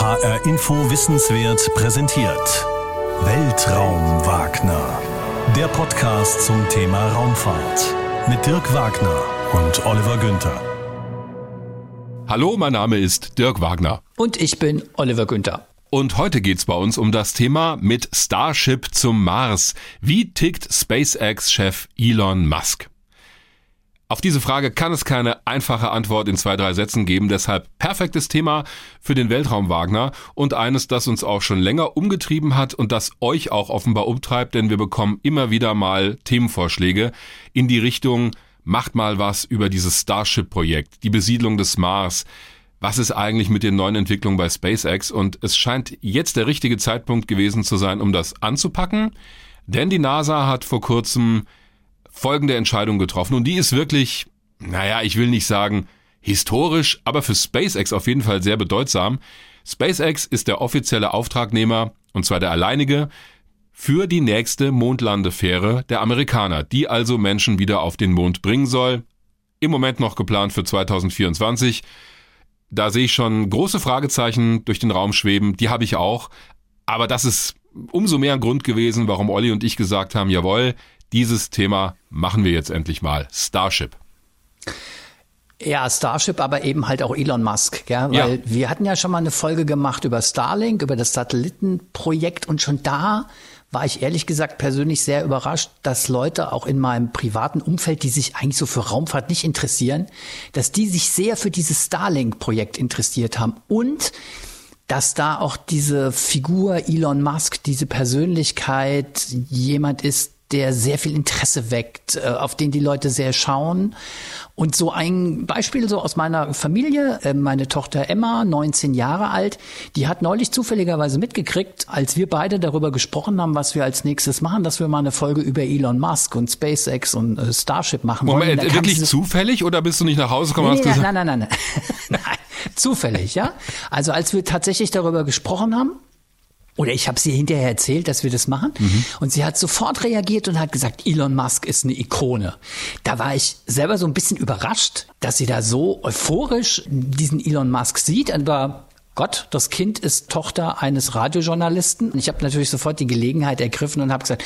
HR Info Wissenswert präsentiert. Weltraum Wagner. Der Podcast zum Thema Raumfahrt. Mit Dirk Wagner und Oliver Günther. Hallo, mein Name ist Dirk Wagner. Und ich bin Oliver Günther. Und heute geht's bei uns um das Thema mit Starship zum Mars. Wie tickt SpaceX-Chef Elon Musk? Auf diese Frage kann es keine einfache Antwort in zwei, drei Sätzen geben. Deshalb perfektes Thema für den Weltraum Wagner und eines, das uns auch schon länger umgetrieben hat und das euch auch offenbar umtreibt, denn wir bekommen immer wieder mal Themenvorschläge in die Richtung, macht mal was über dieses Starship-Projekt, die Besiedlung des Mars. Was ist eigentlich mit den neuen Entwicklungen bei SpaceX? Und es scheint jetzt der richtige Zeitpunkt gewesen zu sein, um das anzupacken. Denn die NASA hat vor kurzem folgende Entscheidung getroffen und die ist wirklich, naja, ich will nicht sagen historisch, aber für SpaceX auf jeden Fall sehr bedeutsam. SpaceX ist der offizielle Auftragnehmer, und zwar der alleinige, für die nächste Mondlandefähre der Amerikaner, die also Menschen wieder auf den Mond bringen soll. Im Moment noch geplant für 2024. Da sehe ich schon große Fragezeichen durch den Raum schweben, die habe ich auch. Aber das ist umso mehr ein Grund gewesen, warum Olli und ich gesagt haben, jawohl, dieses Thema machen wir jetzt endlich mal. Starship. Ja, Starship, aber eben halt auch Elon Musk, gell? weil ja. wir hatten ja schon mal eine Folge gemacht über Starlink, über das Satellitenprojekt und schon da war ich ehrlich gesagt persönlich sehr überrascht, dass Leute auch in meinem privaten Umfeld, die sich eigentlich so für Raumfahrt nicht interessieren, dass die sich sehr für dieses Starlink-Projekt interessiert haben und dass da auch diese Figur Elon Musk, diese Persönlichkeit jemand ist, der sehr viel Interesse weckt, äh, auf den die Leute sehr schauen. Und so ein Beispiel so aus meiner Familie, äh, meine Tochter Emma, 19 Jahre alt, die hat neulich zufälligerweise mitgekriegt, als wir beide darüber gesprochen haben, was wir als nächstes machen, dass wir mal eine Folge über Elon Musk und SpaceX und äh, Starship machen wollen. Moment, wirklich zufällig oder bist du nicht nach Hause gekommen? Nee, nein, nein, nein, nein, nein. Zufällig, ja. Also als wir tatsächlich darüber gesprochen haben, oder ich habe sie hinterher erzählt, dass wir das machen. Mhm. Und sie hat sofort reagiert und hat gesagt, Elon Musk ist eine Ikone. Da war ich selber so ein bisschen überrascht, dass sie da so euphorisch diesen Elon Musk sieht. Aber Gott, das Kind ist Tochter eines Radiojournalisten. Und ich habe natürlich sofort die Gelegenheit ergriffen und habe gesagt,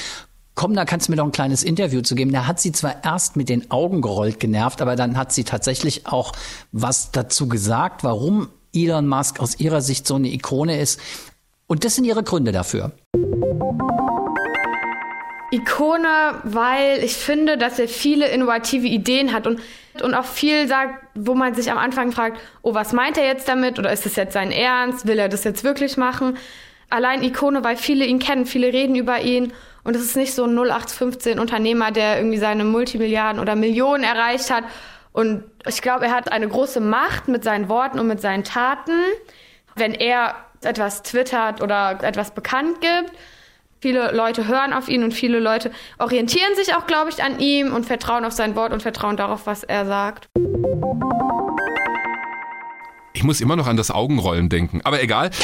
komm, da kannst du mir doch ein kleines Interview zu geben. Da hat sie zwar erst mit den Augen gerollt genervt, aber dann hat sie tatsächlich auch was dazu gesagt, warum Elon Musk aus ihrer Sicht so eine Ikone ist. Und das sind ihre Gründe dafür. Ikone, weil ich finde, dass er viele innovative Ideen hat und, und auch viel sagt, wo man sich am Anfang fragt, oh, was meint er jetzt damit? Oder ist das jetzt sein Ernst? Will er das jetzt wirklich machen? Allein Ikone, weil viele ihn kennen, viele reden über ihn. Und es ist nicht so ein 0815 Unternehmer, der irgendwie seine Multimilliarden oder Millionen erreicht hat. Und ich glaube, er hat eine große Macht mit seinen Worten und mit seinen Taten. Wenn er etwas twittert oder etwas bekannt gibt. Viele Leute hören auf ihn und viele Leute orientieren sich auch, glaube ich, an ihm und vertrauen auf sein Wort und vertrauen darauf, was er sagt. Ich muss immer noch an das Augenrollen denken, aber egal.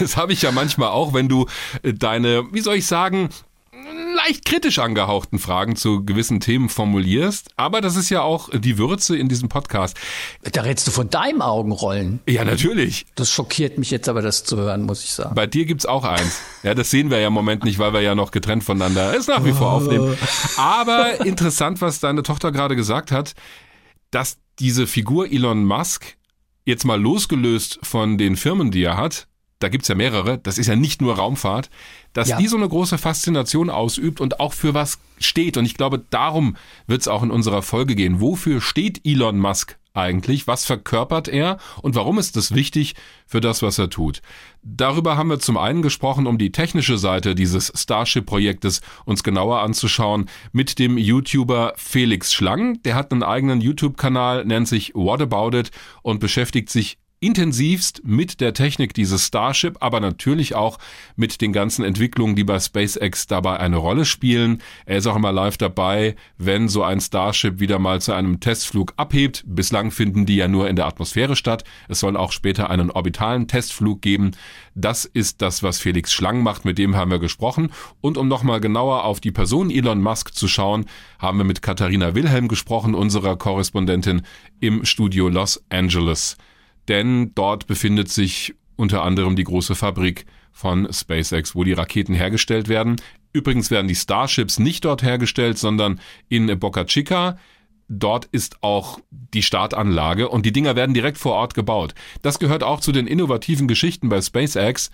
Das habe ich ja manchmal auch, wenn du deine, wie soll ich sagen, leicht kritisch angehauchten Fragen zu gewissen Themen formulierst. Aber das ist ja auch die Würze in diesem Podcast. Da redest du von deinem Augenrollen. Ja, natürlich. Das schockiert mich jetzt aber, das zu hören, muss ich sagen. Bei dir gibt's auch eins. Ja, das sehen wir ja im Moment nicht, weil wir ja noch getrennt voneinander ist nach wie vor aufnehmen. Aber interessant, was deine Tochter gerade gesagt hat, dass diese Figur Elon Musk jetzt mal losgelöst von den Firmen, die er hat, da gibt's ja mehrere, das ist ja nicht nur Raumfahrt, dass ja. die so eine große Faszination ausübt und auch für was steht. Und ich glaube, darum wird's auch in unserer Folge gehen. Wofür steht Elon Musk eigentlich? Was verkörpert er? Und warum ist es wichtig für das, was er tut? Darüber haben wir zum einen gesprochen, um die technische Seite dieses Starship-Projektes uns genauer anzuschauen, mit dem YouTuber Felix Schlang. Der hat einen eigenen YouTube-Kanal, nennt sich What About It und beschäftigt sich intensivst mit der Technik dieses Starship, aber natürlich auch mit den ganzen Entwicklungen, die bei SpaceX dabei eine Rolle spielen. Er ist auch immer live dabei, wenn so ein Starship wieder mal zu einem Testflug abhebt. Bislang finden die ja nur in der Atmosphäre statt. Es soll auch später einen orbitalen Testflug geben. Das ist das, was Felix Schlang macht, mit dem haben wir gesprochen. Und um nochmal genauer auf die Person Elon Musk zu schauen, haben wir mit Katharina Wilhelm gesprochen, unserer Korrespondentin im Studio Los Angeles. Denn dort befindet sich unter anderem die große Fabrik von SpaceX, wo die Raketen hergestellt werden. Übrigens werden die Starships nicht dort hergestellt, sondern in Boca Chica. Dort ist auch die Startanlage und die Dinger werden direkt vor Ort gebaut. Das gehört auch zu den innovativen Geschichten bei SpaceX.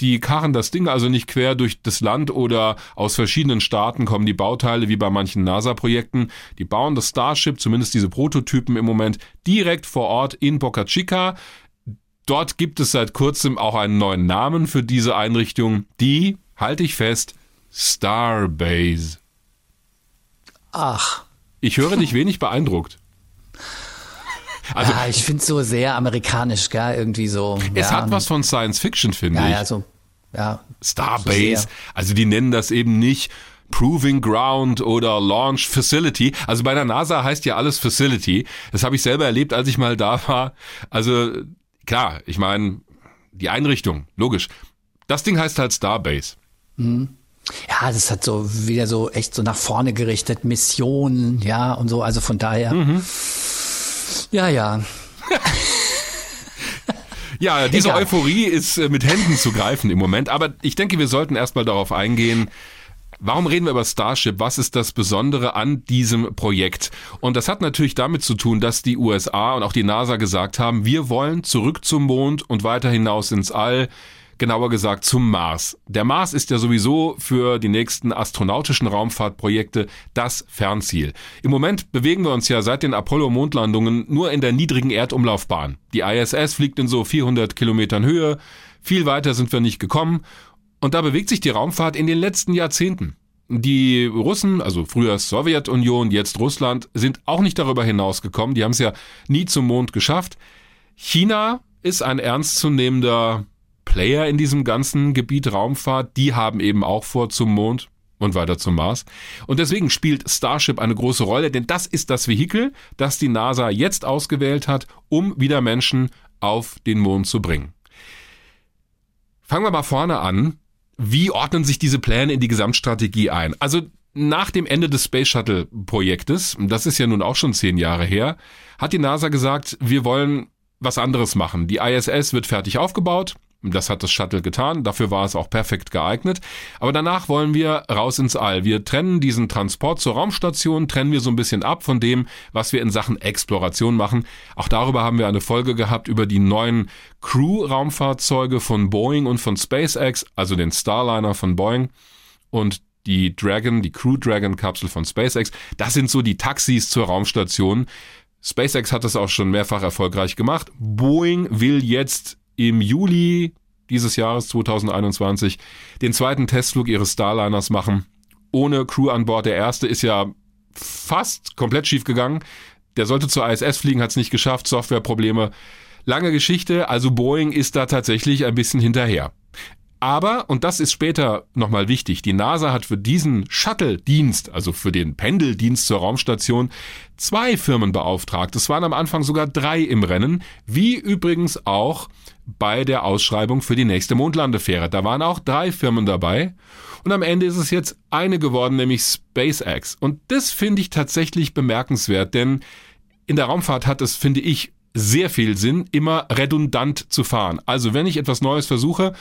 Die karren das Ding also nicht quer durch das Land oder aus verschiedenen Staaten kommen die Bauteile wie bei manchen NASA-Projekten. Die bauen das Starship, zumindest diese Prototypen im Moment, direkt vor Ort in Boca Chica. Dort gibt es seit kurzem auch einen neuen Namen für diese Einrichtung, die, halte ich fest, Starbase. Ach. Ich höre dich wenig beeindruckt. Also, ja, ich finde es so sehr amerikanisch, gell, irgendwie so. Es ja, hat was von Science Fiction, finde ja, ich. Ja, so, ja. Starbase, so also die nennen das eben nicht Proving Ground oder Launch Facility. Also bei der NASA heißt ja alles Facility. Das habe ich selber erlebt, als ich mal da war. Also klar, ich meine, die Einrichtung, logisch. Das Ding heißt halt Starbase. Mhm. Ja, das hat so wieder so echt so nach vorne gerichtet, Missionen, ja, und so. Also von daher. Mhm. Ja, ja. ja, diese Egal. Euphorie ist äh, mit Händen zu greifen im Moment. Aber ich denke, wir sollten erstmal darauf eingehen, Warum reden wir über Starship? Was ist das Besondere an diesem Projekt? Und das hat natürlich damit zu tun, dass die USA und auch die NASA gesagt haben, wir wollen zurück zum Mond und weiter hinaus ins All genauer gesagt zum Mars. Der Mars ist ja sowieso für die nächsten astronautischen Raumfahrtprojekte das Fernziel. Im Moment bewegen wir uns ja seit den Apollo-Mondlandungen nur in der niedrigen Erdumlaufbahn. Die ISS fliegt in so 400 Kilometern Höhe. Viel weiter sind wir nicht gekommen. Und da bewegt sich die Raumfahrt in den letzten Jahrzehnten. Die Russen, also früher Sowjetunion, jetzt Russland, sind auch nicht darüber hinausgekommen. Die haben es ja nie zum Mond geschafft. China ist ein ernstzunehmender Player in diesem ganzen Gebiet Raumfahrt, die haben eben auch vor zum Mond und weiter zum Mars. Und deswegen spielt Starship eine große Rolle, denn das ist das Vehikel, das die NASA jetzt ausgewählt hat, um wieder Menschen auf den Mond zu bringen. Fangen wir mal vorne an. Wie ordnen sich diese Pläne in die Gesamtstrategie ein? Also nach dem Ende des Space Shuttle Projektes, das ist ja nun auch schon zehn Jahre her, hat die NASA gesagt, wir wollen was anderes machen. Die ISS wird fertig aufgebaut, das hat das Shuttle getan, dafür war es auch perfekt geeignet. Aber danach wollen wir raus ins All. Wir trennen diesen Transport zur Raumstation, trennen wir so ein bisschen ab von dem, was wir in Sachen Exploration machen. Auch darüber haben wir eine Folge gehabt über die neuen Crew-Raumfahrzeuge von Boeing und von SpaceX, also den Starliner von Boeing und die Dragon, die Crew Dragon Kapsel von SpaceX. Das sind so die Taxis zur Raumstation. SpaceX hat das auch schon mehrfach erfolgreich gemacht. Boeing will jetzt im Juli dieses Jahres 2021 den zweiten Testflug ihres Starliners machen. Ohne Crew an Bord. Der erste ist ja fast komplett schief gegangen. Der sollte zur ISS fliegen, hat es nicht geschafft, Softwareprobleme. Lange Geschichte, also Boeing ist da tatsächlich ein bisschen hinterher. Aber, und das ist später nochmal wichtig, die NASA hat für diesen Shuttle-Dienst, also für den Pendeldienst zur Raumstation, zwei Firmen beauftragt. Es waren am Anfang sogar drei im Rennen, wie übrigens auch bei der Ausschreibung für die nächste Mondlandefähre. Da waren auch drei Firmen dabei. Und am Ende ist es jetzt eine geworden, nämlich SpaceX. Und das finde ich tatsächlich bemerkenswert, denn in der Raumfahrt hat es, finde ich, sehr viel Sinn, immer redundant zu fahren. Also wenn ich etwas Neues versuche,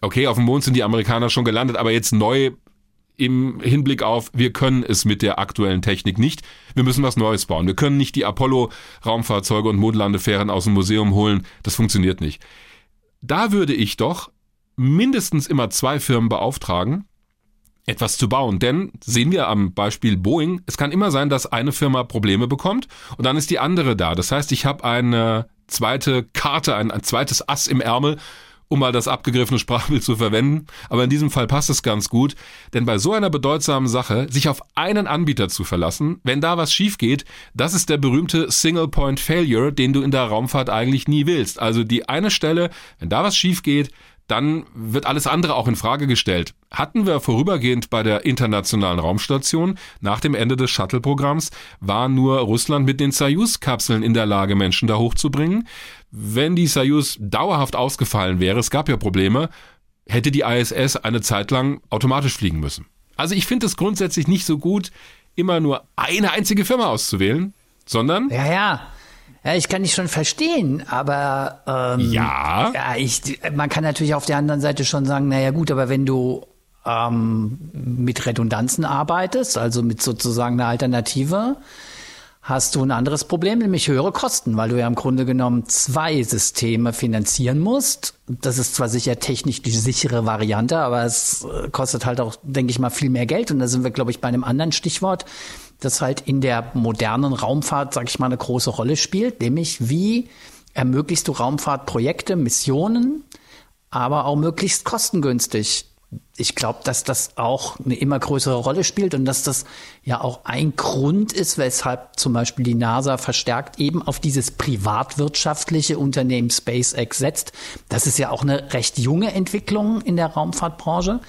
okay, auf dem Mond sind die Amerikaner schon gelandet, aber jetzt neu im Hinblick auf, wir können es mit der aktuellen Technik nicht. Wir müssen was Neues bauen. Wir können nicht die Apollo-Raumfahrzeuge und Mondlandefähren aus dem Museum holen. Das funktioniert nicht. Da würde ich doch mindestens immer zwei Firmen beauftragen, etwas zu bauen. Denn sehen wir am Beispiel Boeing, es kann immer sein, dass eine Firma Probleme bekommt und dann ist die andere da. Das heißt, ich habe eine zweite Karte, ein, ein zweites Ass im Ärmel um mal das abgegriffene Sprachbild zu verwenden. Aber in diesem Fall passt es ganz gut, denn bei so einer bedeutsamen Sache, sich auf einen Anbieter zu verlassen, wenn da was schief geht, das ist der berühmte Single Point Failure, den du in der Raumfahrt eigentlich nie willst. Also die eine Stelle, wenn da was schief geht, dann wird alles andere auch in Frage gestellt. Hatten wir vorübergehend bei der internationalen Raumstation nach dem Ende des Shuttle-Programms, war nur Russland mit den Soyuz-Kapseln in der Lage, Menschen da hochzubringen. Wenn die Soyuz dauerhaft ausgefallen wäre, es gab ja Probleme, hätte die ISS eine Zeit lang automatisch fliegen müssen. Also ich finde es grundsätzlich nicht so gut, immer nur eine einzige Firma auszuwählen, sondern ja, ja. Ja, ich kann dich schon verstehen, aber ähm, ja, ja ich, man kann natürlich auf der anderen Seite schon sagen, naja gut, aber wenn du ähm, mit Redundanzen arbeitest, also mit sozusagen einer Alternative, hast du ein anderes Problem, nämlich höhere Kosten, weil du ja im Grunde genommen zwei Systeme finanzieren musst. Das ist zwar sicher technisch die sichere Variante, aber es äh, kostet halt auch, denke ich mal, viel mehr Geld. Und da sind wir, glaube ich, bei einem anderen Stichwort, das halt in der modernen Raumfahrt, sag ich mal, eine große Rolle spielt, nämlich wie ermöglichst du Raumfahrtprojekte, Missionen, aber auch möglichst kostengünstig ich glaube, dass das auch eine immer größere Rolle spielt und dass das ja auch ein Grund ist, weshalb zum Beispiel die NASA verstärkt eben auf dieses privatwirtschaftliche Unternehmen SpaceX setzt. Das ist ja auch eine recht junge Entwicklung in der Raumfahrtbranche,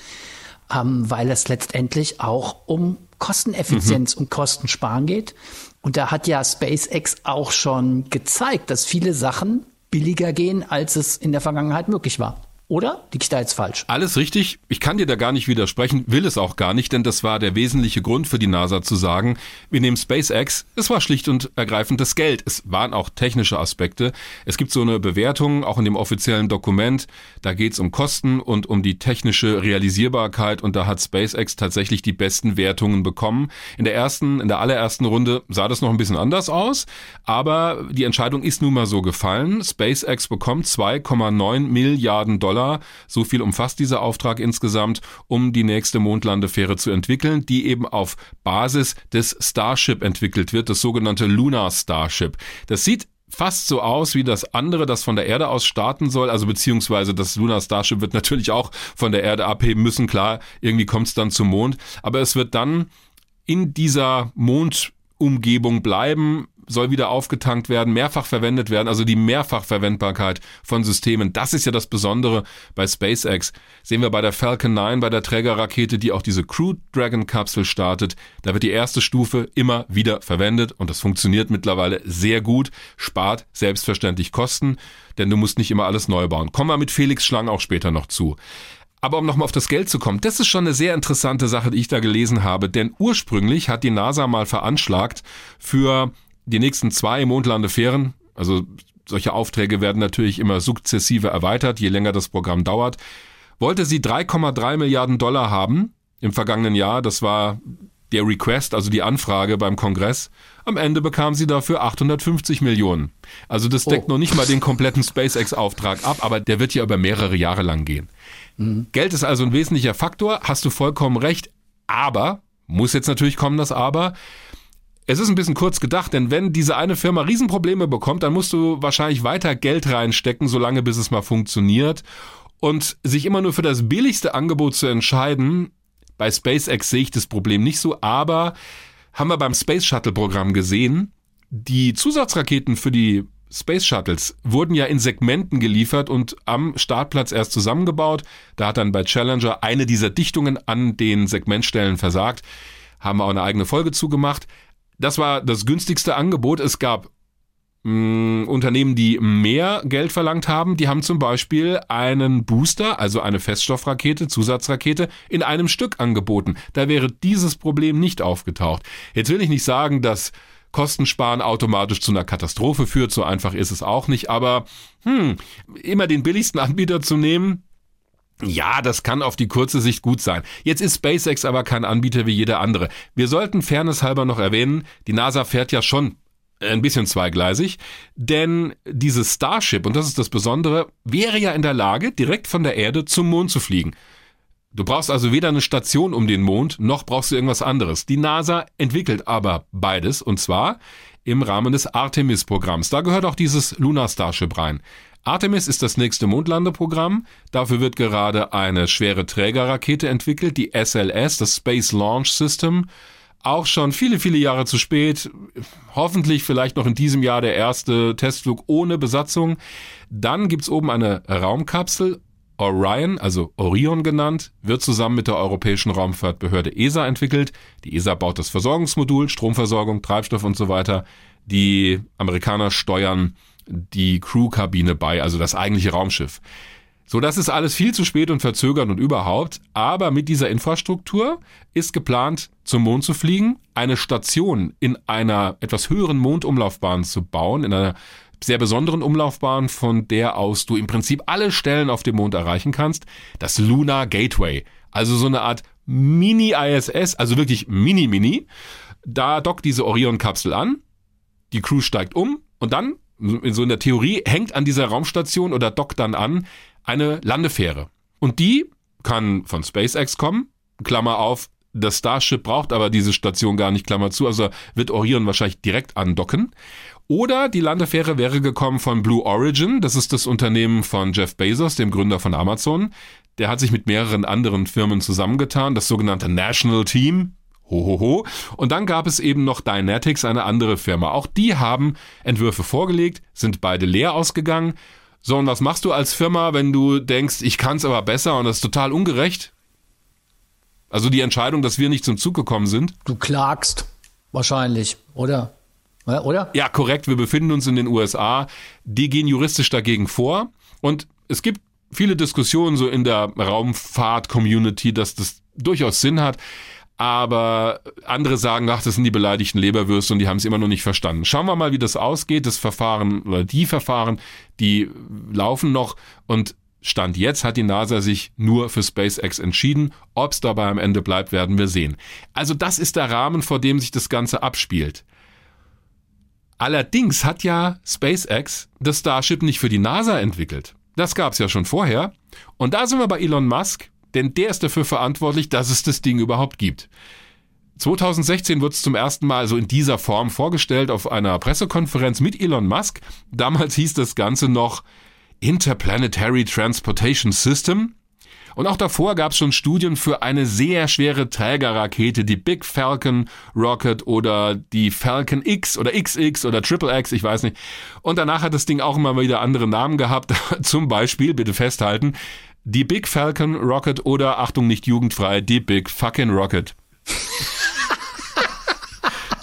ähm, weil es letztendlich auch um Kosteneffizienz mhm. und Kostensparen geht. Und da hat ja SpaceX auch schon gezeigt, dass viele Sachen billiger gehen, als es in der Vergangenheit möglich war. Oder liege ich da jetzt falsch? Alles richtig. Ich kann dir da gar nicht widersprechen, will es auch gar nicht, denn das war der wesentliche Grund für die NASA zu sagen, wir nehmen SpaceX. Es war schlicht und ergreifend das Geld. Es waren auch technische Aspekte. Es gibt so eine Bewertung, auch in dem offiziellen Dokument. Da geht es um Kosten und um die technische Realisierbarkeit und da hat SpaceX tatsächlich die besten Wertungen bekommen. In der ersten, in der allerersten Runde sah das noch ein bisschen anders aus, aber die Entscheidung ist nun mal so gefallen. SpaceX bekommt 2,9 Milliarden Dollar Dollar. So viel umfasst dieser Auftrag insgesamt, um die nächste Mondlandefähre zu entwickeln, die eben auf Basis des Starship entwickelt wird, das sogenannte Lunar Starship. Das sieht fast so aus wie das andere, das von der Erde aus starten soll. Also beziehungsweise das Lunar Starship wird natürlich auch von der Erde abheben müssen. Klar, irgendwie kommt es dann zum Mond. Aber es wird dann in dieser Mondumgebung bleiben, soll wieder aufgetankt werden, mehrfach verwendet werden, also die Mehrfachverwendbarkeit von Systemen. Das ist ja das Besondere bei SpaceX. Sehen wir bei der Falcon 9, bei der Trägerrakete, die auch diese Crew Dragon Kapsel startet. Da wird die erste Stufe immer wieder verwendet und das funktioniert mittlerweile sehr gut, spart selbstverständlich Kosten, denn du musst nicht immer alles neu bauen. Kommen wir mit Felix Schlang auch später noch zu. Aber um nochmal auf das Geld zu kommen, das ist schon eine sehr interessante Sache, die ich da gelesen habe, denn ursprünglich hat die NASA mal veranschlagt für die nächsten zwei Mondlandefähren, also solche Aufträge werden natürlich immer sukzessive erweitert, je länger das Programm dauert, wollte sie 3,3 Milliarden Dollar haben im vergangenen Jahr. Das war der Request, also die Anfrage beim Kongress. Am Ende bekam sie dafür 850 Millionen. Also das deckt oh. noch nicht mal den kompletten SpaceX-Auftrag ab, aber der wird ja über mehrere Jahre lang gehen. Mhm. Geld ist also ein wesentlicher Faktor, hast du vollkommen recht, aber, muss jetzt natürlich kommen das Aber, es ist ein bisschen kurz gedacht, denn wenn diese eine Firma Riesenprobleme bekommt, dann musst du wahrscheinlich weiter Geld reinstecken, solange bis es mal funktioniert. Und sich immer nur für das billigste Angebot zu entscheiden, bei SpaceX sehe ich das Problem nicht so, aber haben wir beim Space Shuttle Programm gesehen, die Zusatzraketen für die Space Shuttles wurden ja in Segmenten geliefert und am Startplatz erst zusammengebaut. Da hat dann bei Challenger eine dieser Dichtungen an den Segmentstellen versagt. Haben wir auch eine eigene Folge zugemacht. Das war das günstigste Angebot. Es gab mh, mm, Unternehmen, die mehr Geld verlangt haben. Die haben zum Beispiel einen Booster, also eine Feststoffrakete, Zusatzrakete, in einem Stück angeboten. Da wäre dieses Problem nicht aufgetaucht. Jetzt will ich nicht sagen, dass Kostensparen automatisch zu einer Katastrophe führt. So einfach ist es auch nicht. Aber hm, immer den billigsten Anbieter zu nehmen, ja, das kann auf die kurze Sicht gut sein. Jetzt ist SpaceX aber kein Anbieter wie jeder andere. Wir sollten fairness halber noch erwähnen, die NASA fährt ja schon ein bisschen zweigleisig, denn dieses Starship, und das ist das Besondere, wäre ja in der Lage, direkt von der Erde zum Mond zu fliegen. Du brauchst also weder eine Station um den Mond, noch brauchst du irgendwas anderes. Die NASA entwickelt aber beides, und zwar im Rahmen des Artemis-Programms. Da gehört auch dieses Lunar Starship rein. Artemis ist das nächste Mondlandeprogramm. Dafür wird gerade eine schwere Trägerrakete entwickelt, die SLS, das Space Launch System. Auch schon viele, viele Jahre zu spät. Hoffentlich vielleicht noch in diesem Jahr der erste Testflug ohne Besatzung. Dann gibt's oben eine Raumkapsel, Orion, also Orion genannt, wird zusammen mit der Europäischen Raumfahrtbehörde ESA entwickelt. Die ESA baut das Versorgungsmodul, Stromversorgung, Treibstoff und so weiter. Die Amerikaner steuern die Crewkabine bei, also das eigentliche Raumschiff. So, das ist alles viel zu spät und verzögert und überhaupt. Aber mit dieser Infrastruktur ist geplant, zum Mond zu fliegen, eine Station in einer etwas höheren Mondumlaufbahn zu bauen, in einer sehr besonderen Umlaufbahn, von der aus du im Prinzip alle Stellen auf dem Mond erreichen kannst. Das Lunar Gateway. Also so eine Art Mini-ISS, also wirklich Mini-Mini. Da dockt diese Orion-Kapsel an, die Crew steigt um und dann, so in der Theorie, hängt an dieser Raumstation oder dockt dann an eine Landefähre. Und die kann von SpaceX kommen, Klammer auf, das Starship braucht aber diese Station gar nicht, Klammer zu, also wird Orion wahrscheinlich direkt andocken. Oder die Landefähre wäre gekommen von Blue Origin, das ist das Unternehmen von Jeff Bezos, dem Gründer von Amazon. Der hat sich mit mehreren anderen Firmen zusammengetan, das sogenannte National Team. Hohoho. Und dann gab es eben noch Dynetics, eine andere Firma. Auch die haben Entwürfe vorgelegt, sind beide leer ausgegangen. So, und was machst du als Firma, wenn du denkst, ich kann es aber besser und das ist total ungerecht? Also die Entscheidung, dass wir nicht zum Zug gekommen sind. Du klagst wahrscheinlich, oder? Oder? Ja, korrekt. Wir befinden uns in den USA. Die gehen juristisch dagegen vor. Und es gibt viele Diskussionen so in der Raumfahrt-Community, dass das durchaus Sinn hat. Aber andere sagen, ach, das sind die beleidigten Leberwürste und die haben es immer noch nicht verstanden. Schauen wir mal, wie das ausgeht. Das Verfahren oder die Verfahren, die laufen noch und Stand jetzt hat die NASA sich nur für SpaceX entschieden. Ob es dabei am Ende bleibt, werden wir sehen. Also das ist der Rahmen, vor dem sich das Ganze abspielt. Allerdings hat ja SpaceX das Starship nicht für die NASA entwickelt. Das gab es ja schon vorher. Und da sind wir bei Elon Musk, denn der ist dafür verantwortlich, dass es das Ding überhaupt gibt. 2016 wurde es zum ersten Mal so in dieser Form vorgestellt auf einer Pressekonferenz mit Elon Musk. Damals hieß das Ganze noch Interplanetary Transportation System. Und auch davor gab es schon Studien für eine sehr schwere Trägerrakete, die Big Falcon Rocket oder die Falcon X oder XX oder Triple X, ich weiß nicht. Und danach hat das Ding auch immer wieder andere Namen gehabt. Zum Beispiel, bitte festhalten, die Big Falcon Rocket oder, Achtung, nicht jugendfrei, die Big Fucking Rocket.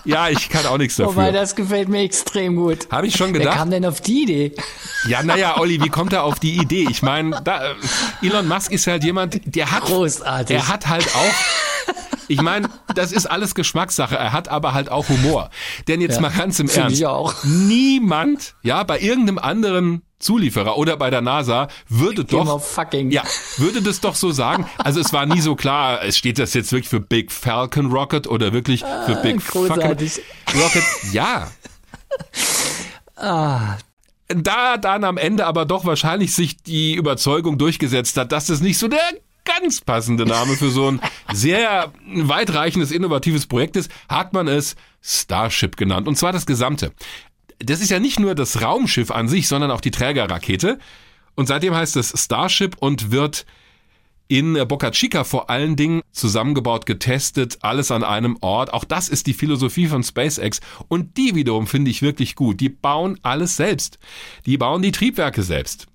Ja, ich kann auch nichts dafür. Wobei, das gefällt mir extrem gut. Habe ich schon gedacht. Wer kam denn auf die Idee? Ja, naja, Olli, wie kommt er auf die Idee? Ich meine, äh, Elon Musk ist halt jemand, der hat, Großartig. der hat halt auch, ich meine, das ist alles Geschmackssache. Er hat aber halt auch Humor. Denn jetzt ja, mal ganz im Ernst. Ich auch. Niemand, ja, bei irgendeinem anderen Zulieferer oder bei der NASA würde doch fucking. ja würde das doch so sagen. Also es war nie so klar. Es steht das jetzt wirklich für Big Falcon Rocket oder wirklich für Big ah, Fucking Rocket? Ja. ah. Da dann am Ende aber doch wahrscheinlich sich die Überzeugung durchgesetzt hat, dass das nicht so der ganz passende Name für so ein sehr weitreichendes, innovatives Projekt ist, hat man es Starship genannt. Und zwar das gesamte das ist ja nicht nur das Raumschiff an sich, sondern auch die Trägerrakete. Und seitdem heißt es Starship und wird in Boca Chica vor allen Dingen zusammengebaut, getestet, alles an einem Ort. Auch das ist die Philosophie von SpaceX. Und die wiederum finde ich wirklich gut. Die bauen alles selbst. Die bauen die Triebwerke selbst.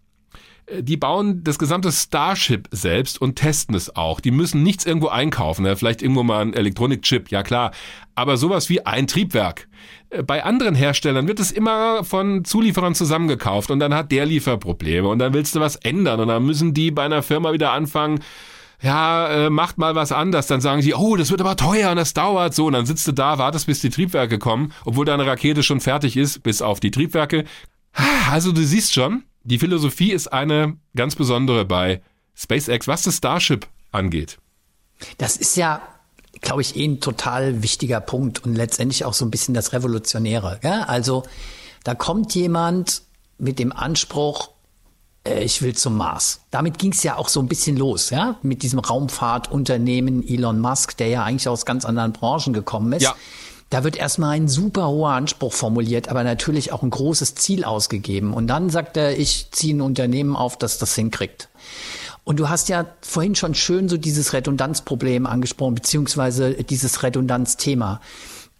Die bauen das gesamte Starship selbst und testen es auch. Die müssen nichts irgendwo einkaufen. Vielleicht irgendwo mal ein Elektronikchip, ja klar. Aber sowas wie ein Triebwerk äh, bei anderen Herstellern wird es immer von Zulieferern zusammengekauft und dann hat der Lieferprobleme und dann willst du was ändern und dann müssen die bei einer Firma wieder anfangen, ja, äh, macht mal was anders. Dann sagen sie, oh, das wird aber teuer und das dauert so. Und dann sitzt du da, wartest, bis die Triebwerke kommen, obwohl deine Rakete schon fertig ist, bis auf die Triebwerke. Also du siehst schon, die Philosophie ist eine ganz besondere bei SpaceX, was das Starship angeht. Das ist ja glaube ich, eh ein total wichtiger Punkt und letztendlich auch so ein bisschen das Revolutionäre. Ja? Also da kommt jemand mit dem Anspruch, äh, ich will zum Mars. Damit ging es ja auch so ein bisschen los, ja, mit diesem Raumfahrtunternehmen Elon Musk, der ja eigentlich aus ganz anderen Branchen gekommen ist. Ja. Da wird erstmal ein super hoher Anspruch formuliert, aber natürlich auch ein großes Ziel ausgegeben. Und dann sagt er, ich ziehe ein Unternehmen auf, das das hinkriegt. Und du hast ja vorhin schon schön so dieses Redundanzproblem angesprochen, beziehungsweise dieses Redundanzthema.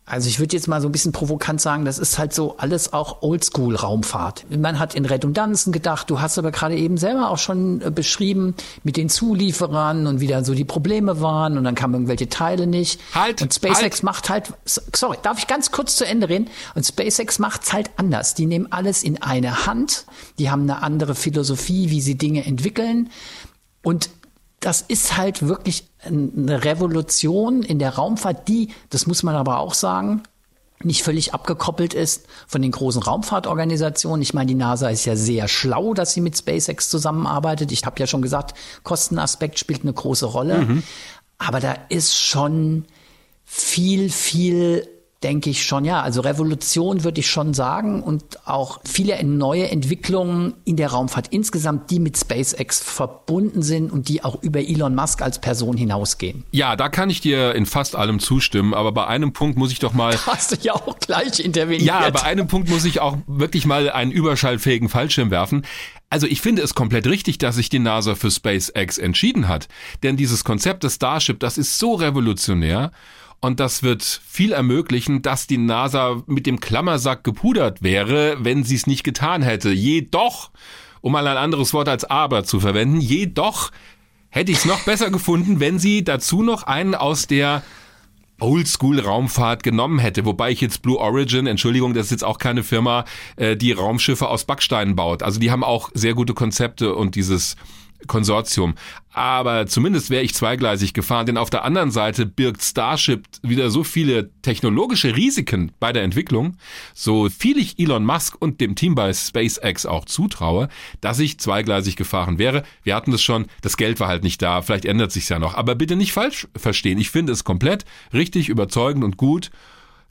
Also ich würde jetzt mal so ein bisschen provokant sagen, das ist halt so alles auch Oldschool-Raumfahrt. Man hat in Redundanzen gedacht, du hast aber gerade eben selber auch schon äh, beschrieben mit den Zulieferern und wie da so die Probleme waren und dann kamen irgendwelche Teile nicht. Halt! Und SpaceX halt. macht halt, sorry, darf ich ganz kurz zu Ende reden? Und SpaceX macht's halt anders. Die nehmen alles in eine Hand, die haben eine andere Philosophie, wie sie Dinge entwickeln und das ist halt wirklich eine Revolution in der Raumfahrt, die, das muss man aber auch sagen, nicht völlig abgekoppelt ist von den großen Raumfahrtorganisationen. Ich meine, die NASA ist ja sehr schlau, dass sie mit SpaceX zusammenarbeitet. Ich habe ja schon gesagt, Kostenaspekt spielt eine große Rolle. Mhm. Aber da ist schon viel, viel denke ich schon, ja. Also Revolution würde ich schon sagen und auch viele neue Entwicklungen in der Raumfahrt insgesamt, die mit SpaceX verbunden sind und die auch über Elon Musk als Person hinausgehen. Ja, da kann ich dir in fast allem zustimmen, aber bei einem Punkt muss ich doch mal. Hast du ja auch gleich interveniert. Ja, bei einem Punkt muss ich auch wirklich mal einen überschallfähigen Fallschirm werfen. Also ich finde es komplett richtig, dass sich die NASA für SpaceX entschieden hat. Denn dieses Konzept des Starship, das ist so revolutionär und das wird viel ermöglichen, dass die NASA mit dem Klammersack gepudert wäre, wenn sie es nicht getan hätte. Jedoch, um mal ein anderes Wort als aber zu verwenden, jedoch hätte ich es noch besser gefunden, wenn sie dazu noch einen aus der Oldschool-Raumfahrt genommen hätte, wobei ich jetzt Blue Origin, Entschuldigung, das ist jetzt auch keine Firma, äh, die Raumschiffe aus Backsteinen baut. Also die haben auch sehr gute Konzepte und dieses Konsortium. Aber zumindest wäre ich zweigleisig gefahren, denn auf der anderen Seite birgt Starship wieder so viele technologische Risiken bei der Entwicklung, so viel ich Elon Musk und dem Team bei SpaceX auch zutraue, dass ich zweigleisig gefahren wäre. Wir hatten das schon, das Geld war halt nicht da, vielleicht ändert sich's ja noch. Aber bitte nicht falsch verstehen. Ich finde es komplett richtig, überzeugend und gut,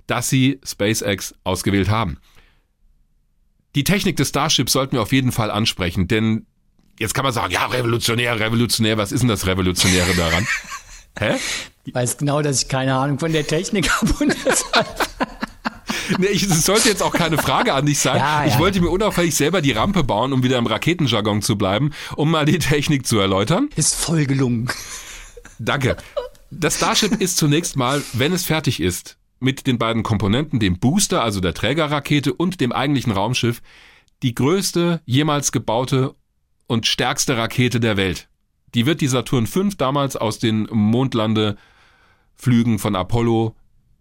dass sie SpaceX ausgewählt haben. Die Technik des Starships sollten wir auf jeden Fall ansprechen, denn Jetzt kann man sagen, ja, revolutionär, revolutionär, was ist denn das Revolutionäre daran? Hä? Ich weiß genau, dass ich keine Ahnung von der Technik habe und deshalb. Nee, ich, es sollte jetzt auch keine Frage an dich sein. Ja, ja. Ich wollte mir unauffällig selber die Rampe bauen, um wieder im Raketenjargon zu bleiben, um mal die Technik zu erläutern. Ist voll gelungen. Danke. Das Starship ist zunächst mal, wenn es fertig ist, mit den beiden Komponenten, dem Booster, also der Trägerrakete und dem eigentlichen Raumschiff, die größte jemals gebaute und stärkste Rakete der Welt. Die wird die Saturn V damals aus den Mondlandeflügen von Apollo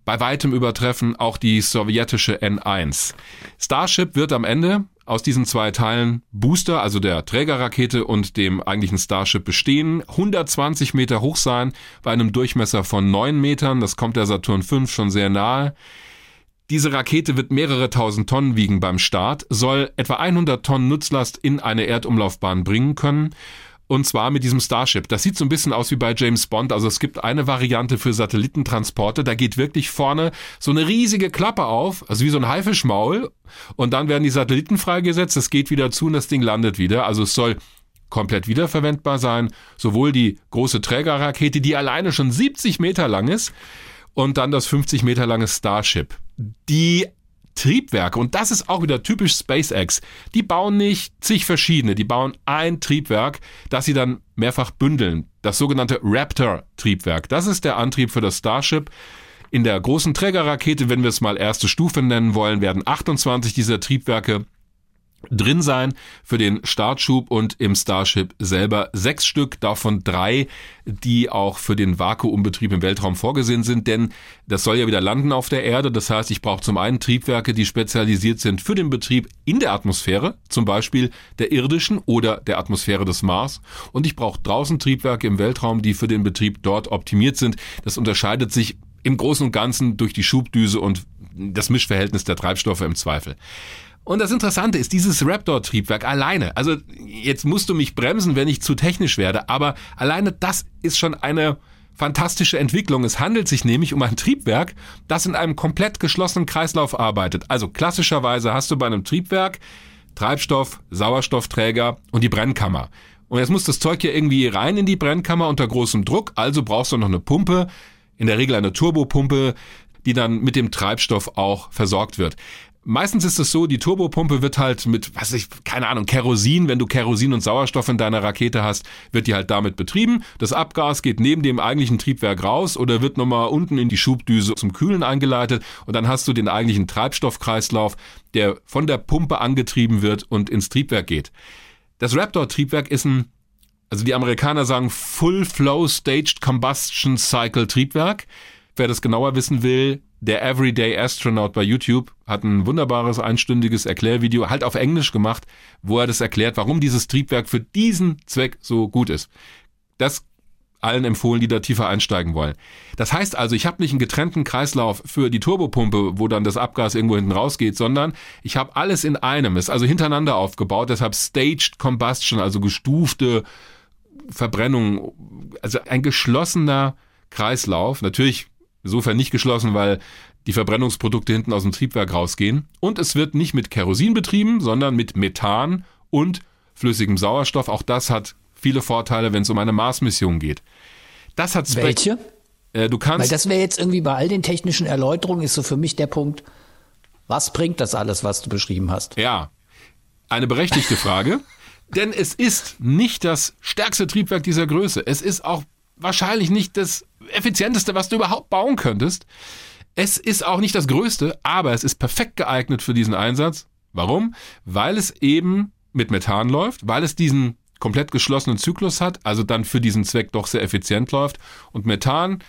bei weitem übertreffen, auch die sowjetische N1. Starship wird am Ende aus diesen zwei Teilen Booster, also der Trägerrakete und dem eigentlichen Starship bestehen, 120 Meter hoch sein, bei einem Durchmesser von 9 Metern, das kommt der Saturn V schon sehr nahe. Diese Rakete wird mehrere tausend Tonnen wiegen beim Start, soll etwa 100 Tonnen Nutzlast in eine Erdumlaufbahn bringen können. Und zwar mit diesem Starship. Das sieht so ein bisschen aus wie bei James Bond. Also es gibt eine Variante für Satellitentransporte. Da geht wirklich vorne so eine riesige Klappe auf, also wie so ein Haifischmaul. Und dann werden die Satelliten freigesetzt. Es geht wieder zu und das Ding landet wieder. Also es soll komplett wiederverwendbar sein. Sowohl die große Trägerrakete, die alleine schon 70 Meter lang ist, und dann das 50 Meter lange Starship. Die Triebwerke, und das ist auch wieder typisch SpaceX, die bauen nicht zig verschiedene, die bauen ein Triebwerk, das sie dann mehrfach bündeln. Das sogenannte Raptor-Triebwerk. Das ist der Antrieb für das Starship. In der großen Trägerrakete, wenn wir es mal erste Stufe nennen wollen, werden 28 dieser Triebwerke drin sein für den Startschub und im Starship selber sechs Stück, davon drei, die auch für den Vakuumbetrieb im Weltraum vorgesehen sind, denn das soll ja wieder landen auf der Erde. Das heißt, ich brauche zum einen Triebwerke, die spezialisiert sind für den Betrieb in der Atmosphäre, zum Beispiel der irdischen oder der Atmosphäre des Mars. Und ich brauche draußen Triebwerke im Weltraum, die für den Betrieb dort optimiert sind. Das unterscheidet sich im Großen und Ganzen durch die Schubdüse und das Mischverhältnis der Treibstoffe im Zweifel. Und das Interessante ist, dieses Raptor-Triebwerk alleine, also jetzt musst du mich bremsen, wenn ich zu technisch werde, aber alleine das ist schon eine fantastische Entwicklung. Es handelt sich nämlich um ein Triebwerk, das in einem komplett geschlossenen Kreislauf arbeitet. Also klassischerweise hast du bei einem Triebwerk Treibstoff, Sauerstoffträger und die Brennkammer. Und jetzt muss das Zeug hier irgendwie rein in die Brennkammer unter großem Druck, also brauchst du noch eine Pumpe, in der Regel eine Turbopumpe, die dann mit dem Treibstoff auch versorgt wird. Meistens ist es so, die Turbopumpe wird halt mit, was ich, keine Ahnung, Kerosin, wenn du Kerosin und Sauerstoff in deiner Rakete hast, wird die halt damit betrieben. Das Abgas geht neben dem eigentlichen Triebwerk raus oder wird nochmal unten in die Schubdüse zum Kühlen eingeleitet und dann hast du den eigentlichen Treibstoffkreislauf, der von der Pumpe angetrieben wird und ins Triebwerk geht. Das Raptor-Triebwerk ist ein, also die Amerikaner sagen Full Flow Staged Combustion Cycle Triebwerk. Wer das genauer wissen will, der Everyday Astronaut bei YouTube hat ein wunderbares einstündiges Erklärvideo, halt auf Englisch gemacht, wo er das erklärt, warum dieses Triebwerk für diesen Zweck so gut ist. Das allen empfohlen, die da tiefer einsteigen wollen. Das heißt also, ich habe nicht einen getrennten Kreislauf für die Turbopumpe, wo dann das Abgas irgendwo hinten rausgeht, sondern ich habe alles in einem, ist also hintereinander aufgebaut, deshalb Staged Combustion, also gestufte Verbrennung, also ein geschlossener Kreislauf. Natürlich Insofern nicht geschlossen, weil die Verbrennungsprodukte hinten aus dem Triebwerk rausgehen. Und es wird nicht mit Kerosin betrieben, sondern mit Methan und flüssigem Sauerstoff. Auch das hat viele Vorteile, wenn es um eine Mars-Mission geht. Das hat Welche? Äh, du kannst. Weil das wäre jetzt irgendwie bei all den technischen Erläuterungen ist so für mich der Punkt, was bringt das alles, was du beschrieben hast? Ja, eine berechtigte Frage. Denn es ist nicht das stärkste Triebwerk dieser Größe. Es ist auch wahrscheinlich nicht das effizienteste, was du überhaupt bauen könntest. Es ist auch nicht das größte, aber es ist perfekt geeignet für diesen Einsatz. Warum? Weil es eben mit Methan läuft, weil es diesen komplett geschlossenen Zyklus hat, also dann für diesen Zweck doch sehr effizient läuft. Und Methan,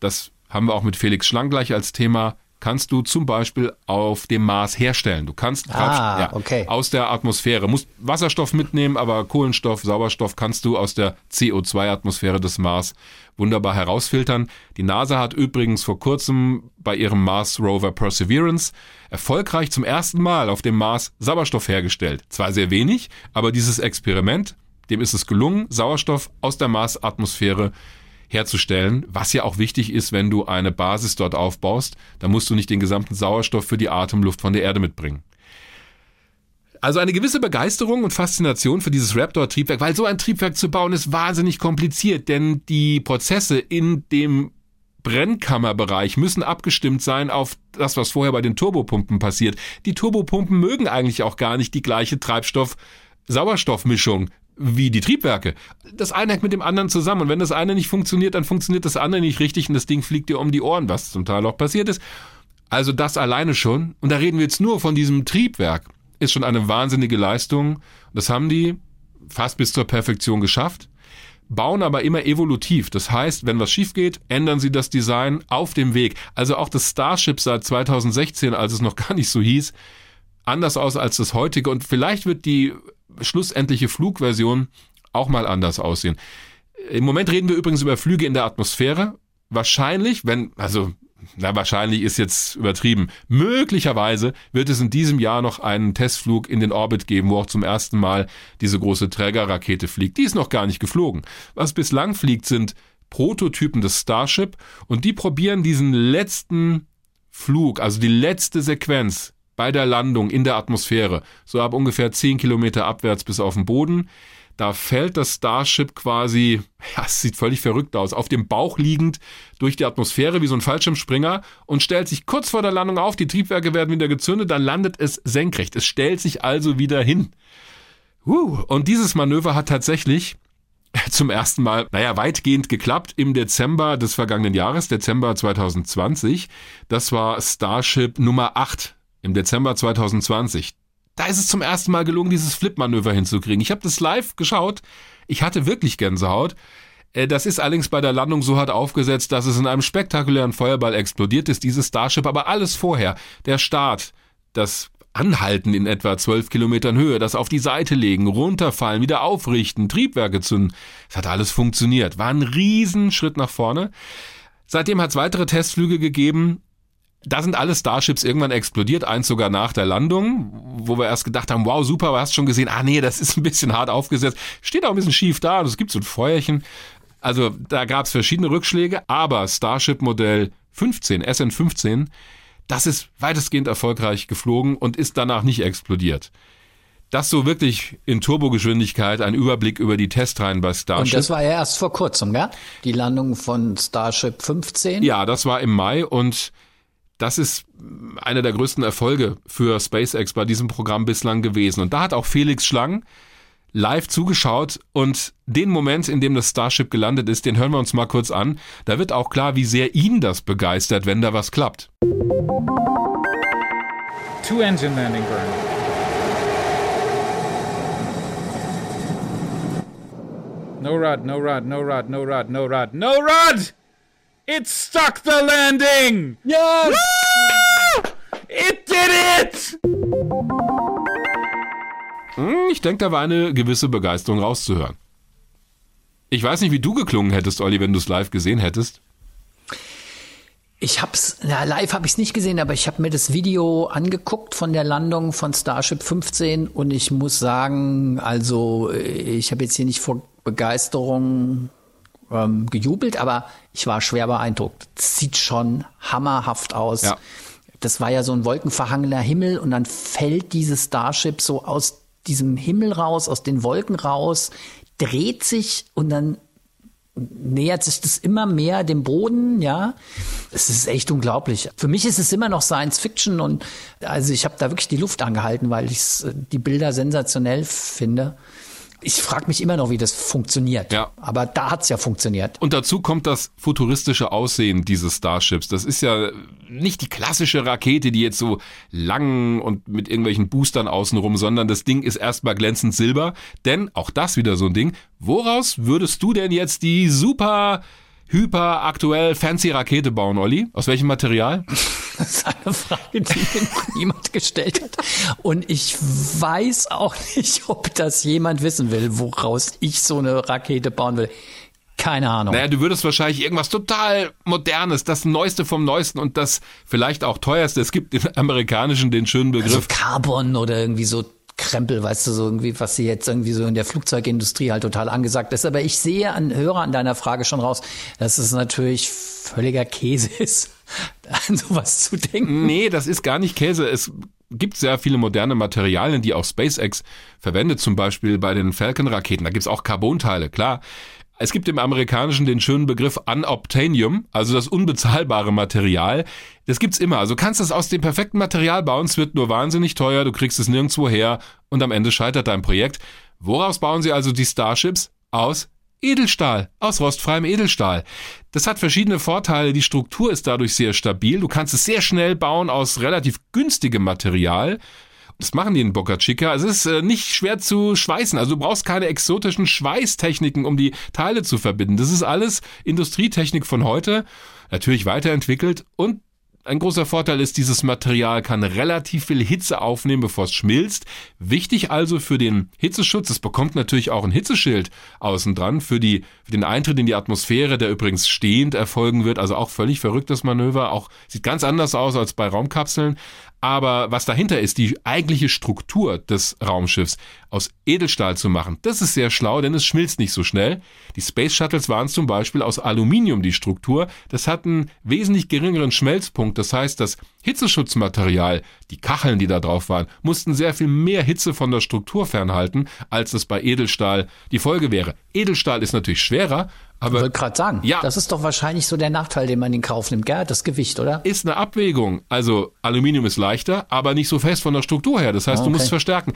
das haben wir auch mit Felix Schlang gleich als Thema, kannst du zum Beispiel auf dem Mars herstellen. Du kannst ah, ja, okay. aus der Atmosphäre, musst Wasserstoff mitnehmen, aber Kohlenstoff, Sauerstoff kannst du aus der CO2-Atmosphäre des Mars wunderbar herausfiltern. Die NASA hat übrigens vor kurzem bei ihrem Mars Rover Perseverance erfolgreich zum ersten Mal auf dem Mars Sauerstoff hergestellt. Zwar sehr wenig, aber dieses Experiment, dem ist es gelungen, Sauerstoff aus der Marsatmosphäre herzustellen, was ja auch wichtig ist, wenn du eine Basis dort aufbaust. Da musst du nicht den gesamten Sauerstoff für die Atemluft von der Erde mitbringen. Also eine gewisse Begeisterung und Faszination für dieses Raptor-Triebwerk, weil so ein Triebwerk zu bauen ist wahnsinnig kompliziert, denn die Prozesse in dem Brennkammerbereich müssen abgestimmt sein auf das, was vorher bei den Turbopumpen passiert. Die Turbopumpen mögen eigentlich auch gar nicht die gleiche Treibstoff-Sauerstoffmischung wie die Triebwerke. Das eine hängt mit dem anderen zusammen und wenn das eine nicht funktioniert, dann funktioniert das andere nicht richtig und das Ding fliegt dir um die Ohren, was zum Teil auch passiert ist. Also das alleine schon, und da reden wir jetzt nur von diesem Triebwerk, ist schon eine wahnsinnige Leistung. Das haben die fast bis zur Perfektion geschafft, bauen aber immer evolutiv. Das heißt, wenn was schief geht, ändern sie das Design auf dem Weg. Also auch das Starship seit 2016, als es noch gar nicht so hieß, anders aus als das heutige und vielleicht wird die schlussendliche Flugversion auch mal anders aussehen. Im Moment reden wir übrigens über Flüge in der Atmosphäre. Wahrscheinlich, wenn, also, na, wahrscheinlich ist jetzt übertrieben. Möglicherweise wird es in diesem Jahr noch einen Testflug in den Orbit geben, wo auch zum ersten Mal diese große Trägerrakete fliegt. Die ist noch gar nicht geflogen. Was bislang fliegt, sind Prototypen des Starship und die probieren diesen letzten Flug, also die letzte Sequenz bei der Landung in der Atmosphäre, so ab ungefähr 10 Kilometer abwärts bis auf den Boden. Da fällt das Starship quasi, ja, es sieht völlig verrückt aus, auf dem Bauch liegend durch die Atmosphäre wie so ein Fallschirmspringer und stellt sich kurz vor der Landung auf. Die Triebwerke werden wieder gezündet, dann landet es senkrecht. Es stellt sich also wieder hin. Und dieses Manöver hat tatsächlich zum ersten Mal, naja, weitgehend geklappt im Dezember des vergangenen Jahres, Dezember 2020. Das war Starship Nummer 8 im Dezember 2020. Da ist es zum ersten Mal gelungen, dieses Flip-Manöver hinzukriegen. Ich habe das live geschaut. Ich hatte wirklich Gänsehaut. Äh, das ist allerdings bei der Landung so hart aufgesetzt, dass es in einem spektakulären Feuerball explodiert ist, dieses Starship, aber alles vorher. Der Start, das Anhalten in etwa zwölf Kilometern Höhe, das auf die Seite legen, runterfallen, wieder aufrichten, Triebwerke zünden. Es hat alles funktioniert. War ein Riesenschritt nach vorne. Seitdem hat es weitere Testflüge gegeben da sind alle Starships irgendwann explodiert, eins sogar nach der Landung, wo wir erst gedacht haben, wow, super, aber hast schon gesehen, ah nee, das ist ein bisschen hart aufgesetzt. Steht auch ein bisschen schief da, es gibt so ein Feuerchen. Also da gab es verschiedene Rückschläge, aber Starship Modell 15, SN15, das ist weitestgehend erfolgreich geflogen und ist danach nicht explodiert. Das so wirklich in Turbogeschwindigkeit, ein Überblick über die Testreihen bei Starship. Und das war ja erst vor kurzem, ja? Die Landung von Starship 15? Ja, das war im Mai und das ist einer der größten Erfolge für SpaceX bei diesem Programm bislang gewesen. Und da hat auch Felix Schlang live zugeschaut und den Moment, in dem das Starship gelandet ist, den hören wir uns mal kurz an. Da wird auch klar, wie sehr ihn das begeistert, wenn da was klappt. Two engine landing burn. No rod, no rod, no rod, no rod, no rod, no rod! It stuck the landing! Yes! Woo! It did it! Hm, ich denke, da war eine gewisse Begeisterung rauszuhören. Ich weiß nicht, wie du geklungen hättest, Olli, wenn du es live gesehen hättest. Ich hab's, na, live habe ich es nicht gesehen, aber ich habe mir das Video angeguckt von der Landung von Starship 15 und ich muss sagen, also ich habe jetzt hier nicht vor Begeisterung ähm, gejubelt, aber ich war schwer beeindruckt. Sieht schon hammerhaft aus. Ja. Das war ja so ein wolkenverhangener Himmel und dann fällt dieses Starship so aus diesem Himmel raus, aus den Wolken raus, dreht sich und dann nähert sich das immer mehr dem Boden, ja. Es ist echt unglaublich. Für mich ist es immer noch Science Fiction und also ich habe da wirklich die Luft angehalten, weil ich die Bilder sensationell finde ich frage mich immer noch, wie das funktioniert. Ja. Aber da hat's ja funktioniert. Und dazu kommt das futuristische Aussehen dieses Starships. Das ist ja nicht die klassische Rakete, die jetzt so lang und mit irgendwelchen Boostern außenrum, sondern das Ding ist erstmal glänzend silber. Denn auch das wieder so ein Ding. Woraus würdest du denn jetzt die super hyper aktuell fancy Rakete bauen, Olli? Aus welchem Material? Das ist eine Frage, die mir niemand gestellt hat. Und ich weiß auch nicht, ob das jemand wissen will, woraus ich so eine Rakete bauen will. Keine Ahnung. Naja, du würdest wahrscheinlich irgendwas total Modernes, das Neueste vom Neuesten und das vielleicht auch teuerste. Es gibt im Amerikanischen den schönen Begriff. Also Carbon oder irgendwie so Krempel, weißt du, so irgendwie, was sie jetzt irgendwie so in der Flugzeugindustrie halt total angesagt ist. Aber ich sehe an, höre an deiner Frage schon raus, dass es natürlich völliger Käse ist, an sowas zu denken. Nee, das ist gar nicht Käse. Es gibt sehr viele moderne Materialien, die auch SpaceX verwendet, zum Beispiel bei den Falcon-Raketen. Da gibt's auch Carbonteile, klar. Es gibt im Amerikanischen den schönen Begriff Unobtainium, also das unbezahlbare Material. Das gibt's immer. Also kannst du es aus dem perfekten Material bauen, es wird nur wahnsinnig teuer, du kriegst es nirgendwo her und am Ende scheitert dein Projekt. Woraus bauen sie also die Starships? Aus Edelstahl, aus rostfreiem Edelstahl. Das hat verschiedene Vorteile. Die Struktur ist dadurch sehr stabil. Du kannst es sehr schnell bauen aus relativ günstigem Material. Das machen die in Boca Chica. Es ist äh, nicht schwer zu schweißen. Also du brauchst keine exotischen Schweißtechniken, um die Teile zu verbinden. Das ist alles Industrietechnik von heute, natürlich weiterentwickelt und ein großer Vorteil ist, dieses Material kann relativ viel Hitze aufnehmen, bevor es schmilzt. Wichtig also für den Hitzeschutz, es bekommt natürlich auch ein Hitzeschild außen dran für, für den Eintritt in die Atmosphäre, der übrigens stehend erfolgen wird. Also auch völlig verrücktes Manöver, auch sieht ganz anders aus als bei Raumkapseln. Aber was dahinter ist, die eigentliche Struktur des Raumschiffs aus Edelstahl zu machen, das ist sehr schlau, denn es schmilzt nicht so schnell. Die Space Shuttles waren zum Beispiel aus Aluminium die Struktur. Das hat einen wesentlich geringeren Schmelzpunkt. Das heißt, das Hitzeschutzmaterial, die Kacheln, die da drauf waren, mussten sehr viel mehr Hitze von der Struktur fernhalten, als es bei Edelstahl die Folge wäre. Edelstahl ist natürlich schwerer, aber, ich wollte gerade sagen, ja. das ist doch wahrscheinlich so der Nachteil, den man in Kauf nimmt, gell? Das Gewicht, oder? Ist eine Abwägung. Also Aluminium ist leichter, aber nicht so fest von der Struktur her. Das heißt, okay. du musst verstärken.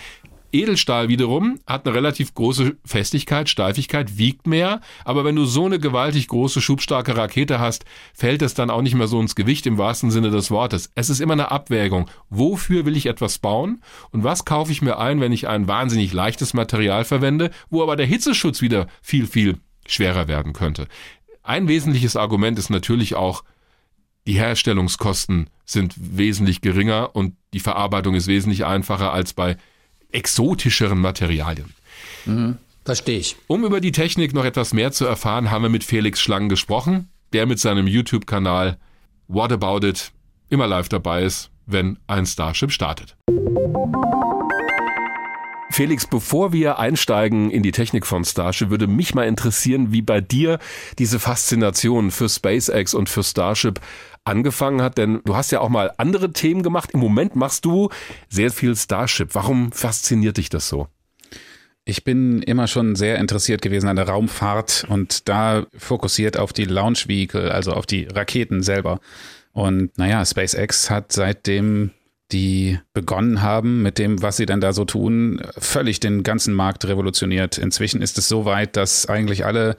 Edelstahl wiederum hat eine relativ große Festigkeit, Steifigkeit, wiegt mehr, aber wenn du so eine gewaltig große, schubstarke Rakete hast, fällt es dann auch nicht mehr so ins Gewicht im wahrsten Sinne des Wortes. Es ist immer eine Abwägung. Wofür will ich etwas bauen und was kaufe ich mir ein, wenn ich ein wahnsinnig leichtes Material verwende, wo aber der Hitzeschutz wieder viel, viel schwerer werden könnte. Ein wesentliches Argument ist natürlich auch, die Herstellungskosten sind wesentlich geringer und die Verarbeitung ist wesentlich einfacher als bei exotischeren Materialien. Mhm, verstehe ich. Um über die Technik noch etwas mehr zu erfahren, haben wir mit Felix Schlang gesprochen, der mit seinem YouTube-Kanal What About It immer live dabei ist, wenn ein Starship startet. Felix, bevor wir einsteigen in die Technik von Starship, würde mich mal interessieren, wie bei dir diese Faszination für SpaceX und für Starship angefangen hat, denn du hast ja auch mal andere Themen gemacht. Im Moment machst du sehr viel Starship. Warum fasziniert dich das so? Ich bin immer schon sehr interessiert gewesen an der Raumfahrt und da fokussiert auf die Launch Vehicle, also auf die Raketen selber. Und naja, SpaceX hat seitdem die begonnen haben mit dem, was sie denn da so tun, völlig den ganzen Markt revolutioniert. Inzwischen ist es so weit, dass eigentlich alle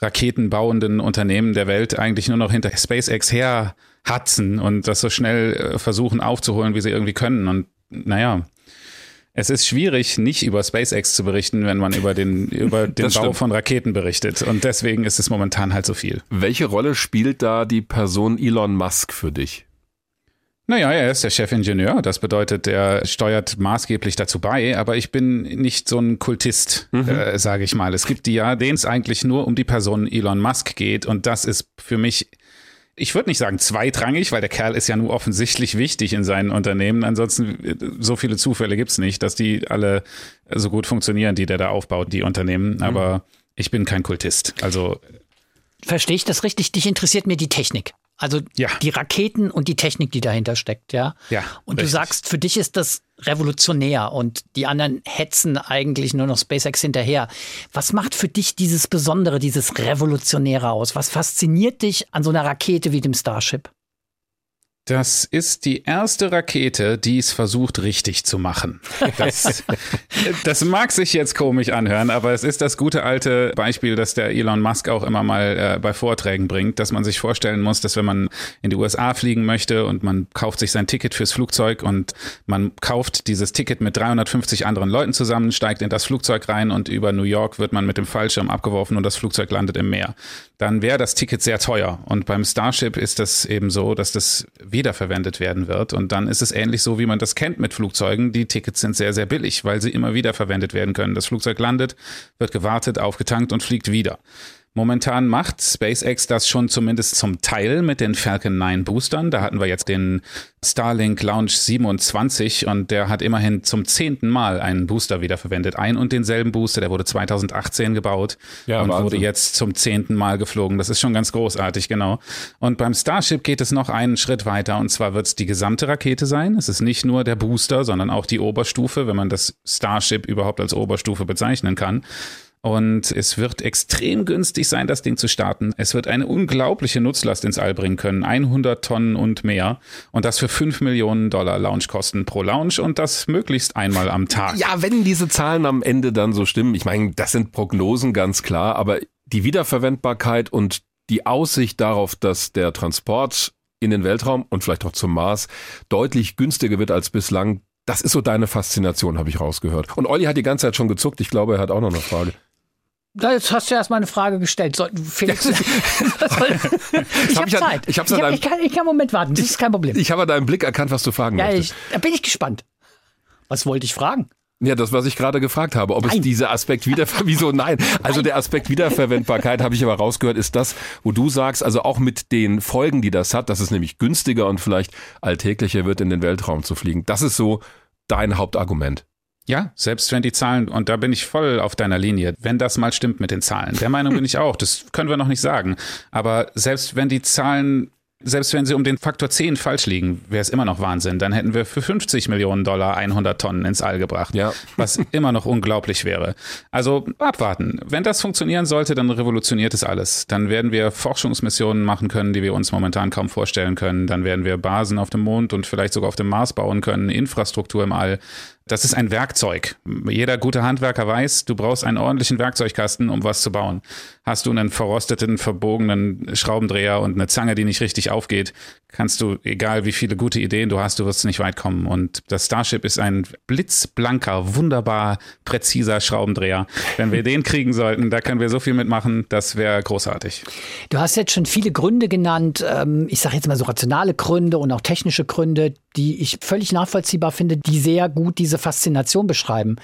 raketenbauenden Unternehmen der Welt eigentlich nur noch hinter SpaceX herhatzen und das so schnell äh, versuchen aufzuholen, wie sie irgendwie können. Und naja, es ist schwierig, nicht über SpaceX zu berichten, wenn man über den, über den Bau stimmt. von Raketen berichtet. Und deswegen ist es momentan halt so viel. Welche Rolle spielt da die Person Elon Musk für dich? Naja, er ist der Chefingenieur. Das bedeutet, er steuert maßgeblich dazu bei. Aber ich bin nicht so ein Kultist, mhm. äh, sage ich mal. Es gibt die ja, denen es eigentlich nur um die Person Elon Musk geht. Und das ist für mich ich würde nicht sagen zweitrangig, weil der Kerl ist ja nur offensichtlich wichtig in seinen Unternehmen. Ansonsten äh, so viele Zufälle gibt's nicht, dass die alle so gut funktionieren, die der da aufbaut, die Unternehmen. Mhm. Aber mhm. ich bin kein Kultist. Also Verstehe ich das richtig? Dich interessiert mir die Technik. Also ja. die Raketen und die Technik, die dahinter steckt, ja. Ja. Und richtig. du sagst, für dich ist das revolutionär und die anderen hetzen eigentlich nur noch SpaceX hinterher. Was macht für dich dieses Besondere, dieses Revolutionäre aus? Was fasziniert dich an so einer Rakete wie dem Starship? Das ist die erste Rakete, die es versucht richtig zu machen. Das, das, mag sich jetzt komisch anhören, aber es ist das gute alte Beispiel, das der Elon Musk auch immer mal äh, bei Vorträgen bringt, dass man sich vorstellen muss, dass wenn man in die USA fliegen möchte und man kauft sich sein Ticket fürs Flugzeug und man kauft dieses Ticket mit 350 anderen Leuten zusammen, steigt in das Flugzeug rein und über New York wird man mit dem Fallschirm abgeworfen und das Flugzeug landet im Meer. Dann wäre das Ticket sehr teuer. Und beim Starship ist das eben so, dass das wiederverwendet werden wird. Und dann ist es ähnlich so, wie man das kennt mit Flugzeugen. Die Tickets sind sehr, sehr billig, weil sie immer wieder verwendet werden können. Das Flugzeug landet, wird gewartet, aufgetankt und fliegt wieder. Momentan macht SpaceX das schon zumindest zum Teil mit den Falcon 9 Boostern. Da hatten wir jetzt den Starlink Launch 27 und der hat immerhin zum zehnten Mal einen Booster wiederverwendet. Ein und denselben Booster, der wurde 2018 gebaut ja, und Wahnsinn. wurde jetzt zum zehnten Mal geflogen. Das ist schon ganz großartig, genau. Und beim Starship geht es noch einen Schritt weiter und zwar wird es die gesamte Rakete sein. Es ist nicht nur der Booster, sondern auch die Oberstufe, wenn man das Starship überhaupt als Oberstufe bezeichnen kann. Und es wird extrem günstig sein, das Ding zu starten. Es wird eine unglaubliche Nutzlast ins All bringen können. 100 Tonnen und mehr. Und das für 5 Millionen Dollar Launchkosten pro Launch und das möglichst einmal am Tag. Ja, wenn diese Zahlen am Ende dann so stimmen. Ich meine, das sind Prognosen ganz klar, aber die Wiederverwendbarkeit und die Aussicht darauf, dass der Transport in den Weltraum und vielleicht auch zum Mars deutlich günstiger wird als bislang, das ist so deine Faszination, habe ich rausgehört. Und Olli hat die ganze Zeit schon gezuckt. Ich glaube, er hat auch noch eine Frage. Jetzt hast du erstmal eine Frage gestellt. So, Felix, ich habe Zeit. Ich, ich, hab, ich, kann, ich kann einen Moment warten, das ist kein Problem. Ich habe an deinem Blick erkannt, was du fragen ja, möchtest. Da bin ich gespannt. Was wollte ich fragen? Ja, das, was ich gerade gefragt habe, ob nein. es dieser Aspekt wieder, wieso nein? Also nein. der Aspekt Wiederverwendbarkeit habe ich aber rausgehört, ist das, wo du sagst, also auch mit den Folgen, die das hat, dass es nämlich günstiger und vielleicht alltäglicher wird, in den Weltraum zu fliegen. Das ist so dein Hauptargument. Ja, selbst wenn die Zahlen, und da bin ich voll auf deiner Linie, wenn das mal stimmt mit den Zahlen. Der Meinung bin ich auch, das können wir noch nicht sagen. Aber selbst wenn die Zahlen selbst wenn sie um den Faktor 10 falsch liegen, wäre es immer noch Wahnsinn. Dann hätten wir für 50 Millionen Dollar 100 Tonnen ins All gebracht, ja. was immer noch unglaublich wäre. Also abwarten. Wenn das funktionieren sollte, dann revolutioniert es alles. Dann werden wir Forschungsmissionen machen können, die wir uns momentan kaum vorstellen können. Dann werden wir Basen auf dem Mond und vielleicht sogar auf dem Mars bauen können, Infrastruktur im All. Das ist ein Werkzeug. Jeder gute Handwerker weiß, du brauchst einen ordentlichen Werkzeugkasten, um was zu bauen. Hast du einen verrosteten, verbogenen Schraubendreher und eine Zange, die nicht richtig aufgeht, kannst du, egal wie viele gute Ideen du hast, du wirst nicht weit kommen. Und das Starship ist ein blitzblanker, wunderbar präziser Schraubendreher. Wenn wir den kriegen sollten, da können wir so viel mitmachen, das wäre großartig. Du hast jetzt schon viele Gründe genannt, ähm, ich sage jetzt mal so rationale Gründe und auch technische Gründe, die ich völlig nachvollziehbar finde, die sehr gut diese Faszination beschreiben,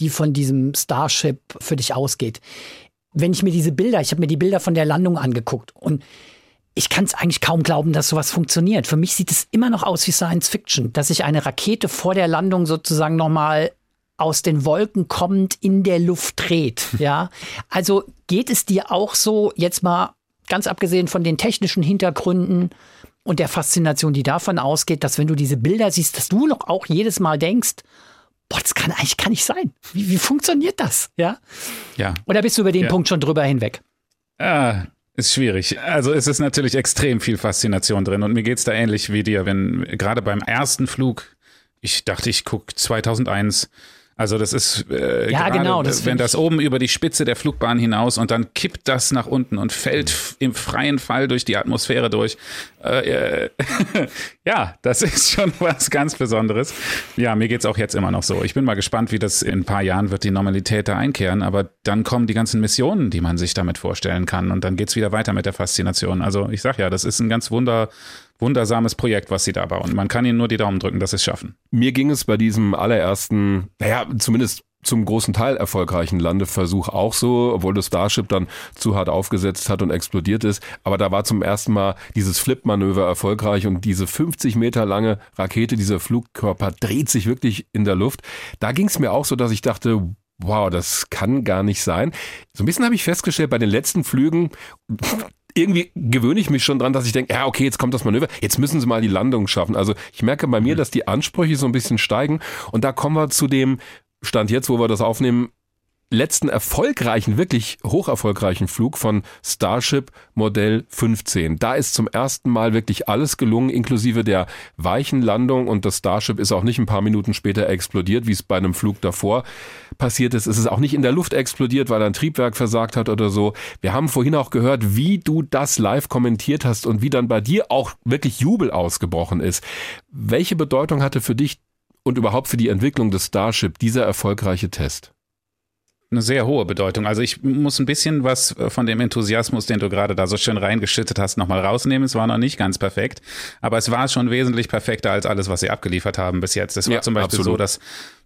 die von diesem Starship für dich ausgeht. Wenn ich mir diese Bilder, ich habe mir die Bilder von der Landung angeguckt und ich kann es eigentlich kaum glauben, dass sowas funktioniert. Für mich sieht es immer noch aus wie Science Fiction, dass sich eine Rakete vor der Landung sozusagen nochmal aus den Wolken kommend in der Luft dreht. Ja, also geht es dir auch so, jetzt mal ganz abgesehen von den technischen Hintergründen und der Faszination, die davon ausgeht, dass wenn du diese Bilder siehst, dass du noch auch jedes Mal denkst, boah, das kann eigentlich gar nicht sein. Wie, wie funktioniert das? Ja. Ja. Oder bist du über den ja. Punkt schon drüber hinweg? Ah, Ist schwierig. Also es ist natürlich extrem viel Faszination drin und mir geht's da ähnlich wie dir, wenn gerade beim ersten Flug, ich dachte, ich guck 2001 also das ist äh, ja, gerade, genau, das wenn das oben über die Spitze der Flugbahn hinaus und dann kippt das nach unten und fällt im freien Fall durch die Atmosphäre durch. Äh, äh, ja, das ist schon was ganz Besonderes. Ja, mir geht's auch jetzt immer noch so. Ich bin mal gespannt, wie das in ein paar Jahren wird die Normalität da einkehren, aber dann kommen die ganzen Missionen, die man sich damit vorstellen kann und dann geht's wieder weiter mit der Faszination. Also ich sag ja, das ist ein ganz wunder wundersames Projekt, was sie da bauen. Man kann ihnen nur die Daumen drücken, dass sie es schaffen. Mir ging es bei diesem allerersten, naja, zumindest zum großen Teil erfolgreichen Landeversuch auch so, obwohl das Starship dann zu hart aufgesetzt hat und explodiert ist. Aber da war zum ersten Mal dieses Flip-Manöver erfolgreich und diese 50 Meter lange Rakete, dieser Flugkörper dreht sich wirklich in der Luft. Da ging es mir auch so, dass ich dachte, wow, das kann gar nicht sein. So ein bisschen habe ich festgestellt bei den letzten Flügen, irgendwie gewöhne ich mich schon dran, dass ich denke, ja, okay, jetzt kommt das Manöver, jetzt müssen sie mal die Landung schaffen. Also ich merke bei mir, mhm. dass die Ansprüche so ein bisschen steigen. Und da kommen wir zu dem Stand jetzt, wo wir das aufnehmen, letzten erfolgreichen, wirklich hocherfolgreichen Flug von Starship Modell 15. Da ist zum ersten Mal wirklich alles gelungen, inklusive der weichen Landung und das Starship ist auch nicht ein paar Minuten später explodiert, wie es bei einem Flug davor passiert ist. Es ist auch nicht in der Luft explodiert, weil ein Triebwerk versagt hat oder so. Wir haben vorhin auch gehört, wie du das live kommentiert hast und wie dann bei dir auch wirklich Jubel ausgebrochen ist. Welche Bedeutung hatte für dich und überhaupt für die Entwicklung des Starship dieser erfolgreiche Test? Eine sehr hohe Bedeutung. Also ich muss ein bisschen was äh, von dem Enthusiasmus, den du gerade da so schön reingeschüttet hast, nochmal rausnehmen. Es war noch nicht ganz perfekt, aber es war schon wesentlich perfekter als alles, was sie abgeliefert haben bis jetzt. Es war ja, zum Beispiel absolut. so, dass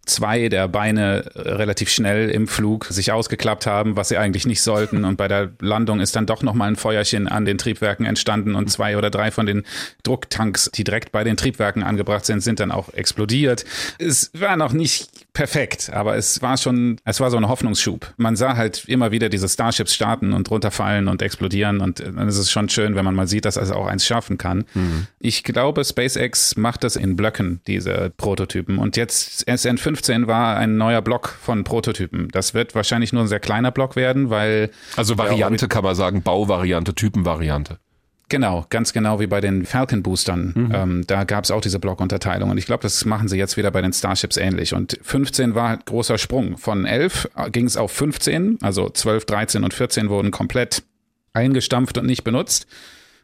zwei der Beine äh, relativ schnell im Flug sich ausgeklappt haben, was sie eigentlich nicht sollten. Und bei der Landung ist dann doch nochmal ein Feuerchen an den Triebwerken entstanden und zwei oder drei von den Drucktanks, die direkt bei den Triebwerken angebracht sind, sind dann auch explodiert. Es war noch nicht perfekt, aber es war schon, es war so ein Hoffnungsschub. Man sah halt immer wieder diese Starships starten und runterfallen und explodieren und dann ist es schon schön, wenn man mal sieht, dass es auch eins schaffen kann. Mhm. Ich glaube, SpaceX macht das in Blöcken, diese Prototypen. Und jetzt SN5 15 war ein neuer Block von Prototypen. Das wird wahrscheinlich nur ein sehr kleiner Block werden, weil. Also Variante kann man sagen, Bauvariante, Typenvariante. Genau, ganz genau wie bei den Falcon Boostern. Mhm. Ähm, da gab es auch diese Blockunterteilung. Und ich glaube, das machen sie jetzt wieder bei den Starships ähnlich. Und 15 war halt großer Sprung. Von 11 ging es auf 15, also 12, 13 und 14 wurden komplett eingestampft und nicht benutzt.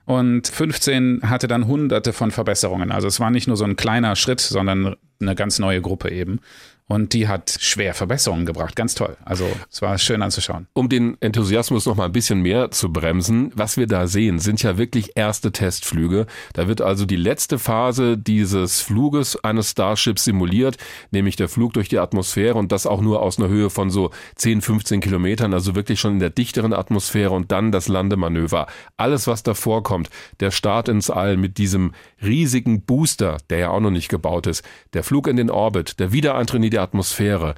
Und 15 hatte dann hunderte von Verbesserungen. Also es war nicht nur so ein kleiner Schritt, sondern eine ganz neue Gruppe eben. Und die hat schwer Verbesserungen gebracht. Ganz toll. Also es war schön anzuschauen. Um den Enthusiasmus noch mal ein bisschen mehr zu bremsen, was wir da sehen, sind ja wirklich erste Testflüge. Da wird also die letzte Phase dieses Fluges eines Starships simuliert, nämlich der Flug durch die Atmosphäre und das auch nur aus einer Höhe von so 10, 15 Kilometern, also wirklich schon in der dichteren Atmosphäre und dann das Landemanöver. Alles, was davor kommt, der Start ins All mit diesem riesigen Booster, der ja auch noch nicht gebaut ist, der Flug in den Orbit, der Wiedereintritt in die Atmosphäre.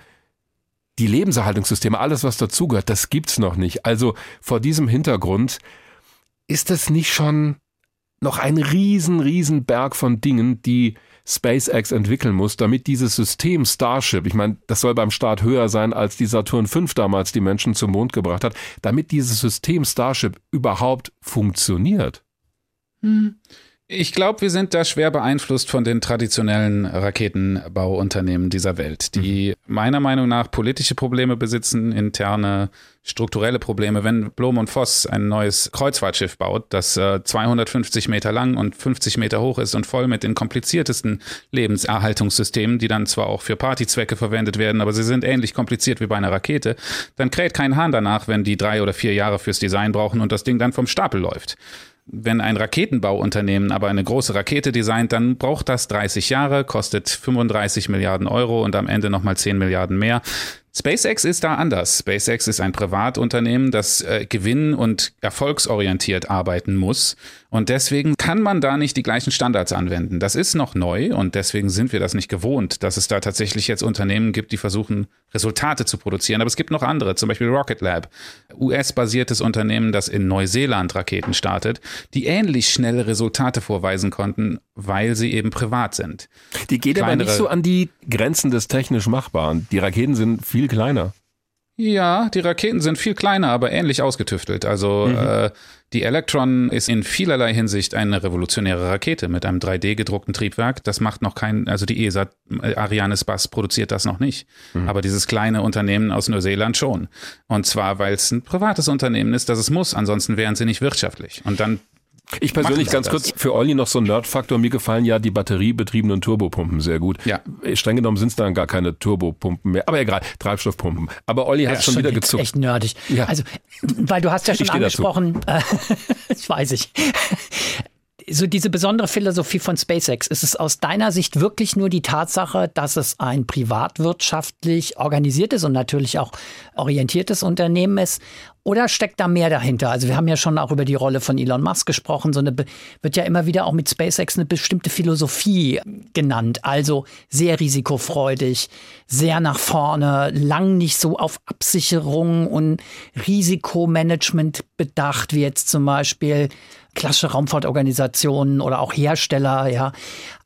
Die Lebenserhaltungssysteme, alles was dazugehört, das gibt's noch nicht. Also vor diesem Hintergrund ist es nicht schon noch ein riesen, riesen Berg von Dingen, die SpaceX entwickeln muss, damit dieses System Starship, ich meine, das soll beim Start höher sein, als die Saturn V damals die Menschen zum Mond gebracht hat, damit dieses System Starship überhaupt funktioniert. Hm. Ich glaube, wir sind da schwer beeinflusst von den traditionellen Raketenbauunternehmen dieser Welt, die mhm. meiner Meinung nach politische Probleme besitzen, interne strukturelle Probleme. Wenn Blom und Voss ein neues Kreuzfahrtschiff baut, das äh, 250 Meter lang und 50 Meter hoch ist und voll mit den kompliziertesten Lebenserhaltungssystemen, die dann zwar auch für Partyzwecke verwendet werden, aber sie sind ähnlich kompliziert wie bei einer Rakete, dann kräht kein Hahn danach, wenn die drei oder vier Jahre fürs Design brauchen und das Ding dann vom Stapel läuft. Wenn ein Raketenbauunternehmen aber eine große Rakete designt, dann braucht das 30 Jahre, kostet 35 Milliarden Euro und am Ende nochmal 10 Milliarden mehr. SpaceX ist da anders. SpaceX ist ein Privatunternehmen, das äh, gewinn- und erfolgsorientiert arbeiten muss. Und deswegen kann man da nicht die gleichen Standards anwenden. Das ist noch neu und deswegen sind wir das nicht gewohnt, dass es da tatsächlich jetzt Unternehmen gibt, die versuchen, Resultate zu produzieren. Aber es gibt noch andere, zum Beispiel Rocket Lab, US-basiertes Unternehmen, das in Neuseeland Raketen startet, die ähnlich schnelle Resultate vorweisen konnten, weil sie eben privat sind. Die geht Kleinere, aber nicht so an die Grenzen des technisch Machbaren. Die Raketen sind viel kleiner. Ja, die Raketen sind viel kleiner, aber ähnlich ausgetüftelt. Also mhm. äh, die Electron ist in vielerlei Hinsicht eine revolutionäre Rakete mit einem 3D gedruckten Triebwerk. Das macht noch kein, also die ESA äh, Arianes Bass produziert das noch nicht. Mhm. Aber dieses kleine Unternehmen aus Neuseeland schon. Und zwar, weil es ein privates Unternehmen ist, das es muss. Ansonsten wären sie nicht wirtschaftlich. Und dann ich persönlich ganz kurz für Olli noch so ein Nerdfaktor. Mir gefallen ja die batteriebetriebenen Turbopumpen sehr gut. Ja. Streng genommen sind es dann gar keine Turbopumpen mehr. Aber egal, Treibstoffpumpen. Aber Olli hat ja, schon wieder gezuckt. Echt nerdig. Ja. Also, weil du hast ja schon angesprochen, äh, ich weiß ich so diese besondere Philosophie von SpaceX, ist es aus deiner Sicht wirklich nur die Tatsache, dass es ein privatwirtschaftlich organisiertes und natürlich auch orientiertes Unternehmen ist? Oder steckt da mehr dahinter? Also wir haben ja schon auch über die Rolle von Elon Musk gesprochen. So eine wird ja immer wieder auch mit SpaceX eine bestimmte Philosophie genannt. Also sehr risikofreudig, sehr nach vorne, lang nicht so auf Absicherung und Risikomanagement bedacht, wie jetzt zum Beispiel klassische Raumfahrtorganisationen oder auch Hersteller, ja.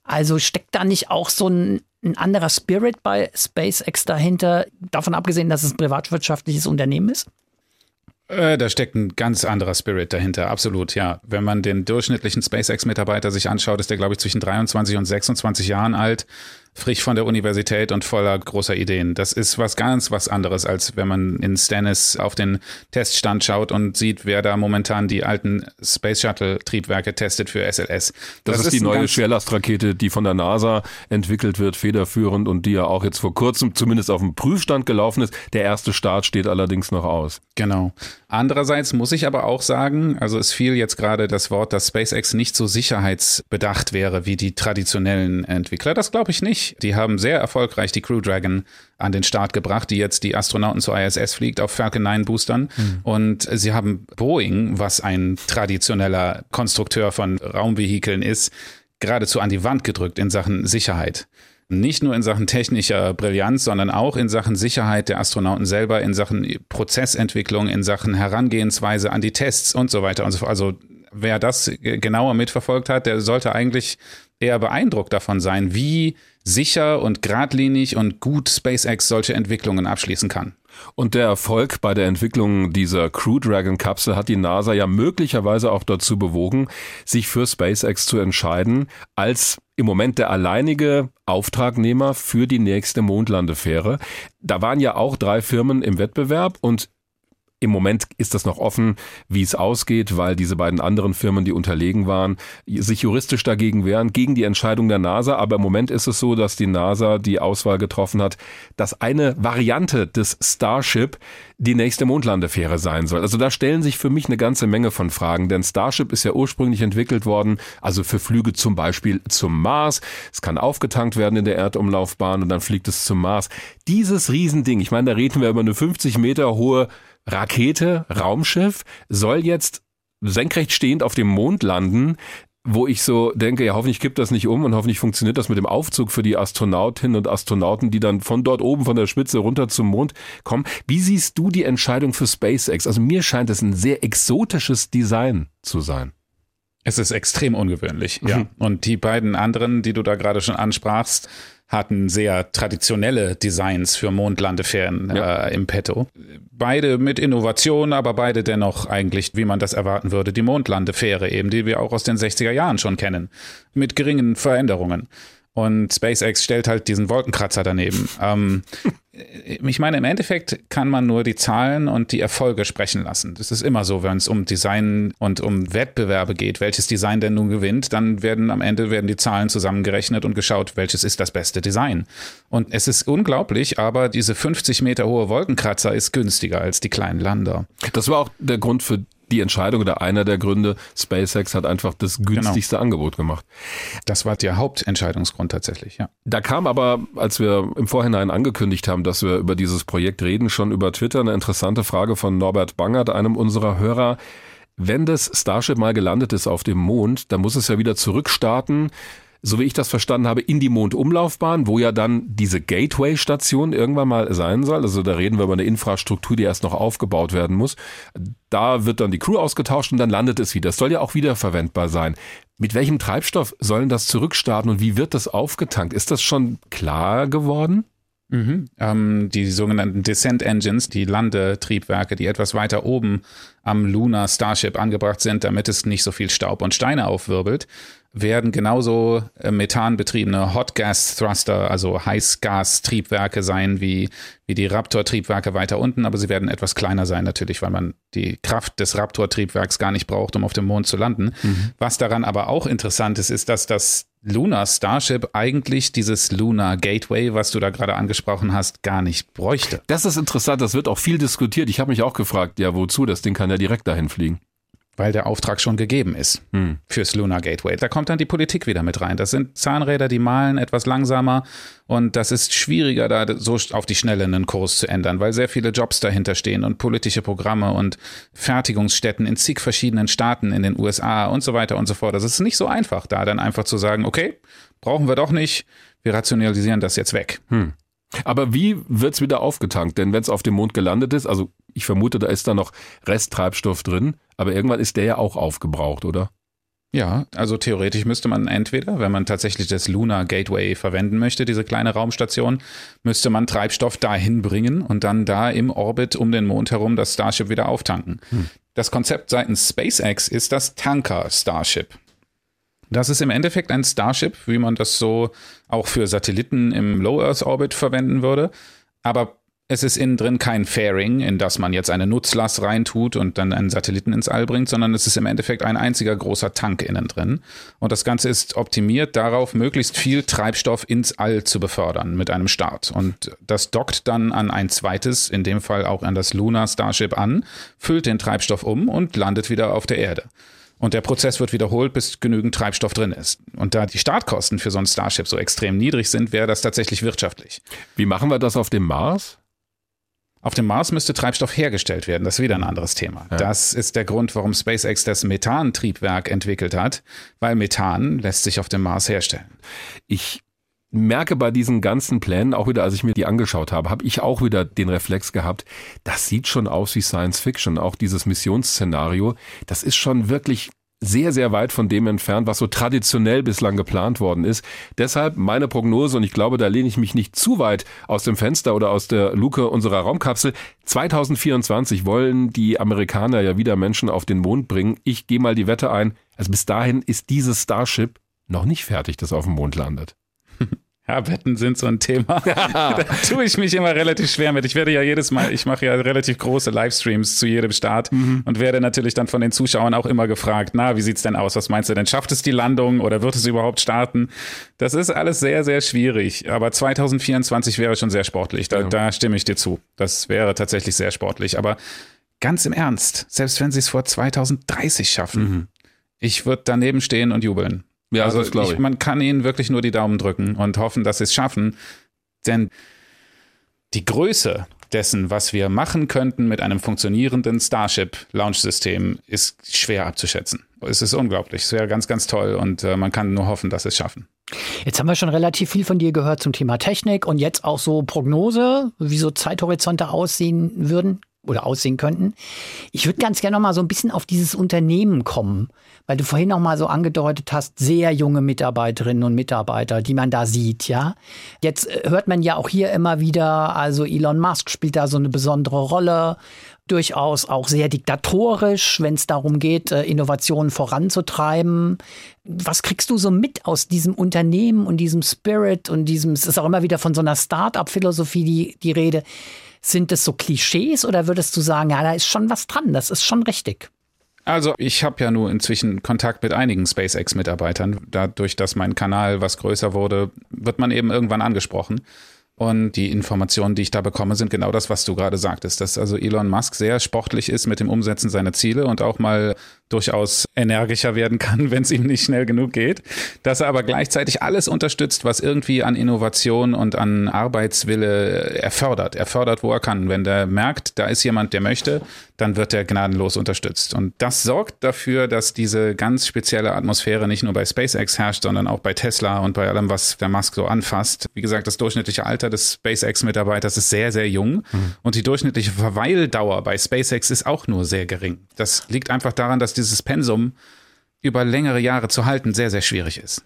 Also steckt da nicht auch so ein, ein anderer Spirit bei SpaceX dahinter, davon abgesehen, dass es ein privatwirtschaftliches Unternehmen ist? Äh, da steckt ein ganz anderer Spirit dahinter, absolut, ja. Wenn man den durchschnittlichen SpaceX-Mitarbeiter sich anschaut, ist der, glaube ich, zwischen 23 und 26 Jahren alt frisch von der Universität und voller großer Ideen. Das ist was ganz was anderes, als wenn man in Stennis auf den Teststand schaut und sieht, wer da momentan die alten Space Shuttle Triebwerke testet für SLS. Das, das ist, ist die neue Schwerlastrakete, die von der NASA entwickelt wird, federführend und die ja auch jetzt vor kurzem zumindest auf dem Prüfstand gelaufen ist. Der erste Start steht allerdings noch aus. Genau. Andererseits muss ich aber auch sagen, also es fiel jetzt gerade das Wort, dass SpaceX nicht so sicherheitsbedacht wäre wie die traditionellen Entwickler. Das glaube ich nicht. Die haben sehr erfolgreich die Crew Dragon an den Start gebracht, die jetzt die Astronauten zur ISS fliegt auf Falcon 9 Boostern. Mhm. Und sie haben Boeing, was ein traditioneller Konstrukteur von Raumvehikeln ist, geradezu an die Wand gedrückt in Sachen Sicherheit. Nicht nur in Sachen technischer Brillanz, sondern auch in Sachen Sicherheit der Astronauten selber, in Sachen Prozessentwicklung, in Sachen Herangehensweise an die Tests und so weiter und so fort. Also wer das genauer mitverfolgt hat, der sollte eigentlich eher beeindruckt davon sein, wie sicher und geradlinig und gut SpaceX solche Entwicklungen abschließen kann. Und der Erfolg bei der Entwicklung dieser Crew Dragon Kapsel hat die NASA ja möglicherweise auch dazu bewogen, sich für SpaceX zu entscheiden, als im Moment der alleinige Auftragnehmer für die nächste Mondlandefähre. Da waren ja auch drei Firmen im Wettbewerb und im Moment ist das noch offen, wie es ausgeht, weil diese beiden anderen Firmen, die unterlegen waren, sich juristisch dagegen wehren, gegen die Entscheidung der NASA. Aber im Moment ist es so, dass die NASA die Auswahl getroffen hat, dass eine Variante des Starship die nächste Mondlandefähre sein soll. Also da stellen sich für mich eine ganze Menge von Fragen, denn Starship ist ja ursprünglich entwickelt worden, also für Flüge zum Beispiel zum Mars. Es kann aufgetankt werden in der Erdumlaufbahn und dann fliegt es zum Mars. Dieses Riesending, ich meine, da reden wir über eine 50 Meter hohe Rakete, Raumschiff soll jetzt senkrecht stehend auf dem Mond landen, wo ich so denke, ja, hoffentlich kippt das nicht um und hoffentlich funktioniert das mit dem Aufzug für die Astronautinnen und Astronauten, die dann von dort oben von der Spitze runter zum Mond kommen. Wie siehst du die Entscheidung für SpaceX? Also mir scheint es ein sehr exotisches Design zu sein. Es ist extrem ungewöhnlich, ja. Mhm. Und die beiden anderen, die du da gerade schon ansprachst, hatten sehr traditionelle Designs für Mondlandefähren ja. äh, im Petto. Beide mit Innovation, aber beide dennoch eigentlich, wie man das erwarten würde, die Mondlandefähre eben, die wir auch aus den 60er Jahren schon kennen, mit geringen Veränderungen. Und SpaceX stellt halt diesen Wolkenkratzer daneben. ähm, ich meine, im Endeffekt kann man nur die Zahlen und die Erfolge sprechen lassen. Das ist immer so, wenn es um Design und um Wettbewerbe geht, welches Design denn nun gewinnt, dann werden am Ende werden die Zahlen zusammengerechnet und geschaut, welches ist das beste Design. Und es ist unglaublich, aber diese 50 Meter hohe Wolkenkratzer ist günstiger als die kleinen Lander. Das war auch der Grund für die Entscheidung oder einer der Gründe, SpaceX hat einfach das genau. günstigste genau. Angebot gemacht. Das war der Hauptentscheidungsgrund tatsächlich, ja. Da kam aber, als wir im Vorhinein angekündigt haben, dass wir über dieses Projekt reden, schon über Twitter eine interessante Frage von Norbert Bangert, einem unserer Hörer. Wenn das Starship mal gelandet ist auf dem Mond, dann muss es ja wieder zurückstarten so wie ich das verstanden habe, in die Mondumlaufbahn, wo ja dann diese Gateway-Station irgendwann mal sein soll. Also da reden wir über eine Infrastruktur, die erst noch aufgebaut werden muss. Da wird dann die Crew ausgetauscht und dann landet es wieder. Es soll ja auch wiederverwendbar sein. Mit welchem Treibstoff sollen das zurückstarten und wie wird das aufgetankt? Ist das schon klar geworden? Mhm. Ähm, die sogenannten Descent Engines, die Landetriebwerke, die etwas weiter oben am Lunar Starship angebracht sind, damit es nicht so viel Staub und Steine aufwirbelt, werden genauso äh, methanbetriebene Hot Gas Thruster, also Heißgas-Triebwerke sein wie, wie die Raptor-Triebwerke weiter unten, aber sie werden etwas kleiner sein natürlich, weil man die Kraft des Raptor-Triebwerks gar nicht braucht, um auf dem Mond zu landen. Mhm. Was daran aber auch interessant ist, ist, dass das Lunar Starship eigentlich dieses Lunar Gateway, was du da gerade angesprochen hast, gar nicht bräuchte. Das ist interessant, das wird auch viel diskutiert. Ich habe mich auch gefragt, ja, wozu? Das Ding kann ja direkt dahin fliegen weil der Auftrag schon gegeben ist hm. fürs Lunar Gateway. Da kommt dann die Politik wieder mit rein. Das sind Zahnräder, die malen etwas langsamer und das ist schwieriger, da so auf die Schnelle einen Kurs zu ändern, weil sehr viele Jobs dahinter stehen und politische Programme und Fertigungsstätten in zig verschiedenen Staaten in den USA und so weiter und so fort. Das ist nicht so einfach, da dann einfach zu sagen, okay, brauchen wir doch nicht, wir rationalisieren das jetzt weg. Hm. Aber wie wird's wieder aufgetankt? Denn wenn es auf dem Mond gelandet ist, also ich vermute, da ist da noch Resttreibstoff drin, aber irgendwann ist der ja auch aufgebraucht, oder? Ja, also theoretisch müsste man entweder, wenn man tatsächlich das Lunar Gateway verwenden möchte, diese kleine Raumstation, müsste man Treibstoff dahin bringen und dann da im Orbit um den Mond herum das Starship wieder auftanken. Hm. Das Konzept seitens SpaceX ist das Tanker Starship. Das ist im Endeffekt ein Starship, wie man das so auch für Satelliten im Low Earth Orbit verwenden würde. Aber es ist innen drin kein Fairing, in das man jetzt eine Nutzlast reintut und dann einen Satelliten ins All bringt, sondern es ist im Endeffekt ein einziger großer Tank innen drin. Und das Ganze ist optimiert darauf, möglichst viel Treibstoff ins All zu befördern mit einem Start. Und das dockt dann an ein zweites, in dem Fall auch an das Lunar Starship an, füllt den Treibstoff um und landet wieder auf der Erde. Und der Prozess wird wiederholt, bis genügend Treibstoff drin ist. Und da die Startkosten für so ein Starship so extrem niedrig sind, wäre das tatsächlich wirtschaftlich. Wie machen wir das auf dem Mars? Auf dem Mars müsste Treibstoff hergestellt werden. Das ist wieder ein anderes Thema. Ja. Das ist der Grund, warum SpaceX das Methantriebwerk entwickelt hat, weil Methan lässt sich auf dem Mars herstellen. Ich merke bei diesen ganzen Plänen, auch wieder, als ich mir die angeschaut habe, habe ich auch wieder den Reflex gehabt, das sieht schon aus wie Science Fiction. Auch dieses Missionsszenario, das ist schon wirklich sehr, sehr weit von dem entfernt, was so traditionell bislang geplant worden ist. Deshalb meine Prognose, und ich glaube, da lehne ich mich nicht zu weit aus dem Fenster oder aus der Luke unserer Raumkapsel. 2024 wollen die Amerikaner ja wieder Menschen auf den Mond bringen. Ich gehe mal die Wette ein. Also bis dahin ist dieses Starship noch nicht fertig, das auf dem Mond landet. Ja, Wetten sind so ein Thema. da tue ich mich immer relativ schwer mit. Ich werde ja jedes Mal, ich mache ja relativ große Livestreams zu jedem Start mhm. und werde natürlich dann von den Zuschauern auch immer gefragt, na, wie sieht's denn aus? Was meinst du denn? Schafft es die Landung oder wird es überhaupt starten? Das ist alles sehr, sehr schwierig. Aber 2024 wäre schon sehr sportlich. Da, ja. da stimme ich dir zu. Das wäre tatsächlich sehr sportlich. Aber ganz im Ernst, selbst wenn sie es vor 2030 schaffen, mhm. ich würde daneben stehen und jubeln. Ja, also das glaube ich. Man kann ihnen wirklich nur die Daumen drücken und hoffen, dass sie es schaffen. Denn die Größe dessen, was wir machen könnten mit einem funktionierenden Starship-Launch-System, ist schwer abzuschätzen. Es ist unglaublich. Es wäre ganz, ganz toll und äh, man kann nur hoffen, dass sie es schaffen. Jetzt haben wir schon relativ viel von dir gehört zum Thema Technik und jetzt auch so Prognose, wie so Zeithorizonte aussehen würden oder aussehen könnten. Ich würde ganz gerne noch mal so ein bisschen auf dieses Unternehmen kommen, weil du vorhin noch mal so angedeutet hast, sehr junge Mitarbeiterinnen und Mitarbeiter, die man da sieht, ja. Jetzt äh, hört man ja auch hier immer wieder, also Elon Musk spielt da so eine besondere Rolle, durchaus auch sehr diktatorisch, wenn es darum geht, äh, Innovationen voranzutreiben. Was kriegst du so mit aus diesem Unternehmen und diesem Spirit und diesem, es ist auch immer wieder von so einer Start-up-Philosophie die, die Rede. Sind das so Klischees oder würdest du sagen, ja, da ist schon was dran, das ist schon richtig? Also ich habe ja nur inzwischen Kontakt mit einigen SpaceX-Mitarbeitern. Dadurch, dass mein Kanal was größer wurde, wird man eben irgendwann angesprochen. Und die Informationen, die ich da bekomme, sind genau das, was du gerade sagtest, dass also Elon Musk sehr sportlich ist mit dem Umsetzen seiner Ziele und auch mal durchaus energischer werden kann, wenn es ihm nicht schnell genug geht, dass er aber gleichzeitig alles unterstützt, was irgendwie an Innovation und an Arbeitswille erfordert. Er fördert, wo er kann. Wenn der merkt, da ist jemand, der möchte, dann wird er gnadenlos unterstützt. Und das sorgt dafür, dass diese ganz spezielle Atmosphäre nicht nur bei SpaceX herrscht, sondern auch bei Tesla und bei allem, was der Musk so anfasst. Wie gesagt, das durchschnittliche Alter des SpaceX-Mitarbeiters ist sehr, sehr jung mhm. und die durchschnittliche Verweildauer bei SpaceX ist auch nur sehr gering. Das liegt einfach daran, dass dieses Pensum über längere Jahre zu halten sehr, sehr schwierig ist.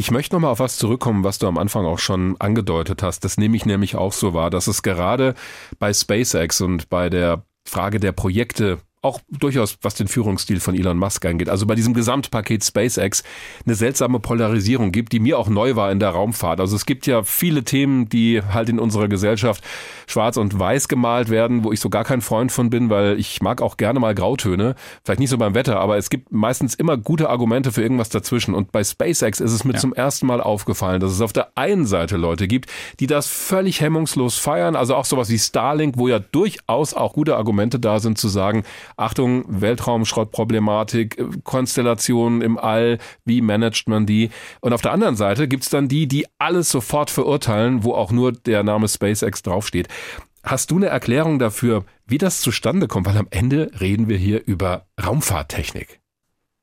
Ich möchte nochmal auf was zurückkommen, was du am Anfang auch schon angedeutet hast. Das nehme ich nämlich auch so wahr, dass es gerade bei SpaceX und bei der Frage der Projekte auch durchaus, was den Führungsstil von Elon Musk angeht, also bei diesem Gesamtpaket SpaceX eine seltsame Polarisierung gibt, die mir auch neu war in der Raumfahrt. Also es gibt ja viele Themen, die halt in unserer Gesellschaft schwarz und weiß gemalt werden, wo ich so gar kein Freund von bin, weil ich mag auch gerne mal Grautöne. Vielleicht nicht so beim Wetter, aber es gibt meistens immer gute Argumente für irgendwas dazwischen. Und bei SpaceX ist es mir ja. zum ersten Mal aufgefallen, dass es auf der einen Seite Leute gibt, die das völlig hemmungslos feiern. Also auch sowas wie Starlink, wo ja durchaus auch gute Argumente da sind zu sagen, Achtung, Weltraumschrottproblematik, äh, Konstellationen im All, wie managt man die? Und auf der anderen Seite gibt's dann die, die alles sofort verurteilen, wo auch nur der Name SpaceX draufsteht. Hast du eine Erklärung dafür, wie das zustande kommt? Weil am Ende reden wir hier über Raumfahrttechnik.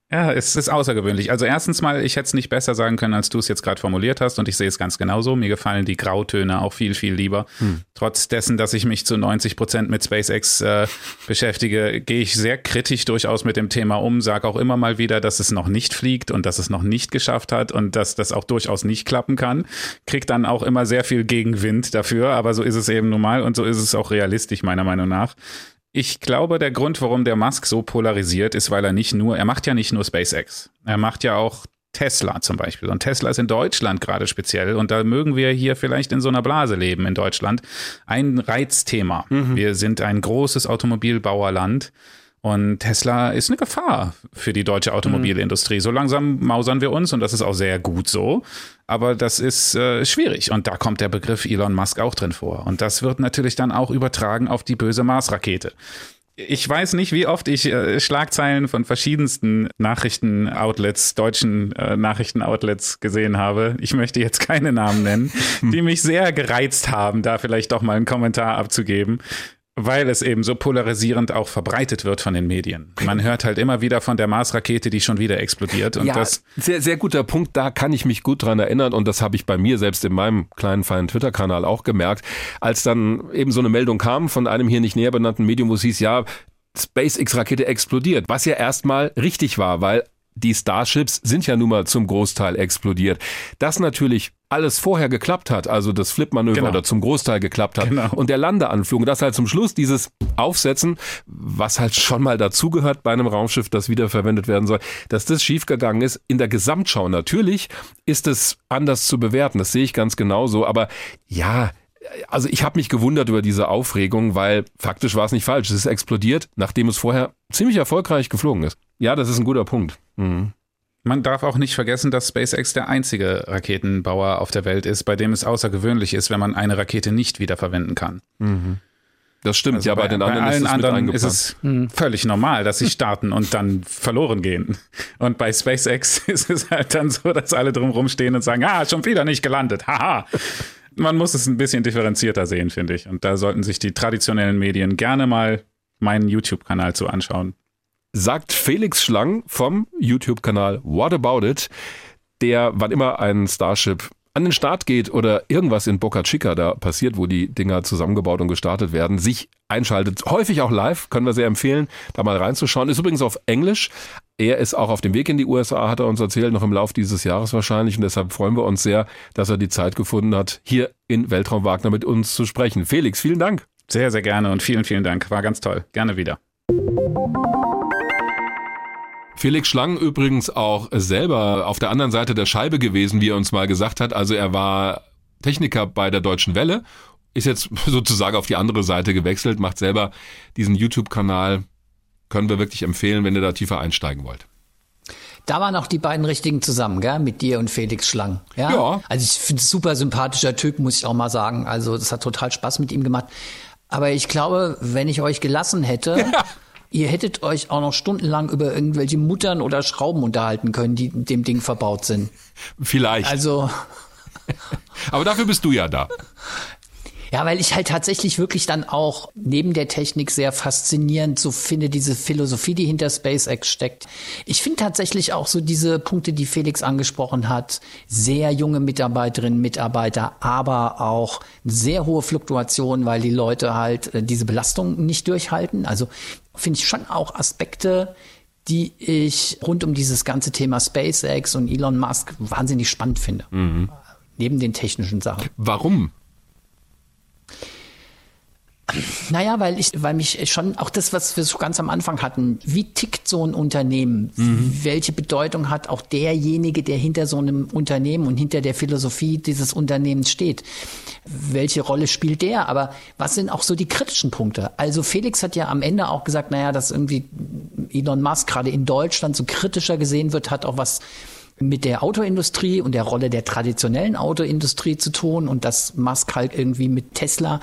Ja, es ist außergewöhnlich. Also erstens mal, ich hätte es nicht besser sagen können, als du es jetzt gerade formuliert hast und ich sehe es ganz genauso. Mir gefallen die Grautöne auch viel, viel lieber. Hm. Trotz dessen, dass ich mich zu 90 Prozent mit SpaceX äh, beschäftige, gehe ich sehr kritisch durchaus mit dem Thema um, sage auch immer mal wieder, dass es noch nicht fliegt und dass es noch nicht geschafft hat und dass das auch durchaus nicht klappen kann. Krieg dann auch immer sehr viel Gegenwind dafür, aber so ist es eben nun mal und so ist es auch realistisch meiner Meinung nach. Ich glaube, der Grund, warum der Musk so polarisiert, ist, weil er nicht nur, er macht ja nicht nur SpaceX. Er macht ja auch Tesla zum Beispiel. Und Tesla ist in Deutschland gerade speziell. Und da mögen wir hier vielleicht in so einer Blase leben in Deutschland. Ein Reizthema. Mhm. Wir sind ein großes Automobilbauerland. Und Tesla ist eine Gefahr für die deutsche Automobilindustrie. So langsam mausern wir uns und das ist auch sehr gut so. Aber das ist äh, schwierig und da kommt der Begriff Elon Musk auch drin vor. Und das wird natürlich dann auch übertragen auf die böse Mars-Rakete. Ich weiß nicht, wie oft ich äh, Schlagzeilen von verschiedensten Nachrichtenoutlets, deutschen äh, Nachrichtenoutlets gesehen habe. Ich möchte jetzt keine Namen nennen, die mich sehr gereizt haben, da vielleicht doch mal einen Kommentar abzugeben weil es eben so polarisierend auch verbreitet wird von den Medien. Man hört halt immer wieder von der Mars-Rakete, die schon wieder explodiert. Und ja, das sehr, sehr guter Punkt. Da kann ich mich gut dran erinnern. Und das habe ich bei mir selbst in meinem kleinen, feinen Twitter-Kanal auch gemerkt. Als dann eben so eine Meldung kam von einem hier nicht näher benannten Medium, wo es hieß, ja, SpaceX-Rakete explodiert. Was ja erstmal richtig war, weil die Starships sind ja nun mal zum Großteil explodiert. Das natürlich alles vorher geklappt hat, also das Flip-Manöver genau. oder zum Großteil geklappt hat genau. und der Landeanflug, das halt zum Schluss dieses Aufsetzen, was halt schon mal dazugehört bei einem Raumschiff, das wiederverwendet werden soll, dass das schiefgegangen ist. In der Gesamtschau natürlich ist es anders zu bewerten, das sehe ich ganz genauso, aber ja, also ich habe mich gewundert über diese Aufregung, weil faktisch war es nicht falsch. Es ist explodiert, nachdem es vorher ziemlich erfolgreich geflogen ist. Ja, das ist ein guter Punkt. Mhm. Man darf auch nicht vergessen, dass SpaceX der einzige Raketenbauer auf der Welt ist, bei dem es außergewöhnlich ist, wenn man eine Rakete nicht wiederverwenden kann. Mhm. Das stimmt, also ja, bei, bei den anderen bei allen ist es anderen ist es völlig normal, dass sie starten und dann verloren gehen. Und bei SpaceX ist es halt dann so, dass alle drumherum stehen und sagen, ah, schon wieder nicht gelandet, haha. Man muss es ein bisschen differenzierter sehen, finde ich. Und da sollten sich die traditionellen Medien gerne mal meinen YouTube-Kanal zu anschauen sagt Felix Schlang vom YouTube-Kanal What About It, der, wann immer ein Starship an den Start geht oder irgendwas in Boca Chica da passiert, wo die Dinger zusammengebaut und gestartet werden, sich einschaltet. Häufig auch live, können wir sehr empfehlen, da mal reinzuschauen. Ist übrigens auf Englisch. Er ist auch auf dem Weg in die USA, hat er uns erzählt, noch im Lauf dieses Jahres wahrscheinlich. Und deshalb freuen wir uns sehr, dass er die Zeit gefunden hat, hier in Weltraum Wagner mit uns zu sprechen. Felix, vielen Dank. Sehr, sehr gerne und vielen, vielen Dank. War ganz toll. Gerne wieder. Felix Schlang übrigens auch selber auf der anderen Seite der Scheibe gewesen, wie er uns mal gesagt hat. Also er war Techniker bei der Deutschen Welle, ist jetzt sozusagen auf die andere Seite gewechselt, macht selber diesen YouTube-Kanal. Können wir wirklich empfehlen, wenn ihr da tiefer einsteigen wollt. Da waren auch die beiden richtigen zusammen, gell? Mit dir und Felix Schlang. Ja. ja. Also ich finde super sympathischer Typ, muss ich auch mal sagen. Also das hat total Spaß mit ihm gemacht. Aber ich glaube, wenn ich euch gelassen hätte, ja. Ihr hättet euch auch noch stundenlang über irgendwelche Muttern oder Schrauben unterhalten können, die dem Ding verbaut sind. Vielleicht. Also. Aber dafür bist du ja da. Ja, weil ich halt tatsächlich wirklich dann auch neben der Technik sehr faszinierend so finde, diese Philosophie, die hinter SpaceX steckt. Ich finde tatsächlich auch so diese Punkte, die Felix angesprochen hat, sehr junge Mitarbeiterinnen, Mitarbeiter, aber auch sehr hohe Fluktuationen, weil die Leute halt äh, diese Belastung nicht durchhalten. Also finde ich schon auch Aspekte, die ich rund um dieses ganze Thema SpaceX und Elon Musk wahnsinnig spannend finde. Mhm. Neben den technischen Sachen. Warum? Naja, weil ich, weil mich schon auch das, was wir so ganz am Anfang hatten, wie tickt so ein Unternehmen? Mhm. Welche Bedeutung hat auch derjenige, der hinter so einem Unternehmen und hinter der Philosophie dieses Unternehmens steht? Welche Rolle spielt der? Aber was sind auch so die kritischen Punkte? Also Felix hat ja am Ende auch gesagt, naja, dass irgendwie Elon Musk gerade in Deutschland so kritischer gesehen wird, hat auch was mit der Autoindustrie und der Rolle der traditionellen Autoindustrie zu tun und dass Musk halt irgendwie mit Tesla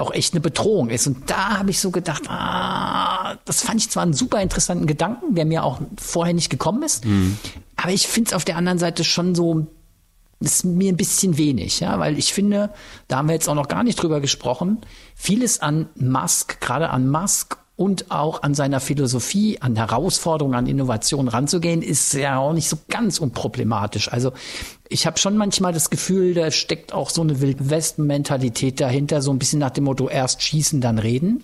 auch echt eine Bedrohung ist. Und da habe ich so gedacht, ah, das fand ich zwar einen super interessanten Gedanken, der mir auch vorher nicht gekommen ist, mhm. aber ich finde es auf der anderen Seite schon so, ist mir ein bisschen wenig, ja, weil ich finde, da haben wir jetzt auch noch gar nicht drüber gesprochen, vieles an Musk, gerade an Musk und auch an seiner Philosophie, an Herausforderungen, an Innovationen ranzugehen, ist ja auch nicht so ganz unproblematisch. Also ich habe schon manchmal das Gefühl, da steckt auch so eine Wildwesten-Mentalität dahinter, so ein bisschen nach dem Motto erst schießen, dann reden.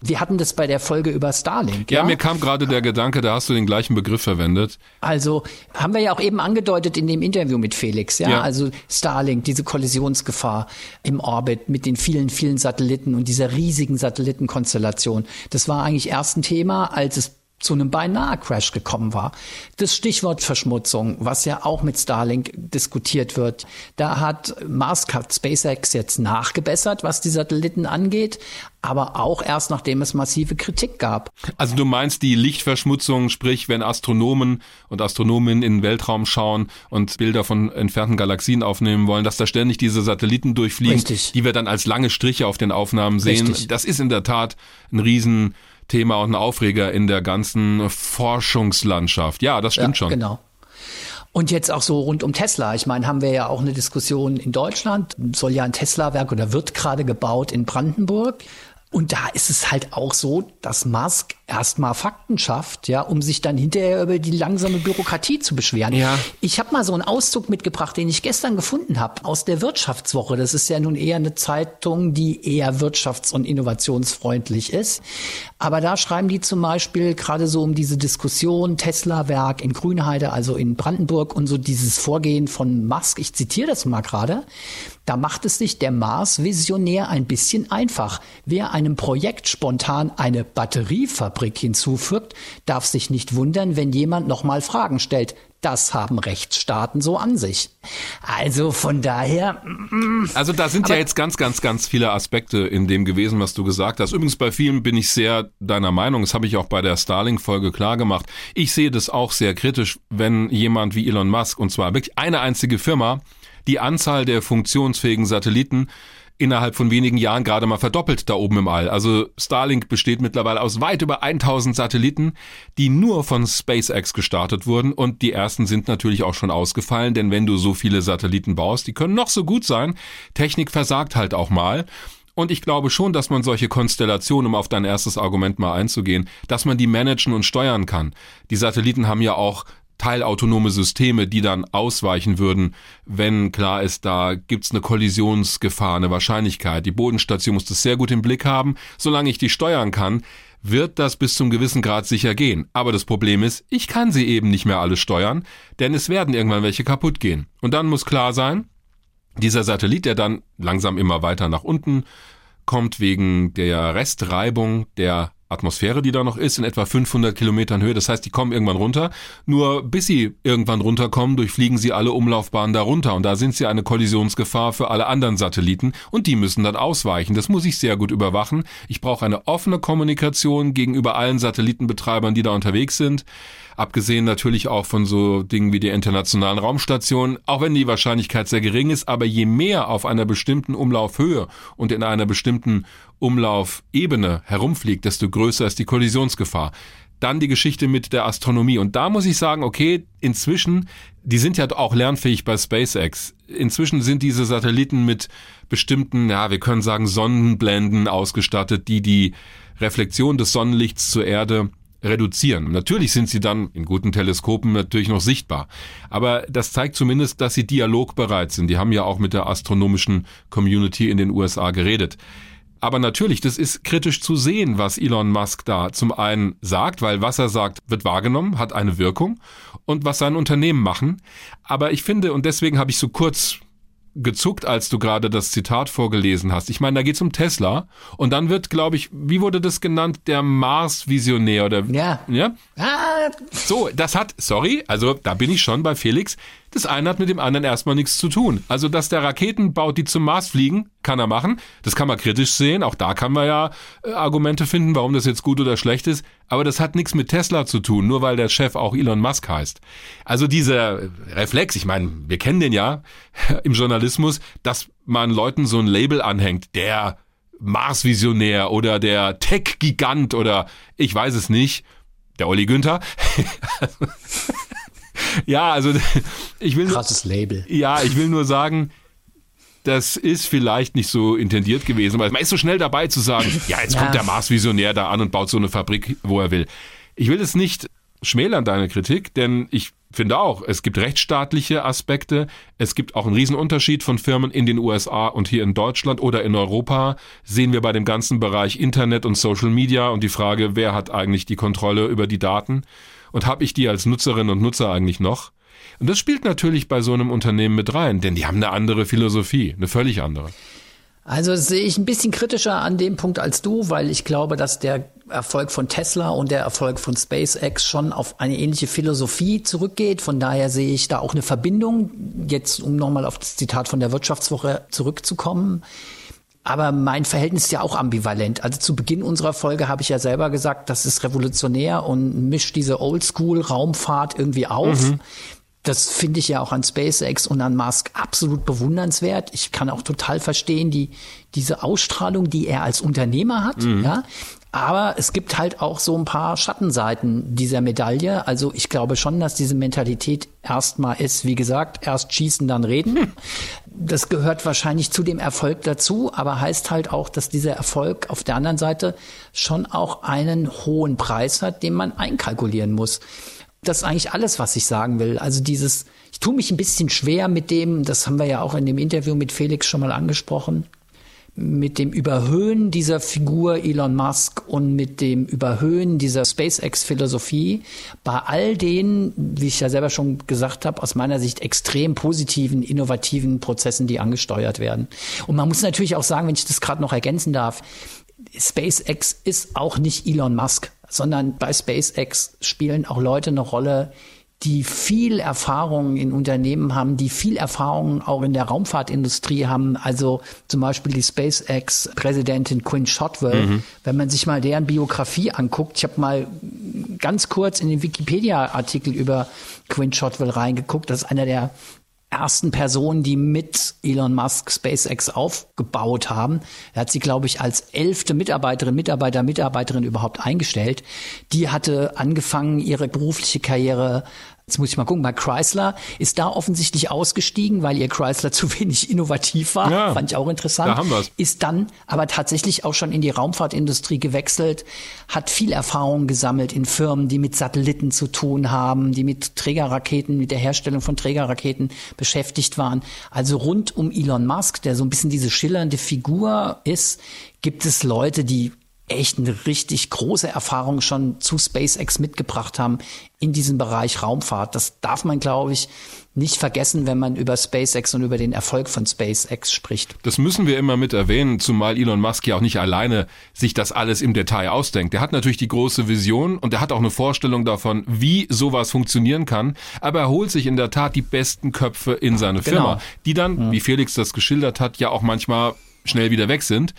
Wir hatten das bei der Folge über Starlink. Ja, ja? mir kam gerade der Gedanke, da hast du den gleichen Begriff verwendet. Also haben wir ja auch eben angedeutet in dem Interview mit Felix, ja. ja. Also Starlink, diese Kollisionsgefahr im Orbit mit den vielen, vielen Satelliten und dieser riesigen Satellitenkonstellation. Das war eigentlich erst ein Thema, als es zu einem beinahe Crash gekommen war. Das Stichwort Verschmutzung, was ja auch mit Starlink diskutiert wird. Da hat hat SpaceX jetzt nachgebessert, was die Satelliten angeht, aber auch erst nachdem es massive Kritik gab. Also du meinst die Lichtverschmutzung, sprich, wenn Astronomen und Astronominnen in den Weltraum schauen und Bilder von entfernten Galaxien aufnehmen wollen, dass da ständig diese Satelliten durchfliegen, Richtig. die wir dann als lange Striche auf den Aufnahmen sehen. Richtig. Das ist in der Tat ein riesen Thema und ein Aufreger in der ganzen Forschungslandschaft. Ja, das stimmt ja, schon. Genau. Und jetzt auch so rund um Tesla. Ich meine, haben wir ja auch eine Diskussion in Deutschland. Soll ja ein Tesla-Werk oder wird gerade gebaut in Brandenburg. Und da ist es halt auch so, dass Musk erstmal Fakten schafft, ja, um sich dann hinterher über die langsame Bürokratie zu beschweren. Ja. Ich habe mal so einen Auszug mitgebracht, den ich gestern gefunden habe aus der Wirtschaftswoche. Das ist ja nun eher eine Zeitung, die eher wirtschafts- und innovationsfreundlich ist. Aber da schreiben die zum Beispiel gerade so um diese Diskussion Tesla-Werk in Grünheide, also in Brandenburg und so dieses Vorgehen von Musk. Ich zitiere das mal gerade. Da macht es sich der Mars-Visionär ein bisschen einfach. Wer einem Projekt spontan eine Batteriefabrik hinzufügt, darf sich nicht wundern, wenn jemand nochmal Fragen stellt. Das haben Rechtsstaaten so an sich. Also von daher. Mm, also da sind ja jetzt ganz, ganz, ganz viele Aspekte in dem gewesen, was du gesagt hast. Übrigens bei vielen bin ich sehr deiner Meinung. Das habe ich auch bei der Starlink-Folge klar gemacht. Ich sehe das auch sehr kritisch, wenn jemand wie Elon Musk, und zwar wirklich eine einzige Firma, die Anzahl der funktionsfähigen Satelliten innerhalb von wenigen Jahren gerade mal verdoppelt da oben im All. Also Starlink besteht mittlerweile aus weit über 1000 Satelliten, die nur von SpaceX gestartet wurden und die ersten sind natürlich auch schon ausgefallen, denn wenn du so viele Satelliten baust, die können noch so gut sein, Technik versagt halt auch mal. Und ich glaube schon, dass man solche Konstellationen, um auf dein erstes Argument mal einzugehen, dass man die managen und steuern kann. Die Satelliten haben ja auch teilautonome Systeme, die dann ausweichen würden, wenn klar ist, da gibt's eine Kollisionsgefahr, eine Wahrscheinlichkeit. Die Bodenstation muss das sehr gut im Blick haben. Solange ich die steuern kann, wird das bis zum gewissen Grad sicher gehen. Aber das Problem ist, ich kann sie eben nicht mehr alle steuern, denn es werden irgendwann welche kaputt gehen. Und dann muss klar sein, dieser Satellit, der dann langsam immer weiter nach unten kommt wegen der Restreibung der Atmosphäre, die da noch ist, in etwa 500 Kilometern Höhe. Das heißt, die kommen irgendwann runter. Nur bis sie irgendwann runterkommen, durchfliegen sie alle Umlaufbahnen darunter. Und da sind sie eine Kollisionsgefahr für alle anderen Satelliten. Und die müssen dann ausweichen. Das muss ich sehr gut überwachen. Ich brauche eine offene Kommunikation gegenüber allen Satellitenbetreibern, die da unterwegs sind. Abgesehen natürlich auch von so Dingen wie der internationalen Raumstation, auch wenn die Wahrscheinlichkeit sehr gering ist, aber je mehr auf einer bestimmten Umlaufhöhe und in einer bestimmten Umlaufebene herumfliegt, desto größer ist die Kollisionsgefahr. Dann die Geschichte mit der Astronomie. Und da muss ich sagen, okay, inzwischen, die sind ja auch lernfähig bei SpaceX. Inzwischen sind diese Satelliten mit bestimmten, ja, wir können sagen, Sonnenblenden ausgestattet, die die Reflexion des Sonnenlichts zur Erde reduzieren. Natürlich sind sie dann in guten Teleskopen natürlich noch sichtbar. Aber das zeigt zumindest, dass sie dialogbereit sind. Die haben ja auch mit der astronomischen Community in den USA geredet. Aber natürlich, das ist kritisch zu sehen, was Elon Musk da zum einen sagt, weil was er sagt, wird wahrgenommen, hat eine Wirkung und was sein Unternehmen machen. Aber ich finde, und deswegen habe ich so kurz gezuckt, als du gerade das Zitat vorgelesen hast. Ich meine, da geht es um Tesla und dann wird, glaube ich, wie wurde das genannt, der Mars-Visionär oder ja. ja? Ah. So, das hat, sorry, also da bin ich schon bei Felix. Das eine hat mit dem anderen erstmal nichts zu tun. Also, dass der Raketen baut, die zum Mars fliegen, kann er machen. Das kann man kritisch sehen. Auch da kann man ja äh, Argumente finden, warum das jetzt gut oder schlecht ist. Aber das hat nichts mit Tesla zu tun, nur weil der Chef auch Elon Musk heißt. Also dieser Reflex, ich meine, wir kennen den ja im Journalismus, dass man Leuten so ein Label anhängt, der Mars-Visionär oder der Tech-Gigant oder ich weiß es nicht, der Olli Günther. ja, also ich will. Krasses Label. Ja, ich will nur sagen, das ist vielleicht nicht so intendiert gewesen, weil man ist so schnell dabei zu sagen, ja, jetzt ja. kommt der Mars-Visionär da an und baut so eine Fabrik, wo er will. Ich will es nicht schmälern, deine Kritik, denn ich finde auch, es gibt rechtsstaatliche Aspekte, es gibt auch einen Riesenunterschied von Firmen in den USA und hier in Deutschland oder in Europa, sehen wir bei dem ganzen Bereich Internet und Social Media und die Frage, wer hat eigentlich die Kontrolle über die Daten und habe ich die als Nutzerin und Nutzer eigentlich noch? Und das spielt natürlich bei so einem Unternehmen mit rein, denn die haben eine andere Philosophie, eine völlig andere. Also sehe ich ein bisschen kritischer an dem Punkt als du, weil ich glaube, dass der Erfolg von Tesla und der Erfolg von SpaceX schon auf eine ähnliche Philosophie zurückgeht. Von daher sehe ich da auch eine Verbindung. Jetzt, um nochmal auf das Zitat von der Wirtschaftswoche zurückzukommen. Aber mein Verhältnis ist ja auch ambivalent. Also zu Beginn unserer Folge habe ich ja selber gesagt, das ist revolutionär und mischt diese Oldschool-Raumfahrt irgendwie auf. Mhm. Das finde ich ja auch an SpaceX und an Musk absolut bewundernswert. Ich kann auch total verstehen, die, diese Ausstrahlung, die er als Unternehmer hat, mhm. ja. Aber es gibt halt auch so ein paar Schattenseiten dieser Medaille. Also ich glaube schon, dass diese Mentalität erstmal ist, wie gesagt, erst schießen, dann reden. Das gehört wahrscheinlich zu dem Erfolg dazu, aber heißt halt auch, dass dieser Erfolg auf der anderen Seite schon auch einen hohen Preis hat, den man einkalkulieren muss. Das ist eigentlich alles, was ich sagen will. Also dieses, ich tue mich ein bisschen schwer mit dem, das haben wir ja auch in dem Interview mit Felix schon mal angesprochen, mit dem Überhöhen dieser Figur Elon Musk und mit dem Überhöhen dieser SpaceX-Philosophie bei all den, wie ich ja selber schon gesagt habe, aus meiner Sicht extrem positiven, innovativen Prozessen, die angesteuert werden. Und man muss natürlich auch sagen, wenn ich das gerade noch ergänzen darf, SpaceX ist auch nicht Elon Musk sondern bei SpaceX spielen auch Leute eine Rolle, die viel Erfahrung in Unternehmen haben, die viel Erfahrung auch in der Raumfahrtindustrie haben. Also zum Beispiel die SpaceX-Präsidentin Quinn Shotwell. Mhm. Wenn man sich mal deren Biografie anguckt, ich habe mal ganz kurz in den Wikipedia-Artikel über Quinn Shotwell reingeguckt. Das ist einer der ersten Personen, die mit Elon Musk SpaceX aufgebaut haben. Er hat sie, glaube ich, als elfte Mitarbeiterin, Mitarbeiter, Mitarbeiterin überhaupt eingestellt. Die hatte angefangen, ihre berufliche Karriere Jetzt muss ich mal gucken, bei Chrysler ist da offensichtlich ausgestiegen, weil ihr Chrysler zu wenig innovativ war. Ja, Fand ich auch interessant. Da haben wir's. Ist dann aber tatsächlich auch schon in die Raumfahrtindustrie gewechselt, hat viel Erfahrung gesammelt in Firmen, die mit Satelliten zu tun haben, die mit Trägerraketen, mit der Herstellung von Trägerraketen beschäftigt waren. Also rund um Elon Musk, der so ein bisschen diese schillernde Figur ist, gibt es Leute, die echt eine richtig große Erfahrung schon zu SpaceX mitgebracht haben in diesem Bereich Raumfahrt. Das darf man, glaube ich, nicht vergessen, wenn man über SpaceX und über den Erfolg von SpaceX spricht. Das müssen wir immer mit erwähnen, zumal Elon Musk ja auch nicht alleine sich das alles im Detail ausdenkt. Er hat natürlich die große Vision und er hat auch eine Vorstellung davon, wie sowas funktionieren kann, aber er holt sich in der Tat die besten Köpfe in seine Firma, genau. die dann, wie Felix das geschildert hat, ja auch manchmal schnell wieder weg sind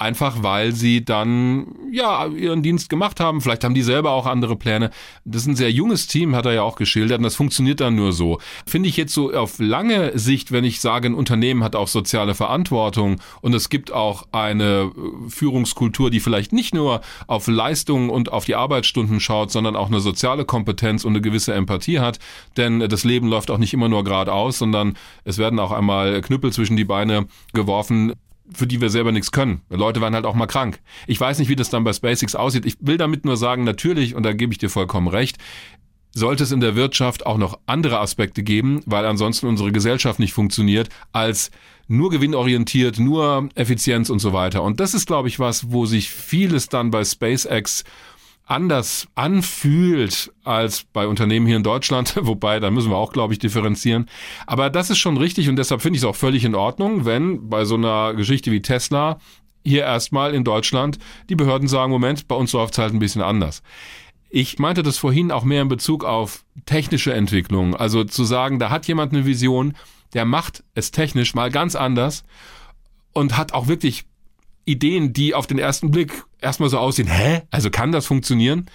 einfach weil sie dann ja ihren Dienst gemacht haben. Vielleicht haben die selber auch andere Pläne. Das ist ein sehr junges Team, hat er ja auch geschildert, und das funktioniert dann nur so. Finde ich jetzt so auf lange Sicht, wenn ich sage, ein Unternehmen hat auch soziale Verantwortung und es gibt auch eine äh, Führungskultur, die vielleicht nicht nur auf Leistungen und auf die Arbeitsstunden schaut, sondern auch eine soziale Kompetenz und eine gewisse Empathie hat. Denn das Leben läuft auch nicht immer nur geradeaus, sondern es werden auch einmal Knüppel zwischen die Beine geworfen für die wir selber nichts können. Leute waren halt auch mal krank. Ich weiß nicht, wie das dann bei SpaceX aussieht. Ich will damit nur sagen, natürlich, und da gebe ich dir vollkommen recht, sollte es in der Wirtschaft auch noch andere Aspekte geben, weil ansonsten unsere Gesellschaft nicht funktioniert, als nur gewinnorientiert, nur Effizienz und so weiter. Und das ist, glaube ich, was, wo sich vieles dann bei SpaceX anders anfühlt als bei Unternehmen hier in Deutschland, wobei da müssen wir auch, glaube ich, differenzieren. Aber das ist schon richtig und deshalb finde ich es auch völlig in Ordnung, wenn bei so einer Geschichte wie Tesla hier erstmal in Deutschland die Behörden sagen, Moment, bei uns läuft es halt ein bisschen anders. Ich meinte das vorhin auch mehr in Bezug auf technische Entwicklung. Also zu sagen, da hat jemand eine Vision, der macht es technisch mal ganz anders und hat auch wirklich Ideen, die auf den ersten Blick erstmal so aussehen, hä? Also kann das funktionieren?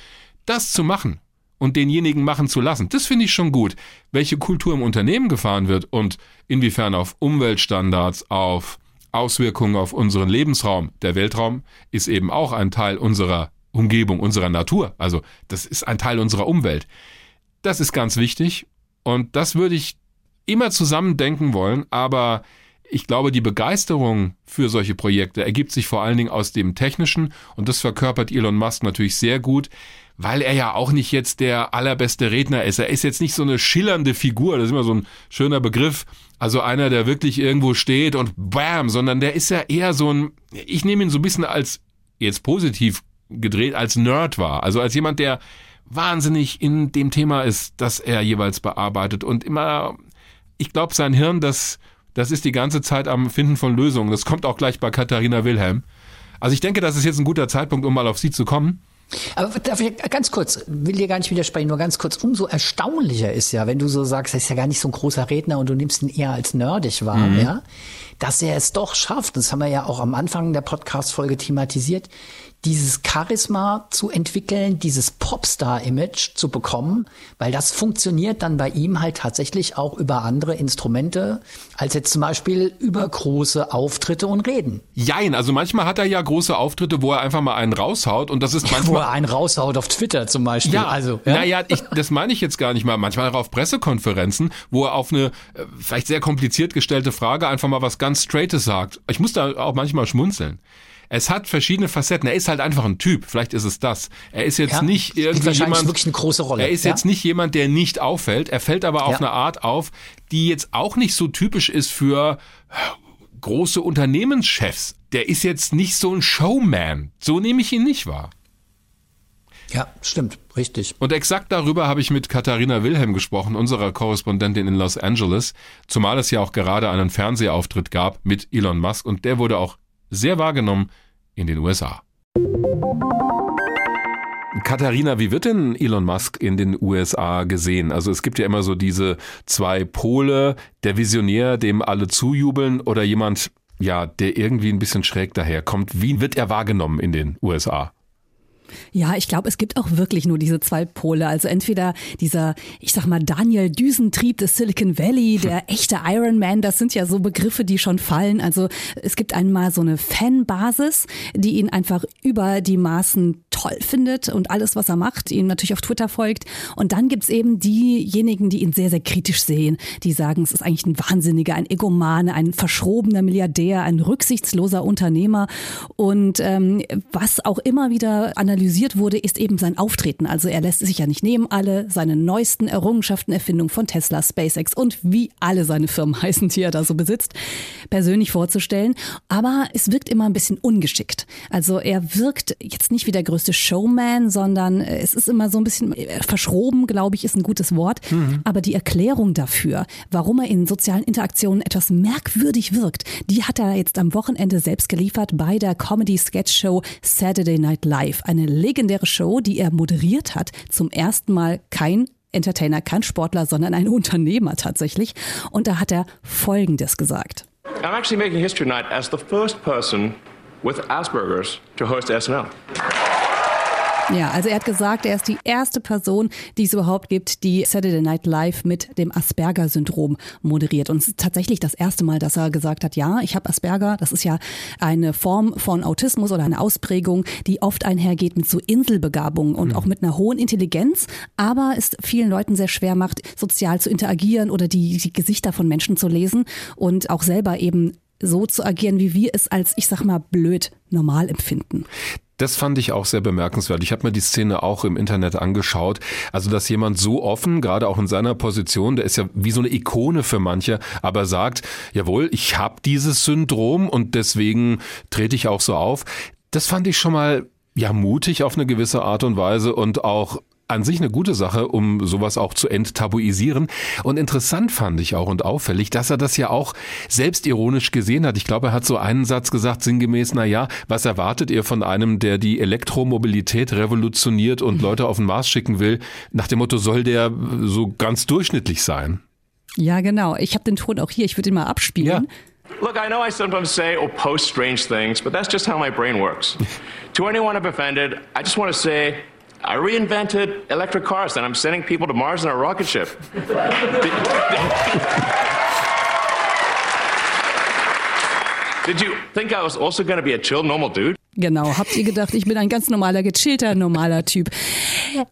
Das zu machen und denjenigen machen zu lassen, das finde ich schon gut. Welche Kultur im Unternehmen gefahren wird und inwiefern auf Umweltstandards, auf Auswirkungen auf unseren Lebensraum. Der Weltraum ist eben auch ein Teil unserer Umgebung, unserer Natur. Also das ist ein Teil unserer Umwelt. Das ist ganz wichtig und das würde ich immer zusammen denken wollen, aber ich glaube, die Begeisterung für solche Projekte ergibt sich vor allen Dingen aus dem Technischen und das verkörpert Elon Musk natürlich sehr gut, weil er ja auch nicht jetzt der allerbeste Redner ist. Er ist jetzt nicht so eine schillernde Figur, das ist immer so ein schöner Begriff, also einer, der wirklich irgendwo steht und bam, sondern der ist ja eher so ein, ich nehme ihn so ein bisschen als, jetzt positiv gedreht, als Nerd war. Also als jemand, der wahnsinnig in dem Thema ist, das er jeweils bearbeitet und immer, ich glaube, sein Hirn, das das ist die ganze Zeit am Finden von Lösungen. Das kommt auch gleich bei Katharina Wilhelm. Also ich denke, das ist jetzt ein guter Zeitpunkt, um mal auf sie zu kommen. Aber darf ich ganz kurz, will dir gar nicht widersprechen, nur ganz kurz, umso erstaunlicher ist ja, wenn du so sagst, er ist ja gar nicht so ein großer Redner und du nimmst ihn eher als nerdig wahr, mhm. ja, dass er es doch schafft, das haben wir ja auch am Anfang der Podcast-Folge thematisiert, dieses Charisma zu entwickeln, dieses Popstar-Image zu bekommen, weil das funktioniert dann bei ihm halt tatsächlich auch über andere Instrumente, als jetzt zum Beispiel über große Auftritte und Reden. Jein, also manchmal hat er ja große Auftritte, wo er einfach mal einen raushaut und das ist manchmal... wo er einen raushaut auf Twitter zum Beispiel. Ja, also. Ja? Naja, ich, das meine ich jetzt gar nicht mal. Manchmal auch auf Pressekonferenzen, wo er auf eine äh, vielleicht sehr kompliziert gestellte Frage einfach mal was ganz Straightes sagt. Ich muss da auch manchmal schmunzeln es hat verschiedene Facetten. Er ist halt einfach ein Typ. Vielleicht ist es das. Er ist jetzt ja, nicht irgendwie jemand. Wirklich eine große Rolle. Er ist ja? jetzt nicht jemand, der nicht auffällt. Er fällt aber auf ja. eine Art auf, die jetzt auch nicht so typisch ist für große Unternehmenschefs. Der ist jetzt nicht so ein Showman. So nehme ich ihn nicht wahr. Ja, stimmt, richtig. Und exakt darüber habe ich mit Katharina Wilhelm gesprochen, unserer Korrespondentin in Los Angeles, zumal es ja auch gerade einen Fernsehauftritt gab mit Elon Musk und der wurde auch sehr wahrgenommen in den USA. Katharina, wie wird denn Elon Musk in den USA gesehen? Also es gibt ja immer so diese zwei Pole, der Visionär, dem alle zujubeln oder jemand, ja, der irgendwie ein bisschen schräg daherkommt. Wie wird er wahrgenommen in den USA? Ja, ich glaube, es gibt auch wirklich nur diese zwei Pole. Also entweder dieser, ich sag mal, Daniel Düsentrieb des Silicon Valley, der echte Iron Man, das sind ja so Begriffe, die schon fallen. Also es gibt einmal so eine Fanbasis, die ihn einfach über die Maßen toll findet und alles, was er macht, ihm natürlich auf Twitter folgt. Und dann gibt's eben diejenigen, die ihn sehr, sehr kritisch sehen, die sagen, es ist eigentlich ein Wahnsinniger, ein Egomane, ein verschrobener Milliardär, ein rücksichtsloser Unternehmer. Und ähm, was auch immer wieder analysiert wurde, ist eben sein Auftreten. Also er lässt sich ja nicht nehmen, alle seine neuesten Errungenschaften, Erfindungen von Tesla, SpaceX und wie alle seine Firmen heißen, die er da so besitzt, persönlich vorzustellen. Aber es wirkt immer ein bisschen ungeschickt. Also er wirkt jetzt nicht wie der größte Showman, sondern äh, es ist immer so ein bisschen äh, verschroben, glaube ich, ist ein gutes Wort. Mhm. Aber die Erklärung dafür, warum er in sozialen Interaktionen etwas merkwürdig wirkt, die hat er jetzt am Wochenende selbst geliefert bei der Comedy-Sketch-Show Saturday Night Live. Eine legendäre Show, die er moderiert hat. Zum ersten Mal kein Entertainer, kein Sportler, sondern ein Unternehmer tatsächlich. Und da hat er Folgendes gesagt. I'm actually making history tonight as the first person with Asperger's to host SNL. Ja, also er hat gesagt, er ist die erste Person, die es überhaupt gibt, die Saturday Night Live mit dem Asperger-Syndrom moderiert. Und es ist tatsächlich das erste Mal, dass er gesagt hat, ja, ich habe Asperger. Das ist ja eine Form von Autismus oder eine Ausprägung, die oft einhergeht mit so Inselbegabungen und mhm. auch mit einer hohen Intelligenz, aber es vielen Leuten sehr schwer macht, sozial zu interagieren oder die, die Gesichter von Menschen zu lesen und auch selber eben so zu agieren, wie wir es als, ich sag mal, blöd normal empfinden. Das fand ich auch sehr bemerkenswert. Ich habe mir die Szene auch im Internet angeschaut. Also, dass jemand so offen, gerade auch in seiner Position, der ist ja wie so eine Ikone für manche, aber sagt, jawohl, ich habe dieses Syndrom und deswegen trete ich auch so auf. Das fand ich schon mal ja mutig auf eine gewisse Art und Weise und auch an sich eine gute Sache, um sowas auch zu enttabuisieren. Und interessant fand ich auch und auffällig, dass er das ja auch selbstironisch gesehen hat. Ich glaube, er hat so einen Satz gesagt, sinngemäß, na ja, was erwartet ihr von einem, der die Elektromobilität revolutioniert und Leute auf den Mars schicken will? Nach dem Motto, soll der so ganz durchschnittlich sein? Ja, genau. Ich habe den Ton auch hier. Ich würde ihn mal abspielen. Ja. Look, I know I sometimes say or post strange things, but that's just how my brain works. to anyone I've offended, I just want to say I reinvented electric cars and I'm sending people to Mars in a rocket ship. Did you think I was also going to be a chill, normal dude? Genau, habt ihr gedacht, ich bin ein ganz normaler, gechillter, normaler Typ.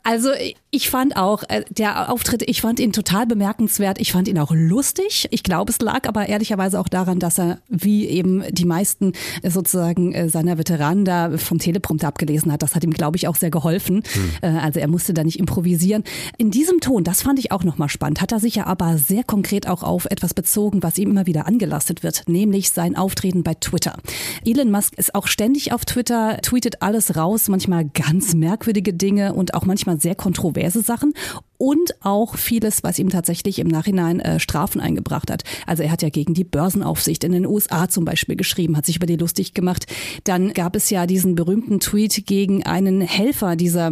Also ich fand auch, äh, der Auftritt, ich fand ihn total bemerkenswert. Ich fand ihn auch lustig. Ich glaube, es lag aber ehrlicherweise auch daran, dass er, wie eben die meisten äh, sozusagen äh, seiner Veteranen da vom Teleprompter abgelesen hat. Das hat ihm, glaube ich, auch sehr geholfen. Hm. Also er musste da nicht improvisieren. In diesem Ton, das fand ich auch nochmal spannend, hat er sich ja aber sehr konkret auch auf etwas bezogen, was ihm immer wieder angelastet wird, nämlich sein Auftreten bei Twitter. Elon Musk ist auch ständig auf Twitter, tweetet alles raus, manchmal ganz merkwürdige Dinge und auch manchmal sehr kontroverse Sachen und auch vieles, was ihm tatsächlich im Nachhinein äh, Strafen eingebracht hat. Also er hat ja gegen die Börsenaufsicht in den USA zum Beispiel geschrieben, hat sich über die lustig gemacht. Dann gab es ja diesen berühmten Tweet gegen einen Helfer dieser,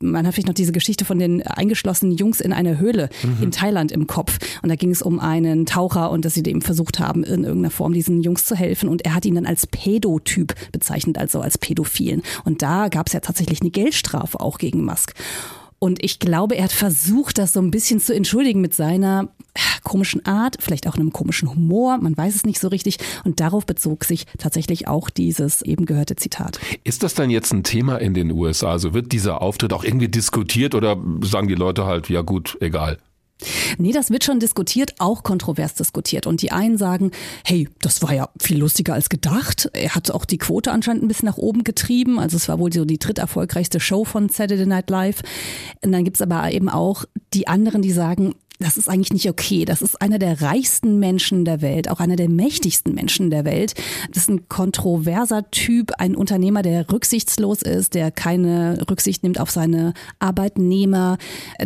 man hat vielleicht noch diese Geschichte von den eingeschlossenen Jungs in einer Höhle mhm. in Thailand im Kopf. Und da ging es um einen Taucher und dass sie dem versucht haben, in irgendeiner Form diesen Jungs zu helfen. Und er hat ihn dann als Pädotyp bezeichnet, also als Pädophilen. Und da gab es ja tatsächlich eine Geldstrafe auch gegen Musk. Und ich glaube, er hat versucht, das so ein bisschen zu entschuldigen mit seiner äh, komischen Art, vielleicht auch einem komischen Humor, man weiß es nicht so richtig. Und darauf bezog sich tatsächlich auch dieses eben gehörte Zitat. Ist das dann jetzt ein Thema in den USA? Also wird dieser Auftritt auch irgendwie diskutiert oder sagen die Leute halt, ja gut, egal? Nee, das wird schon diskutiert, auch kontrovers diskutiert. Und die einen sagen, hey, das war ja viel lustiger als gedacht. Er hat auch die Quote anscheinend ein bisschen nach oben getrieben. Also es war wohl so die dritterfolgreichste Show von Saturday Night Live. Und dann gibt's aber eben auch die anderen, die sagen, das ist eigentlich nicht okay. Das ist einer der reichsten Menschen der Welt, auch einer der mächtigsten Menschen der Welt. Das ist ein kontroverser Typ, ein Unternehmer, der rücksichtslos ist, der keine Rücksicht nimmt auf seine Arbeitnehmer,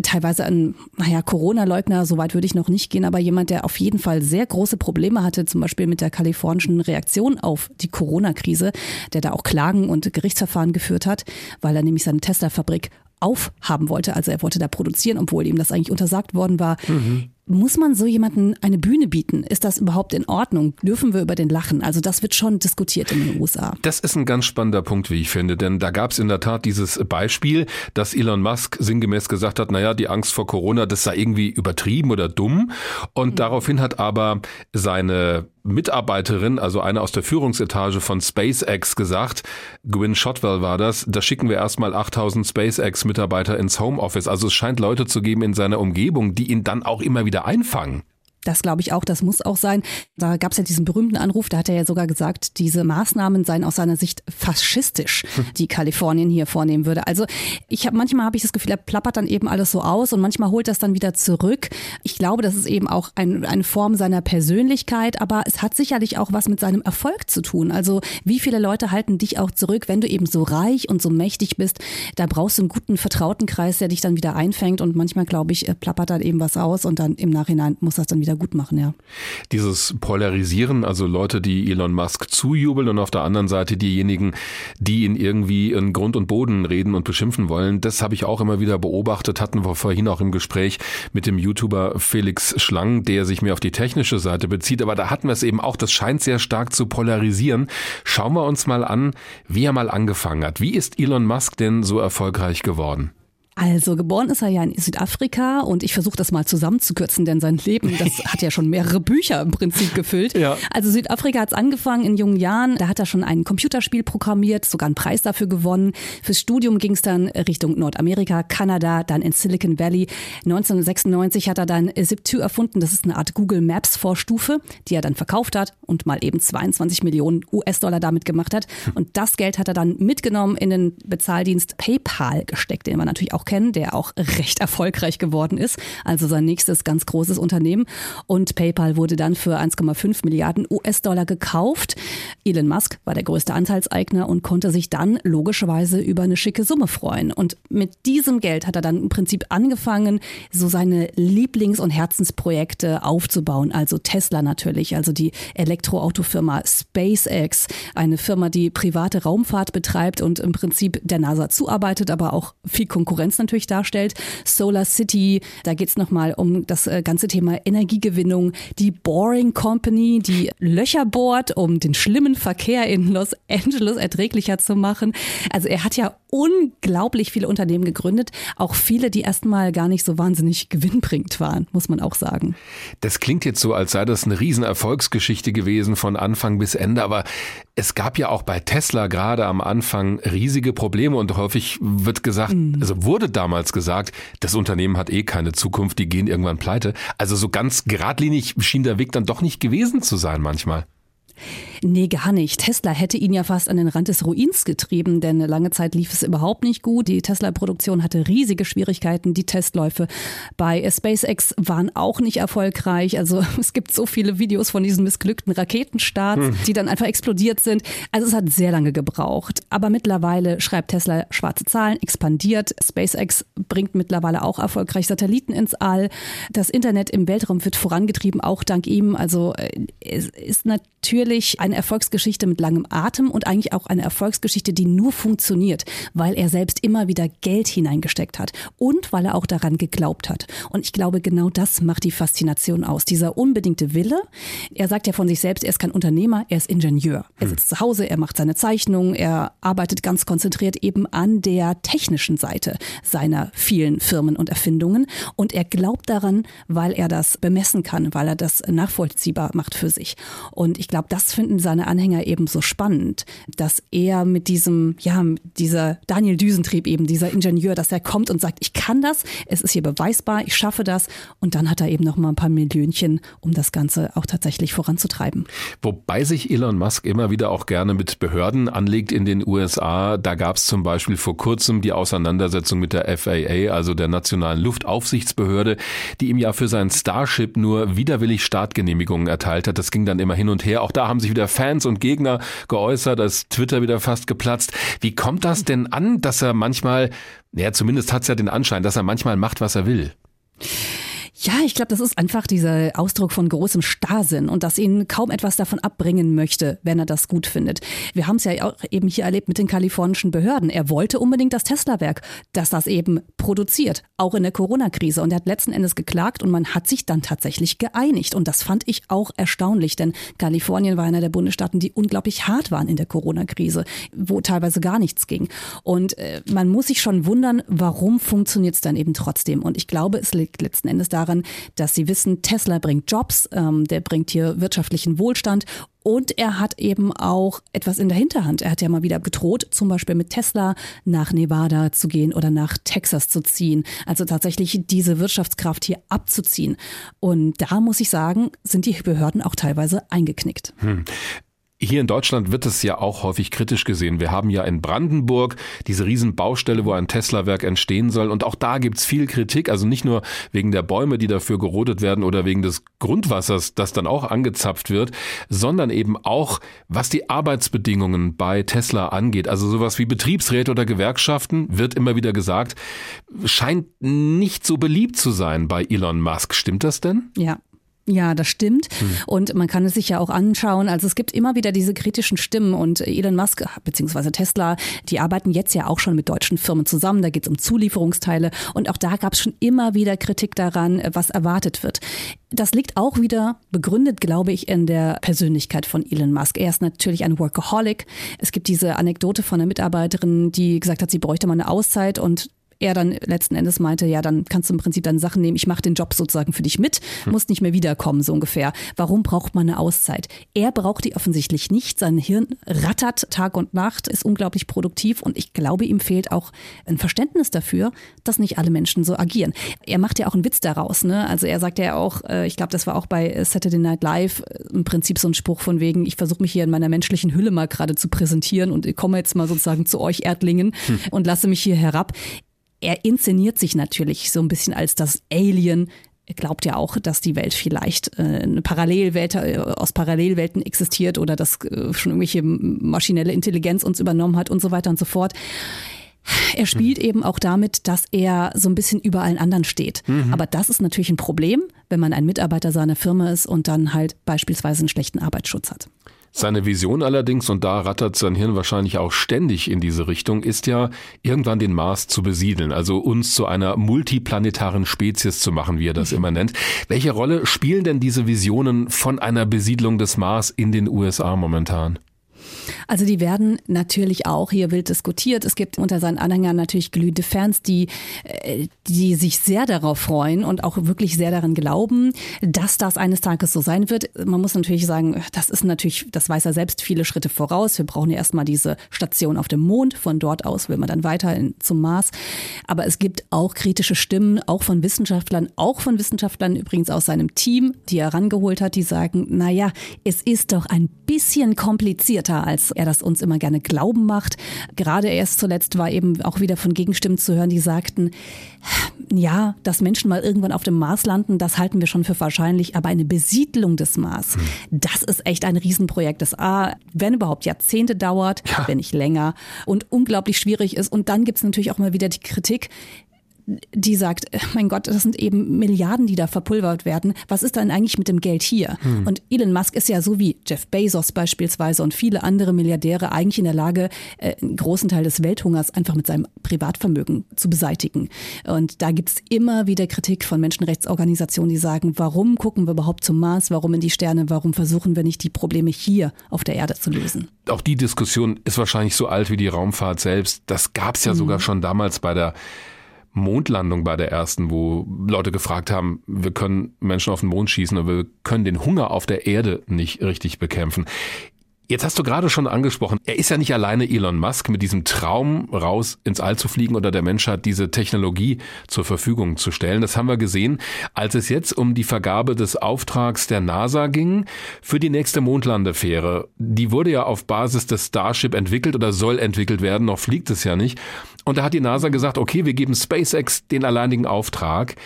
teilweise ein, naja, Corona-Leugner, so weit würde ich noch nicht gehen, aber jemand, der auf jeden Fall sehr große Probleme hatte, zum Beispiel mit der kalifornischen Reaktion auf die Corona-Krise, der da auch Klagen und Gerichtsverfahren geführt hat, weil er nämlich seine Tesla-Fabrik aufhaben wollte. Also er wollte da produzieren, obwohl ihm das eigentlich untersagt worden war. Mhm. Muss man so jemanden eine Bühne bieten? Ist das überhaupt in Ordnung? Dürfen wir über den lachen? Also das wird schon diskutiert in den USA. Das ist ein ganz spannender Punkt, wie ich finde, denn da gab es in der Tat dieses Beispiel, dass Elon Musk sinngemäß gesagt hat, naja, die Angst vor Corona, das sei irgendwie übertrieben oder dumm. Und mhm. daraufhin hat aber seine Mitarbeiterin, also eine aus der Führungsetage von SpaceX gesagt, Gwyn Shotwell war das, da schicken wir erstmal 8000 SpaceX-Mitarbeiter ins Homeoffice. Also es scheint Leute zu geben in seiner Umgebung, die ihn dann auch immer wieder einfangen. Das glaube ich auch, das muss auch sein. Da gab es ja diesen berühmten Anruf, da hat er ja sogar gesagt, diese Maßnahmen seien aus seiner Sicht faschistisch, die Kalifornien hier vornehmen würde. Also ich habe manchmal habe ich das Gefühl, er plappert dann eben alles so aus und manchmal holt das dann wieder zurück. Ich glaube, das ist eben auch ein, eine Form seiner Persönlichkeit, aber es hat sicherlich auch was mit seinem Erfolg zu tun. Also wie viele Leute halten dich auch zurück, wenn du eben so reich und so mächtig bist? Da brauchst du einen guten Vertrautenkreis, der dich dann wieder einfängt und manchmal glaube ich, plappert dann eben was aus und dann im Nachhinein muss das dann wieder wieder gut machen, ja. Dieses Polarisieren, also Leute, die Elon Musk zujubeln und auf der anderen Seite diejenigen, die ihn irgendwie in Grund und Boden reden und beschimpfen wollen, das habe ich auch immer wieder beobachtet, hatten wir vorhin auch im Gespräch mit dem YouTuber Felix Schlang, der sich mehr auf die technische Seite bezieht, aber da hatten wir es eben auch, das scheint sehr stark zu polarisieren. Schauen wir uns mal an, wie er mal angefangen hat. Wie ist Elon Musk denn so erfolgreich geworden? Also geboren ist er ja in Südafrika und ich versuche das mal zusammenzukürzen, denn sein Leben, das hat ja schon mehrere Bücher im Prinzip gefüllt. Ja. Also Südafrika hat es angefangen in jungen Jahren, da hat er schon ein Computerspiel programmiert, sogar einen Preis dafür gewonnen. Fürs Studium ging es dann Richtung Nordamerika, Kanada, dann in Silicon Valley. 1996 hat er dann Zip2 erfunden, das ist eine Art Google Maps Vorstufe, die er dann verkauft hat und mal eben 22 Millionen US-Dollar damit gemacht hat. Und das Geld hat er dann mitgenommen in den Bezahldienst PayPal gesteckt, den wir natürlich auch kennen, der auch recht erfolgreich geworden ist. Also sein nächstes ganz großes Unternehmen. Und PayPal wurde dann für 1,5 Milliarden US-Dollar gekauft. Elon Musk war der größte Anteilseigner und konnte sich dann logischerweise über eine schicke Summe freuen. Und mit diesem Geld hat er dann im Prinzip angefangen, so seine Lieblings- und Herzensprojekte aufzubauen. Also Tesla natürlich, also die Elektroautofirma SpaceX, eine Firma, die private Raumfahrt betreibt und im Prinzip der NASA zuarbeitet, aber auch viel Konkurrenz Konkurrenz natürlich darstellt. Solar City, da geht es nochmal um das äh, ganze Thema Energiegewinnung. Die Boring Company, die Löcher bohrt, um den schlimmen Verkehr in Los Angeles erträglicher zu machen. Also er hat ja unglaublich viele Unternehmen gegründet, auch viele, die erstmal gar nicht so wahnsinnig gewinnbringend waren, muss man auch sagen. Das klingt jetzt so, als sei das eine Riesenerfolgsgeschichte gewesen von Anfang bis Ende, aber es gab ja auch bei Tesla gerade am Anfang riesige Probleme und häufig wird gesagt, mhm. also wurde damals gesagt, das Unternehmen hat eh keine Zukunft, die gehen irgendwann pleite. Also so ganz geradlinig schien der Weg dann doch nicht gewesen zu sein manchmal. Nee, gar nicht. Tesla hätte ihn ja fast an den Rand des Ruins getrieben, denn lange Zeit lief es überhaupt nicht gut. Die Tesla-Produktion hatte riesige Schwierigkeiten. Die Testläufe bei SpaceX waren auch nicht erfolgreich. Also es gibt so viele Videos von diesen missglückten Raketenstarts, hm. die dann einfach explodiert sind. Also es hat sehr lange gebraucht. Aber mittlerweile schreibt Tesla schwarze Zahlen, expandiert. SpaceX bringt mittlerweile auch erfolgreich Satelliten ins All. Das Internet im Weltraum wird vorangetrieben, auch dank ihm. Also äh, es ist natürlich natürlich eine Erfolgsgeschichte mit langem Atem und eigentlich auch eine Erfolgsgeschichte, die nur funktioniert, weil er selbst immer wieder Geld hineingesteckt hat und weil er auch daran geglaubt hat. Und ich glaube, genau das macht die Faszination aus. Dieser unbedingte Wille. Er sagt ja von sich selbst, er ist kein Unternehmer, er ist Ingenieur. Er sitzt zu Hause, er macht seine Zeichnungen, er arbeitet ganz konzentriert eben an der technischen Seite seiner vielen Firmen und Erfindungen. Und er glaubt daran, weil er das bemessen kann, weil er das nachvollziehbar macht für sich. Und ich glaube, das finden seine Anhänger eben so spannend, dass er mit diesem, ja, dieser Daniel Düsentrieb eben, dieser Ingenieur, dass er kommt und sagt, ich kann das, es ist hier beweisbar, ich schaffe das und dann hat er eben noch mal ein paar Millionchen, um das Ganze auch tatsächlich voranzutreiben. Wobei sich Elon Musk immer wieder auch gerne mit Behörden anlegt in den USA. Da gab es zum Beispiel vor kurzem die Auseinandersetzung mit der FAA, also der Nationalen Luftaufsichtsbehörde, die ihm ja für sein Starship nur widerwillig Startgenehmigungen erteilt hat. Das ging dann immer hin und her. Auch da haben sich wieder Fans und Gegner geäußert, da ist Twitter wieder fast geplatzt. Wie kommt das denn an, dass er manchmal, ja, zumindest hat es ja den Anschein, dass er manchmal macht, was er will? Ja, ich glaube, das ist einfach dieser Ausdruck von großem Starrsinn und dass ihn kaum etwas davon abbringen möchte, wenn er das gut findet. Wir haben es ja auch eben hier erlebt mit den kalifornischen Behörden. Er wollte unbedingt das Tesla-Werk, dass das eben produziert, auch in der Corona-Krise. Und er hat letzten Endes geklagt und man hat sich dann tatsächlich geeinigt. Und das fand ich auch erstaunlich, denn Kalifornien war einer der Bundesstaaten, die unglaublich hart waren in der Corona-Krise, wo teilweise gar nichts ging. Und äh, man muss sich schon wundern, warum funktioniert es dann eben trotzdem. Und ich glaube, es liegt letzten Endes daran, daran, dass sie wissen, Tesla bringt Jobs, ähm, der bringt hier wirtschaftlichen Wohlstand und er hat eben auch etwas in der Hinterhand. Er hat ja mal wieder gedroht, zum Beispiel mit Tesla nach Nevada zu gehen oder nach Texas zu ziehen. Also tatsächlich diese Wirtschaftskraft hier abzuziehen. Und da muss ich sagen, sind die Behörden auch teilweise eingeknickt. Hm. Hier in Deutschland wird es ja auch häufig kritisch gesehen. Wir haben ja in Brandenburg diese Riesenbaustelle, wo ein Tesla-Werk entstehen soll. Und auch da gibt's viel Kritik. Also nicht nur wegen der Bäume, die dafür gerodet werden oder wegen des Grundwassers, das dann auch angezapft wird, sondern eben auch, was die Arbeitsbedingungen bei Tesla angeht. Also sowas wie Betriebsräte oder Gewerkschaften, wird immer wieder gesagt, scheint nicht so beliebt zu sein bei Elon Musk. Stimmt das denn? Ja, ja, das stimmt. Hm. Und man kann es sich ja auch anschauen. Also es gibt immer wieder diese kritischen Stimmen und Elon Musk bzw. Tesla, die arbeiten jetzt ja auch schon mit deutschen Firmen zusammen. Da geht es um Zulieferungsteile. Und auch da gab es schon immer wieder Kritik daran, was erwartet wird. Das liegt auch wieder begründet, glaube ich, in der Persönlichkeit von Elon Musk. Er ist natürlich ein Workaholic. Es gibt diese Anekdote von einer Mitarbeiterin, die gesagt hat, sie bräuchte mal eine Auszeit und er dann letzten Endes meinte, ja, dann kannst du im Prinzip deine Sachen nehmen, ich mache den Job sozusagen für dich mit, hm. musst nicht mehr wiederkommen, so ungefähr. Warum braucht man eine Auszeit? Er braucht die offensichtlich nicht. Sein Hirn rattert Tag und Nacht, ist unglaublich produktiv und ich glaube, ihm fehlt auch ein Verständnis dafür, dass nicht alle Menschen so agieren. Er macht ja auch einen Witz daraus, ne? Also er sagt ja auch, äh, ich glaube, das war auch bei Saturday Night Live äh, im Prinzip so ein Spruch von wegen, ich versuche mich hier in meiner menschlichen Hülle mal gerade zu präsentieren und ich komme jetzt mal sozusagen zu euch Erdlingen hm. und lasse mich hier herab er inszeniert sich natürlich so ein bisschen als das Alien. Er glaubt ja auch, dass die Welt vielleicht äh, eine Parallelwelt äh, aus Parallelwelten existiert oder dass äh, schon irgendwelche maschinelle Intelligenz uns übernommen hat und so weiter und so fort. Er spielt mhm. eben auch damit, dass er so ein bisschen über allen anderen steht. Mhm. Aber das ist natürlich ein Problem, wenn man ein Mitarbeiter seiner Firma ist und dann halt beispielsweise einen schlechten Arbeitsschutz hat. Seine Vision allerdings, und da rattert sein Hirn wahrscheinlich auch ständig in diese Richtung, ist ja, irgendwann den Mars zu besiedeln, also uns zu einer multiplanetaren Spezies zu machen, wie er das mhm. immer nennt. Welche Rolle spielen denn diese Visionen von einer Besiedlung des Mars in den USA momentan? Also die werden natürlich auch hier wild diskutiert. Es gibt unter seinen Anhängern natürlich glühende Fans, die, äh, die sich sehr darauf freuen und auch wirklich sehr daran glauben, dass das eines Tages so sein wird. Man muss natürlich sagen, das ist natürlich, das weiß er selbst, viele Schritte voraus. Wir brauchen ja erstmal diese Station auf dem Mond. Von dort aus will man dann weiter in, zum Mars. Aber es gibt auch kritische Stimmen, auch von Wissenschaftlern, auch von Wissenschaftlern übrigens aus seinem Team, die er rangeholt hat, die sagen, na ja, es ist doch ein bisschen komplizierter als er das uns immer gerne glauben macht. Gerade erst zuletzt war eben auch wieder von Gegenstimmen zu hören, die sagten, ja, dass Menschen mal irgendwann auf dem Mars landen, das halten wir schon für wahrscheinlich, aber eine Besiedlung des Mars, hm. das ist echt ein Riesenprojekt, das A, wenn überhaupt Jahrzehnte dauert, ja. wenn nicht länger und unglaublich schwierig ist. Und dann gibt es natürlich auch mal wieder die Kritik, die sagt, äh, mein Gott, das sind eben Milliarden, die da verpulvert werden. Was ist dann eigentlich mit dem Geld hier? Hm. Und Elon Musk ist ja so wie Jeff Bezos beispielsweise und viele andere Milliardäre eigentlich in der Lage, äh, einen großen Teil des Welthungers einfach mit seinem Privatvermögen zu beseitigen. Und da gibt's immer wieder Kritik von Menschenrechtsorganisationen, die sagen, warum gucken wir überhaupt zum Mars, warum in die Sterne, warum versuchen wir nicht die Probleme hier auf der Erde zu lösen? Auch die Diskussion ist wahrscheinlich so alt wie die Raumfahrt selbst. Das gab's ja hm. sogar schon damals bei der Mondlandung bei der ersten, wo Leute gefragt haben, wir können Menschen auf den Mond schießen, aber wir können den Hunger auf der Erde nicht richtig bekämpfen. Jetzt hast du gerade schon angesprochen, er ist ja nicht alleine Elon Musk mit diesem Traum raus ins All zu fliegen oder der Menschheit diese Technologie zur Verfügung zu stellen. Das haben wir gesehen, als es jetzt um die Vergabe des Auftrags der NASA ging für die nächste Mondlandefähre. Die wurde ja auf Basis des Starship entwickelt oder soll entwickelt werden, noch fliegt es ja nicht. Und da hat die NASA gesagt, okay, wir geben SpaceX den alleinigen Auftrag.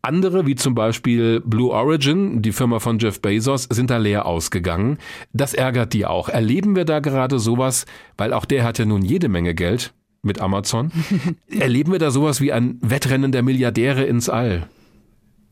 Andere, wie zum Beispiel Blue Origin, die Firma von Jeff Bezos, sind da leer ausgegangen. Das ärgert die auch. Erleben wir da gerade sowas, weil auch der hat ja nun jede Menge Geld mit Amazon. Erleben wir da sowas wie ein Wettrennen der Milliardäre ins All?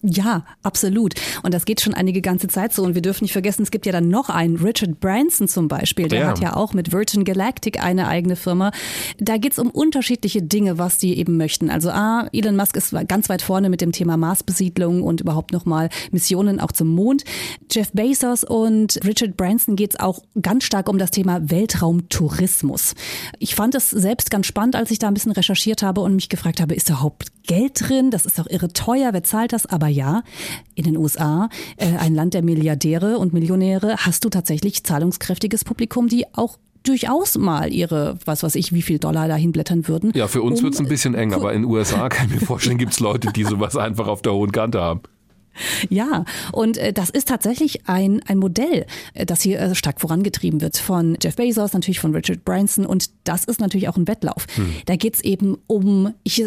Ja, absolut. Und das geht schon einige ganze Zeit so. Und wir dürfen nicht vergessen, es gibt ja dann noch einen, Richard Branson zum Beispiel. Der ja. hat ja auch mit Virgin Galactic eine eigene Firma. Da geht's um unterschiedliche Dinge, was die eben möchten. Also A, Elon Musk ist ganz weit vorne mit dem Thema Marsbesiedlung und überhaupt nochmal Missionen auch zum Mond. Jeff Bezos und Richard Branson geht's auch ganz stark um das Thema Weltraumtourismus. Ich fand es selbst ganz spannend, als ich da ein bisschen recherchiert habe und mich gefragt habe, ist da überhaupt Geld drin? Das ist doch irre teuer. Wer zahlt das? Aber ja, in den USA, äh, ein Land der Milliardäre und Millionäre, hast du tatsächlich zahlungskräftiges Publikum, die auch durchaus mal ihre, was weiß ich, wie viel Dollar dahin blättern würden. Ja, für uns um, wird's ein bisschen eng, aber in den USA kann ich mir vorstellen, gibt's Leute, die sowas einfach auf der hohen Kante haben. Ja, und äh, das ist tatsächlich ein, ein Modell, äh, das hier äh, stark vorangetrieben wird von Jeff Bezos, natürlich von Richard Branson und das ist natürlich auch ein Wettlauf. Hm. Da geht's eben um, ich,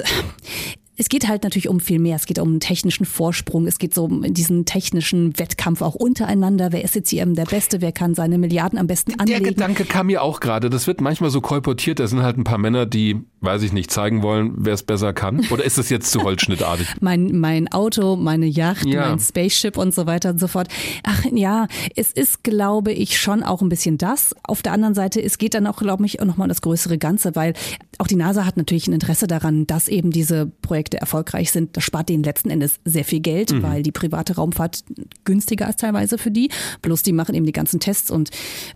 es geht halt natürlich um viel mehr. Es geht um einen technischen Vorsprung. Es geht so um diesen technischen Wettkampf auch untereinander. Wer ist jetzt hier der Beste? Wer kann seine Milliarden am besten anlegen? Der Gedanke kam mir auch gerade. Das wird manchmal so kolportiert. Da sind halt ein paar Männer, die, weiß ich nicht, zeigen wollen, wer es besser kann. Oder ist das jetzt zu holzschnittartig? mein, mein Auto, meine Yacht, ja. mein Spaceship und so weiter und so fort. Ach ja, es ist, glaube ich, schon auch ein bisschen das. Auf der anderen Seite, es geht dann auch, glaube ich, nochmal um das größere Ganze, weil auch die NASA hat natürlich ein Interesse daran, dass eben diese Projekte Projekte erfolgreich sind, das spart denen letzten Endes sehr viel Geld, mhm. weil die private Raumfahrt günstiger ist teilweise für die. Bloß die machen eben die ganzen Tests und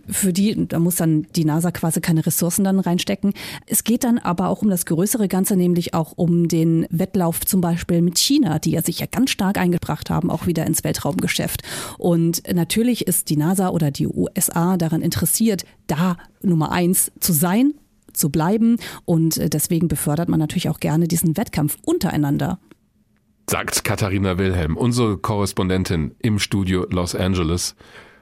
für die, da muss dann die NASA quasi keine Ressourcen dann reinstecken. Es geht dann aber auch um das größere Ganze, nämlich auch um den Wettlauf zum Beispiel mit China, die ja sich ja ganz stark eingebracht haben, auch wieder ins Weltraumgeschäft. Und natürlich ist die NASA oder die USA daran interessiert, da Nummer eins zu sein, zu bleiben. Und äh, deswegen befördert man natürlich auch gerne diesen Wettkampf untereinander. Sagt Katharina Wilhelm, unsere Korrespondentin im Studio Los Angeles.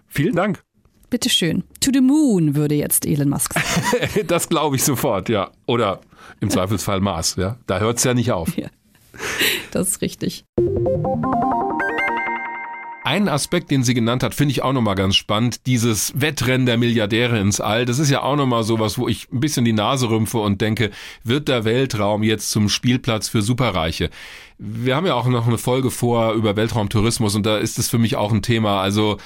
Vielen Dank. Bitteschön. To the moon, würde jetzt Elon Musk sagen. das glaube ich sofort, ja. Oder im Zweifelsfall Mars, ja. Da hört es ja nicht auf. Ja, das ist richtig. Einen Aspekt, den sie genannt hat, finde ich auch nochmal ganz spannend. Dieses Wettrennen der Milliardäre ins All. Das ist ja auch nochmal sowas, wo ich ein bisschen die Nase rümpfe und denke, wird der Weltraum jetzt zum Spielplatz für Superreiche? Wir haben ja auch noch eine Folge vor über Weltraumtourismus und da ist es für mich auch ein Thema. Also,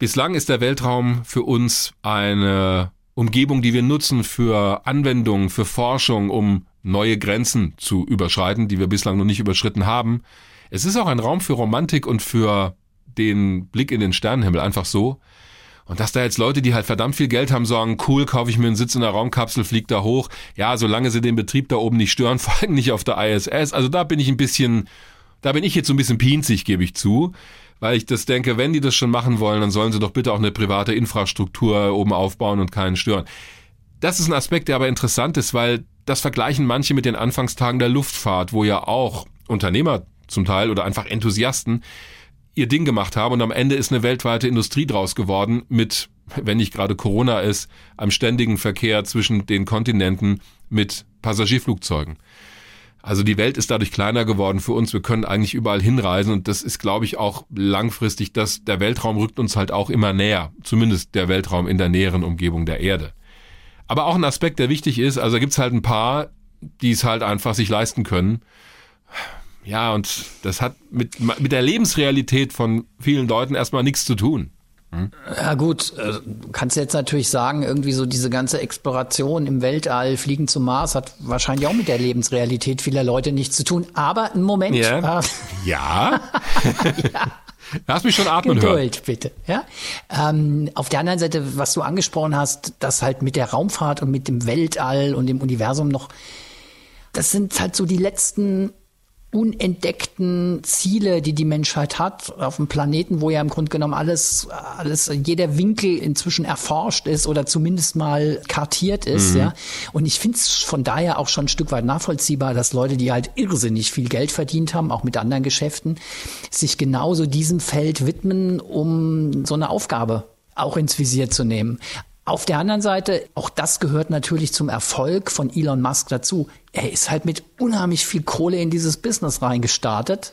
bislang ist der Weltraum für uns eine Umgebung, die wir nutzen für Anwendungen, für Forschung, um neue Grenzen zu überschreiten, die wir bislang noch nicht überschritten haben. Es ist auch ein Raum für Romantik und für den Blick in den Sternenhimmel einfach so. Und dass da jetzt Leute, die halt verdammt viel Geld haben, sagen, cool, kaufe ich mir einen Sitz in der Raumkapsel, flieg da hoch. Ja, solange sie den Betrieb da oben nicht stören, vor allem nicht auf der ISS. Also da bin ich ein bisschen, da bin ich jetzt so ein bisschen pinzig, gebe ich zu. Weil ich das denke, wenn die das schon machen wollen, dann sollen sie doch bitte auch eine private Infrastruktur oben aufbauen und keinen stören. Das ist ein Aspekt, der aber interessant ist, weil das vergleichen manche mit den Anfangstagen der Luftfahrt, wo ja auch Unternehmer zum Teil oder einfach Enthusiasten ihr Ding gemacht haben und am Ende ist eine weltweite Industrie draus geworden mit, wenn nicht gerade Corona ist, einem ständigen Verkehr zwischen den Kontinenten mit Passagierflugzeugen. Also die Welt ist dadurch kleiner geworden für uns. Wir können eigentlich überall hinreisen und das ist, glaube ich, auch langfristig, dass der Weltraum rückt uns halt auch immer näher. Zumindest der Weltraum in der näheren Umgebung der Erde. Aber auch ein Aspekt, der wichtig ist, also gibt es halt ein paar, die es halt einfach sich leisten können. Ja, und das hat mit, mit der Lebensrealität von vielen Leuten erstmal nichts zu tun. Hm? Ja gut, äh, du kannst jetzt natürlich sagen, irgendwie so diese ganze Exploration im Weltall, Fliegen zum Mars hat wahrscheinlich auch mit der Lebensrealität vieler Leute nichts zu tun. Aber ein Moment. Ja. Äh, ja. ja. Lass mich schon atmen Geduld, hören. bitte. Ja? Ähm, auf der anderen Seite, was du angesprochen hast, dass halt mit der Raumfahrt und mit dem Weltall und dem Universum noch, das sind halt so die letzten unentdeckten Ziele, die die Menschheit hat, auf dem Planeten, wo ja im Grunde genommen alles, alles, jeder Winkel inzwischen erforscht ist oder zumindest mal kartiert ist, mhm. ja. Und ich finde es von daher auch schon ein Stück weit nachvollziehbar, dass Leute, die halt irrsinnig viel Geld verdient haben, auch mit anderen Geschäften, sich genauso diesem Feld widmen, um so eine Aufgabe auch ins Visier zu nehmen. Auf der anderen Seite, auch das gehört natürlich zum Erfolg von Elon Musk dazu. Er ist halt mit unheimlich viel Kohle in dieses Business reingestartet.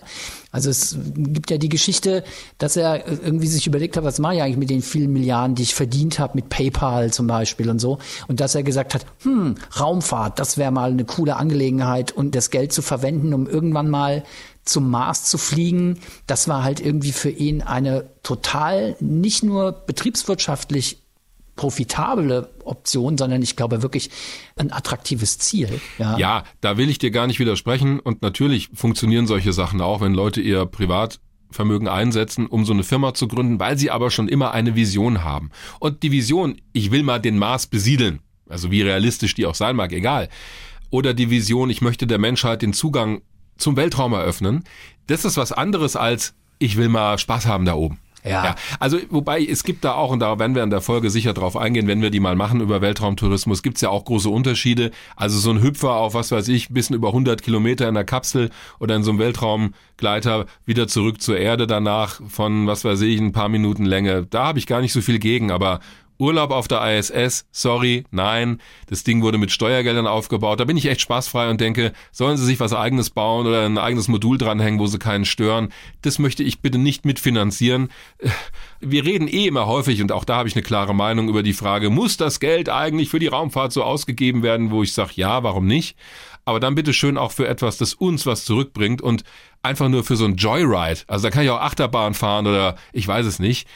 Also es gibt ja die Geschichte, dass er irgendwie sich überlegt hat, was mache ich eigentlich mit den vielen Milliarden, die ich verdient habe mit PayPal zum Beispiel und so. Und dass er gesagt hat, hm, Raumfahrt, das wäre mal eine coole Angelegenheit und das Geld zu verwenden, um irgendwann mal zum Mars zu fliegen, das war halt irgendwie für ihn eine total nicht nur betriebswirtschaftlich profitable Option, sondern ich glaube wirklich ein attraktives Ziel. Ja. ja, da will ich dir gar nicht widersprechen und natürlich funktionieren solche Sachen auch, wenn Leute ihr Privatvermögen einsetzen, um so eine Firma zu gründen, weil sie aber schon immer eine Vision haben. Und die Vision, ich will mal den Mars besiedeln, also wie realistisch die auch sein mag, egal. Oder die Vision, ich möchte der Menschheit den Zugang zum Weltraum eröffnen, das ist was anderes als ich will mal Spaß haben da oben. Ja. ja. Also wobei es gibt da auch, und da werden wir in der Folge sicher drauf eingehen, wenn wir die mal machen über Weltraumtourismus, gibt's ja auch große Unterschiede. Also so ein Hüpfer auf, was weiß ich, bisschen über 100 Kilometer in der Kapsel oder in so einem Weltraumgleiter wieder zurück zur Erde danach von, was weiß ich, ein paar Minuten Länge. Da habe ich gar nicht so viel gegen, aber Urlaub auf der ISS, sorry, nein, das Ding wurde mit Steuergeldern aufgebaut. Da bin ich echt spaßfrei und denke, sollen sie sich was eigenes bauen oder ein eigenes Modul dranhängen, wo sie keinen stören. Das möchte ich bitte nicht mitfinanzieren. Wir reden eh immer häufig und auch da habe ich eine klare Meinung über die Frage, muss das Geld eigentlich für die Raumfahrt so ausgegeben werden, wo ich sage, ja, warum nicht? Aber dann bitte schön auch für etwas, das uns was zurückbringt und einfach nur für so ein Joyride. Also da kann ich auch Achterbahn fahren oder ich weiß es nicht.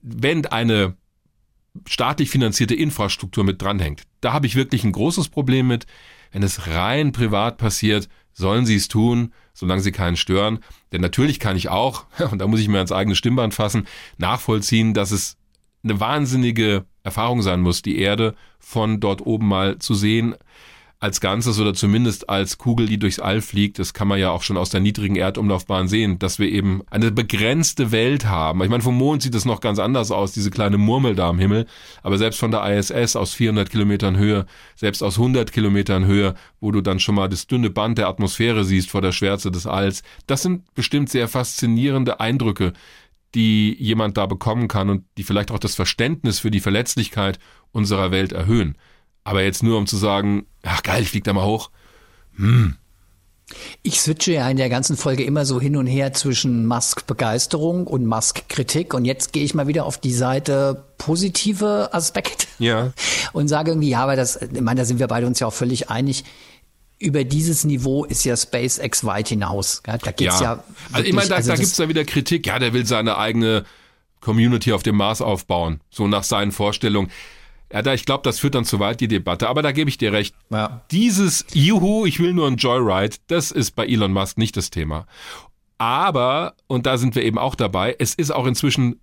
Wenn eine staatlich finanzierte Infrastruktur mit dranhängt. Da habe ich wirklich ein großes Problem mit. Wenn es rein privat passiert, sollen sie es tun, solange sie keinen stören. Denn natürlich kann ich auch, und da muss ich mir ans eigene Stimmband fassen, nachvollziehen, dass es eine wahnsinnige Erfahrung sein muss, die Erde von dort oben mal zu sehen als Ganzes oder zumindest als Kugel, die durchs All fliegt. Das kann man ja auch schon aus der niedrigen Erdumlaufbahn sehen, dass wir eben eine begrenzte Welt haben. Ich meine, vom Mond sieht es noch ganz anders aus, diese kleine Murmel da am Himmel. Aber selbst von der ISS aus 400 Kilometern Höhe, selbst aus 100 Kilometern Höhe, wo du dann schon mal das dünne Band der Atmosphäre siehst vor der Schwärze des Alls, das sind bestimmt sehr faszinierende Eindrücke, die jemand da bekommen kann und die vielleicht auch das Verständnis für die Verletzlichkeit unserer Welt erhöhen. Aber jetzt nur um zu sagen, ach geil, ich flieg da mal hoch. Hm. Ich switche ja in der ganzen Folge immer so hin und her zwischen Musk-Begeisterung und Musk-Kritik. Und jetzt gehe ich mal wieder auf die Seite positive Aspekte. Ja. Und sage irgendwie, ja, aber das, ich meine, da sind wir beide uns ja auch völlig einig über dieses Niveau ist ja SpaceX weit hinaus. Da geht's ja, ja also ich meine, da, also da gibt's da wieder Kritik. Ja, der will seine eigene Community auf dem Mars aufbauen, so nach seinen Vorstellungen. Ja, da, ich glaube, das führt dann zu weit, die Debatte. Aber da gebe ich dir recht. Ja. Dieses Juhu, ich will nur ein Joyride, das ist bei Elon Musk nicht das Thema. Aber, und da sind wir eben auch dabei, es ist auch inzwischen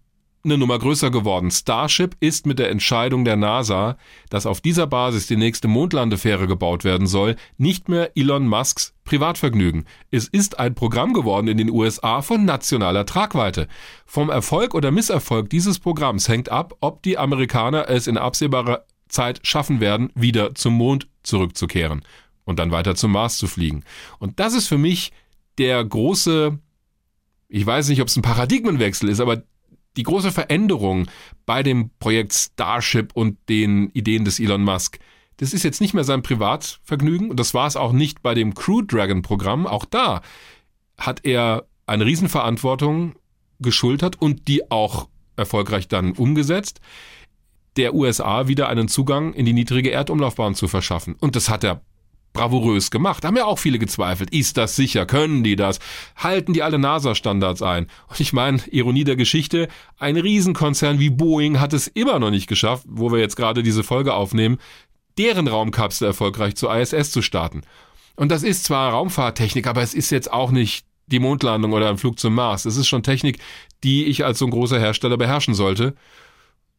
eine Nummer größer geworden. Starship ist mit der Entscheidung der NASA, dass auf dieser Basis die nächste Mondlandefähre gebaut werden soll, nicht mehr Elon Musks Privatvergnügen. Es ist ein Programm geworden in den USA von nationaler Tragweite. Vom Erfolg oder Misserfolg dieses Programms hängt ab, ob die Amerikaner es in absehbarer Zeit schaffen werden, wieder zum Mond zurückzukehren und dann weiter zum Mars zu fliegen. Und das ist für mich der große ich weiß nicht, ob es ein Paradigmenwechsel ist, aber die große Veränderung bei dem Projekt Starship und den Ideen des Elon Musk, das ist jetzt nicht mehr sein Privatvergnügen und das war es auch nicht bei dem Crew Dragon Programm. Auch da hat er eine Riesenverantwortung geschultert und die auch erfolgreich dann umgesetzt, der USA wieder einen Zugang in die niedrige Erdumlaufbahn zu verschaffen. Und das hat er bravourös gemacht. Haben ja auch viele gezweifelt. Ist das sicher? Können die das? Halten die alle NASA-Standards ein? Und ich meine, Ironie der Geschichte, ein Riesenkonzern wie Boeing hat es immer noch nicht geschafft, wo wir jetzt gerade diese Folge aufnehmen, deren Raumkapsel erfolgreich zur ISS zu starten. Und das ist zwar Raumfahrttechnik, aber es ist jetzt auch nicht die Mondlandung oder ein Flug zum Mars. Es ist schon Technik, die ich als so ein großer Hersteller beherrschen sollte.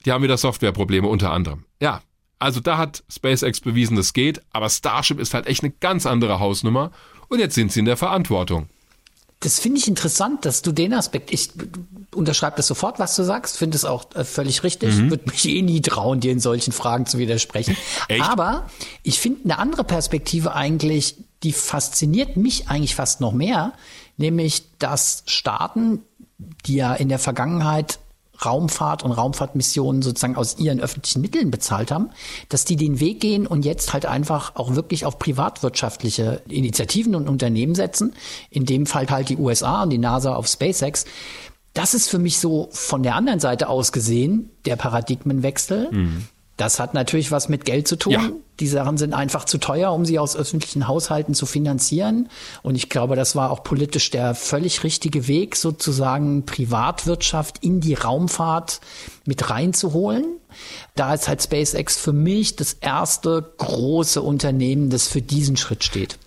Die haben wieder Softwareprobleme unter anderem. Ja, also da hat SpaceX bewiesen, das geht, aber Starship ist halt echt eine ganz andere Hausnummer und jetzt sind sie in der Verantwortung. Das finde ich interessant, dass du den Aspekt, ich unterschreibe das sofort, was du sagst, finde es auch äh, völlig richtig, mhm. würde mich eh nie trauen, dir in solchen Fragen zu widersprechen. Echt? Aber ich finde eine andere Perspektive eigentlich, die fasziniert mich eigentlich fast noch mehr, nämlich dass Staaten, die ja in der Vergangenheit Raumfahrt und Raumfahrtmissionen sozusagen aus ihren öffentlichen Mitteln bezahlt haben, dass die den Weg gehen und jetzt halt einfach auch wirklich auf privatwirtschaftliche Initiativen und Unternehmen setzen. In dem Fall halt die USA und die NASA auf SpaceX. Das ist für mich so von der anderen Seite aus gesehen der Paradigmenwechsel. Mhm. Das hat natürlich was mit Geld zu tun. Ja. Die Sachen sind einfach zu teuer, um sie aus öffentlichen Haushalten zu finanzieren. Und ich glaube, das war auch politisch der völlig richtige Weg, sozusagen Privatwirtschaft in die Raumfahrt mit reinzuholen. Da ist halt SpaceX für mich das erste große Unternehmen, das für diesen Schritt steht.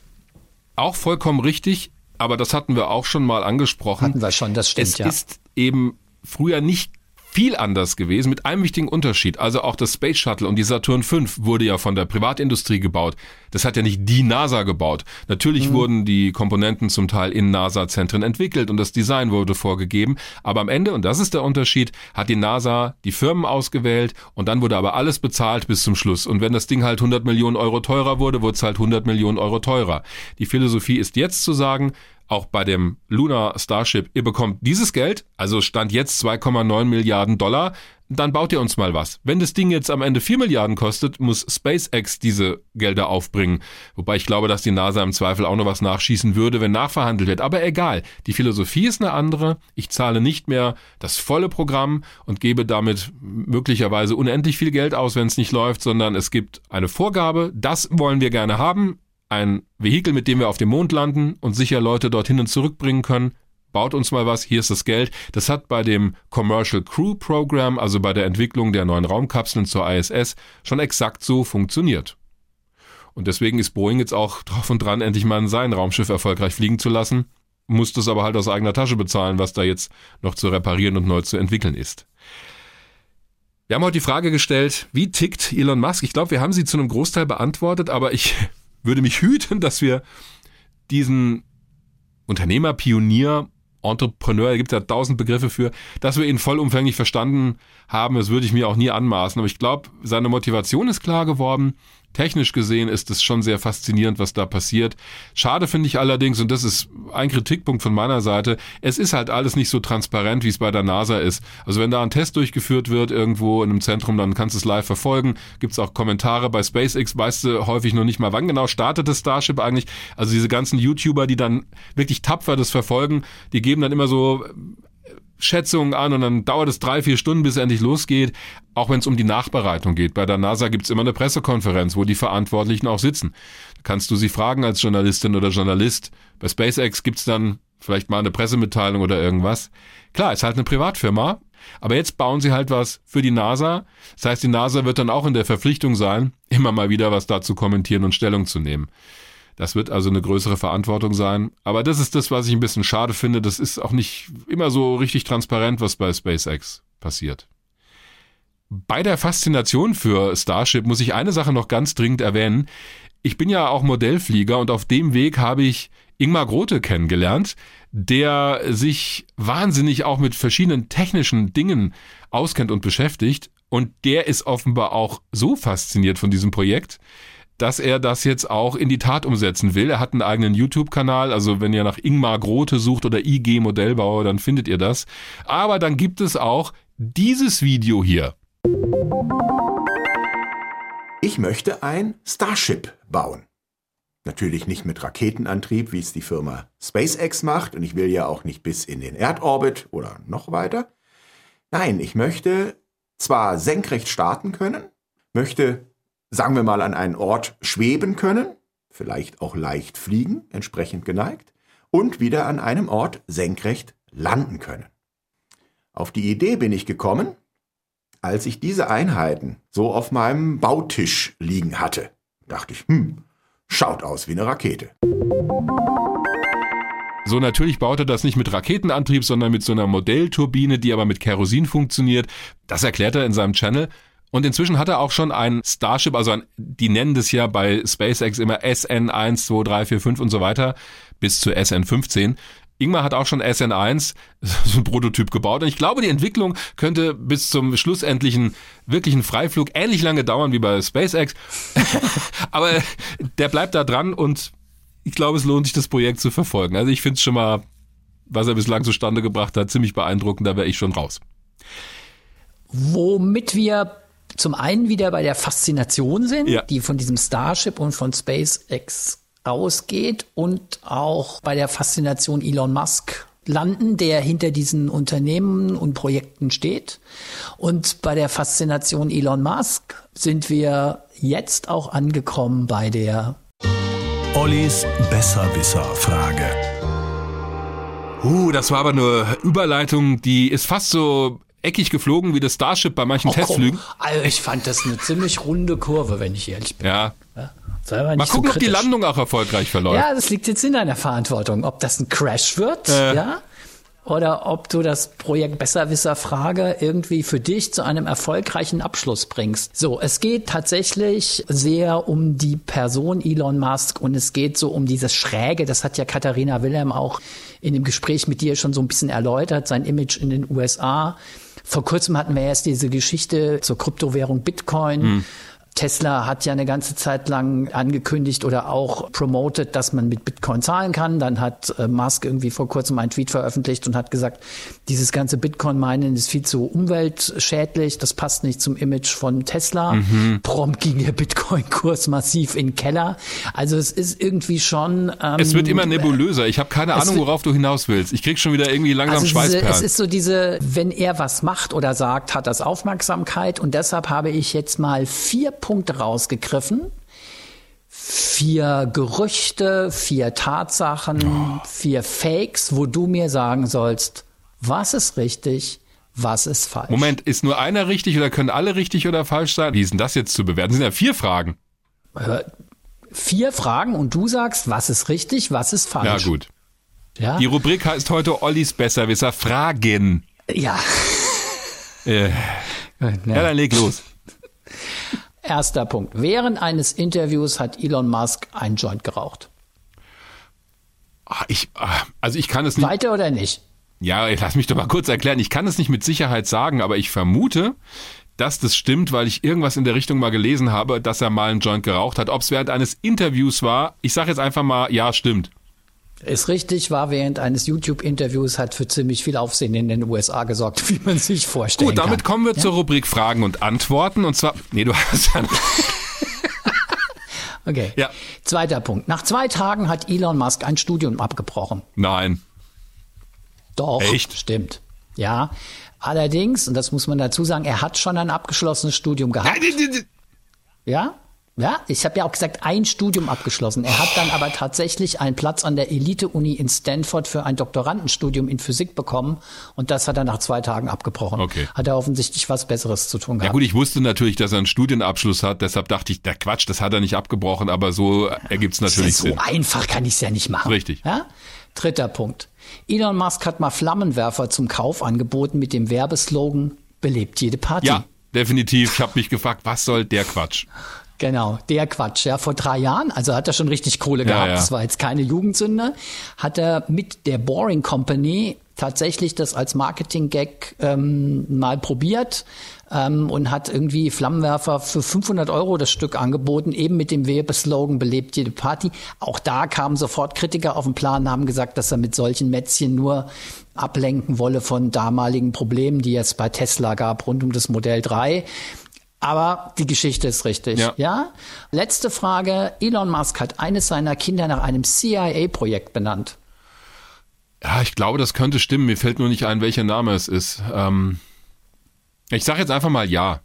Auch vollkommen richtig, aber das hatten wir auch schon mal angesprochen. Hatten wir schon, das stimmt, es ja. Es ist eben früher nicht viel anders gewesen, mit einem wichtigen Unterschied. Also auch das Space Shuttle und die Saturn V wurde ja von der Privatindustrie gebaut. Das hat ja nicht die NASA gebaut. Natürlich mhm. wurden die Komponenten zum Teil in NASA-Zentren entwickelt und das Design wurde vorgegeben. Aber am Ende, und das ist der Unterschied, hat die NASA die Firmen ausgewählt und dann wurde aber alles bezahlt bis zum Schluss. Und wenn das Ding halt 100 Millionen Euro teurer wurde, wurde es halt 100 Millionen Euro teurer. Die Philosophie ist jetzt zu sagen, auch bei dem Lunar Starship, ihr bekommt dieses Geld, also stand jetzt 2,9 Milliarden Dollar, dann baut ihr uns mal was. Wenn das Ding jetzt am Ende 4 Milliarden kostet, muss SpaceX diese Gelder aufbringen. Wobei ich glaube, dass die NASA im Zweifel auch noch was nachschießen würde, wenn nachverhandelt wird. Aber egal, die Philosophie ist eine andere. Ich zahle nicht mehr das volle Programm und gebe damit möglicherweise unendlich viel Geld aus, wenn es nicht läuft, sondern es gibt eine Vorgabe, das wollen wir gerne haben ein Vehikel, mit dem wir auf dem Mond landen und sicher Leute dorthin und zurückbringen können. Baut uns mal was, hier ist das Geld. Das hat bei dem Commercial Crew Program, also bei der Entwicklung der neuen Raumkapseln zur ISS, schon exakt so funktioniert. Und deswegen ist Boeing jetzt auch drauf und dran, endlich mal sein Raumschiff erfolgreich fliegen zu lassen, muss das aber halt aus eigener Tasche bezahlen, was da jetzt noch zu reparieren und neu zu entwickeln ist. Wir haben heute die Frage gestellt, wie tickt Elon Musk? Ich glaube, wir haben sie zu einem Großteil beantwortet, aber ich würde mich hüten, dass wir diesen Unternehmer, Pionier, Entrepreneur, da gibt es ja tausend Begriffe für, dass wir ihn vollumfänglich verstanden haben, das würde ich mir auch nie anmaßen. Aber ich glaube, seine Motivation ist klar geworden. Technisch gesehen ist es schon sehr faszinierend, was da passiert. Schade finde ich allerdings, und das ist ein Kritikpunkt von meiner Seite, es ist halt alles nicht so transparent, wie es bei der NASA ist. Also wenn da ein Test durchgeführt wird irgendwo in einem Zentrum, dann kannst du es live verfolgen. Gibt es auch Kommentare bei SpaceX, weißt du häufig noch nicht mal, wann genau startet das Starship eigentlich. Also diese ganzen YouTuber, die dann wirklich tapfer das verfolgen, die geben dann immer so Schätzungen an und dann dauert es drei, vier Stunden, bis es endlich losgeht. Auch wenn es um die Nachbereitung geht. Bei der NASA gibt es immer eine Pressekonferenz, wo die Verantwortlichen auch sitzen. Da kannst du sie fragen als Journalistin oder Journalist. Bei SpaceX gibt es dann vielleicht mal eine Pressemitteilung oder irgendwas. Klar, ist halt eine Privatfirma, aber jetzt bauen sie halt was für die NASA. Das heißt, die NASA wird dann auch in der Verpflichtung sein, immer mal wieder was dazu kommentieren und Stellung zu nehmen. Das wird also eine größere Verantwortung sein. Aber das ist das, was ich ein bisschen schade finde. Das ist auch nicht immer so richtig transparent, was bei SpaceX passiert. Bei der Faszination für Starship muss ich eine Sache noch ganz dringend erwähnen. Ich bin ja auch Modellflieger und auf dem Weg habe ich Ingmar Grote kennengelernt, der sich wahnsinnig auch mit verschiedenen technischen Dingen auskennt und beschäftigt. Und der ist offenbar auch so fasziniert von diesem Projekt, dass er das jetzt auch in die Tat umsetzen will. Er hat einen eigenen YouTube-Kanal, also wenn ihr nach Ingmar Grote sucht oder IG Modellbauer, dann findet ihr das. Aber dann gibt es auch dieses Video hier. Ich möchte ein Starship bauen. Natürlich nicht mit Raketenantrieb, wie es die Firma SpaceX macht, und ich will ja auch nicht bis in den Erdorbit oder noch weiter. Nein, ich möchte zwar senkrecht starten können, möchte sagen wir mal, an einen Ort schweben können, vielleicht auch leicht fliegen, entsprechend geneigt, und wieder an einem Ort senkrecht landen können. Auf die Idee bin ich gekommen, als ich diese Einheiten so auf meinem Bautisch liegen hatte. Dachte ich, hm, schaut aus wie eine Rakete. So, natürlich baut er das nicht mit Raketenantrieb, sondern mit so einer Modellturbine, die aber mit Kerosin funktioniert. Das erklärt er in seinem Channel. Und inzwischen hat er auch schon ein Starship, also ein, die nennen das ja bei SpaceX immer SN1, 2, 3, 4, 5 und so weiter, bis zu SN15. Ingmar hat auch schon SN1, so ein Prototyp gebaut. Und ich glaube, die Entwicklung könnte bis zum schlussendlichen wirklichen Freiflug ähnlich lange dauern wie bei SpaceX. Aber der bleibt da dran und ich glaube, es lohnt sich, das Projekt zu verfolgen. Also ich finde es schon mal, was er bislang zustande gebracht hat, ziemlich beeindruckend. Da wäre ich schon raus. Womit wir zum einen wieder bei der Faszination sind, ja. die von diesem Starship und von SpaceX ausgeht und auch bei der Faszination Elon Musk landen, der hinter diesen Unternehmen und Projekten steht. Und bei der Faszination Elon Musk sind wir jetzt auch angekommen bei der Ollis Besserwisser-Frage. Uh, das war aber eine Überleitung, die ist fast so eckig geflogen wie das Starship bei manchen oh, Testflügen. Also ich fand das eine ziemlich runde Kurve, wenn ich ehrlich bin. Ja. ja Mal gucken, so ob die Landung auch erfolgreich verläuft. Ja, das liegt jetzt in deiner Verantwortung. Ob das ein Crash wird, äh. ja, oder ob du das Projekt Besserwisser-Frage irgendwie für dich zu einem erfolgreichen Abschluss bringst. So, es geht tatsächlich sehr um die Person Elon Musk und es geht so um dieses Schräge, das hat ja Katharina Wilhelm auch in dem Gespräch mit dir schon so ein bisschen erläutert, sein Image in den USA. Vor kurzem hatten wir erst diese Geschichte zur Kryptowährung Bitcoin. Hm Tesla hat ja eine ganze Zeit lang angekündigt oder auch promoted, dass man mit Bitcoin zahlen kann. Dann hat äh, Musk irgendwie vor kurzem einen Tweet veröffentlicht und hat gesagt, dieses ganze Bitcoin-Minen ist viel zu umweltschädlich, das passt nicht zum Image von Tesla. Mhm. Prompt ging der Bitcoin-Kurs massiv in den Keller. Also es ist irgendwie schon... Ähm, es wird immer nebulöser. Ich habe keine Ahnung, worauf du hinaus willst. Ich krieg schon wieder irgendwie langsam also Schweißperlen. es ist so diese, wenn er was macht oder sagt, hat das Aufmerksamkeit und deshalb habe ich jetzt mal vier Punkte rausgegriffen. Vier Gerüchte, vier Tatsachen, oh. vier Fakes, wo du mir sagen sollst, was ist richtig, was ist falsch. Moment, ist nur einer richtig oder können alle richtig oder falsch sein? Wie ist denn das jetzt zu bewerten? Das sind ja vier Fragen. vier Fragen und du sagst, was ist richtig, was ist falsch. Ja, gut. Ja, Die Rubrik heißt heute Ollis Besserwisser Fragen. ja. Äh, ja, dann leg los. Erster Punkt. Während eines Interviews hat Elon Musk einen Joint geraucht. Ah, Ich, ah, also ich kann es nicht. Weiter oder nicht? Ja, lass mich doch mal kurz erklären. Ich kann es nicht mit Sicherheit sagen, aber ich vermute, dass das stimmt, weil ich irgendwas in der Richtung mal gelesen habe, dass er mal einen Joint geraucht hat. Ob es während eines Interviews war, ich sage jetzt einfach mal, ja, stimmt. Ist richtig, war während eines YouTube-Interviews, hat für ziemlich viel Aufsehen in den USA gesorgt, wie man sich vorstellen Gut, damit kann. kommen wir zur Rubrik Fragen und Antworten. Und zwar, nee, du hast ja Okay. Ja. Zweiter Punkt. Nach zwei Tagen hat Elon Musk ein Studium abgebrochen. Nein. Doch. Echt? Stimmt. Ja. Allerdings, und das muss man dazu sagen, er hat schon ein abgeschlossenes Studium gehabt. Ja? Ja, ich habe ja auch gesagt, ein Studium abgeschlossen. Er hat dann aber tatsächlich einen Platz an der Elite-Uni in Stanford für ein Doktorandenstudium in Physik bekommen und das hat er nach zwei Tagen abgebrochen. Okay. Hat er offensichtlich was Besseres zu tun Ja gehabt. gut, ich wusste natürlich, dass er einen Studienabschluss hat, deshalb dachte ich, der Quatsch, das hat er nicht abgebrochen, aber so ergibt es natürlich so Sinn. einfach kann ich es ja nicht machen. Richtig. Ja? Dritter Punkt. Elon Musk hat mal Flammenwerfer zum Kauf angeboten mit dem Werbeslogan belebt jede Party. Ja, definitiv. Ich habe mich gefragt, was soll der Quatsch? Genau, der Quatsch. Ja, vor drei Jahren, also hat er schon richtig Kohle Ja, gehabt. ja. Das war jetzt keine Jugendsünde. Hat er mit der Boring Company tatsächlich das als Marketing-Gag ähm, mal probiert ähm, und hat irgendwie Flammenwerfer für 500 Euro das Stück angeboten, eben mit dem Werbeslogan belebt jede Party. Auch da kamen sofort Kritiker auf den Plan, haben gesagt, dass er mit solchen Mätzchen nur ablenken wolle von damaligen Problemen, die es bei Tesla gab rund um das Modell 3. Aber die Geschichte ist richtig. Ja. ja? Letzte Frage. Elon Musk hat eines seiner Kinder nach einem CIA-Projekt benannt. Ja, ich glaube, das könnte stimmen. Mir fällt nur nicht ein, welcher Name es ist. Ähm, ich sage jetzt einfach mal ja.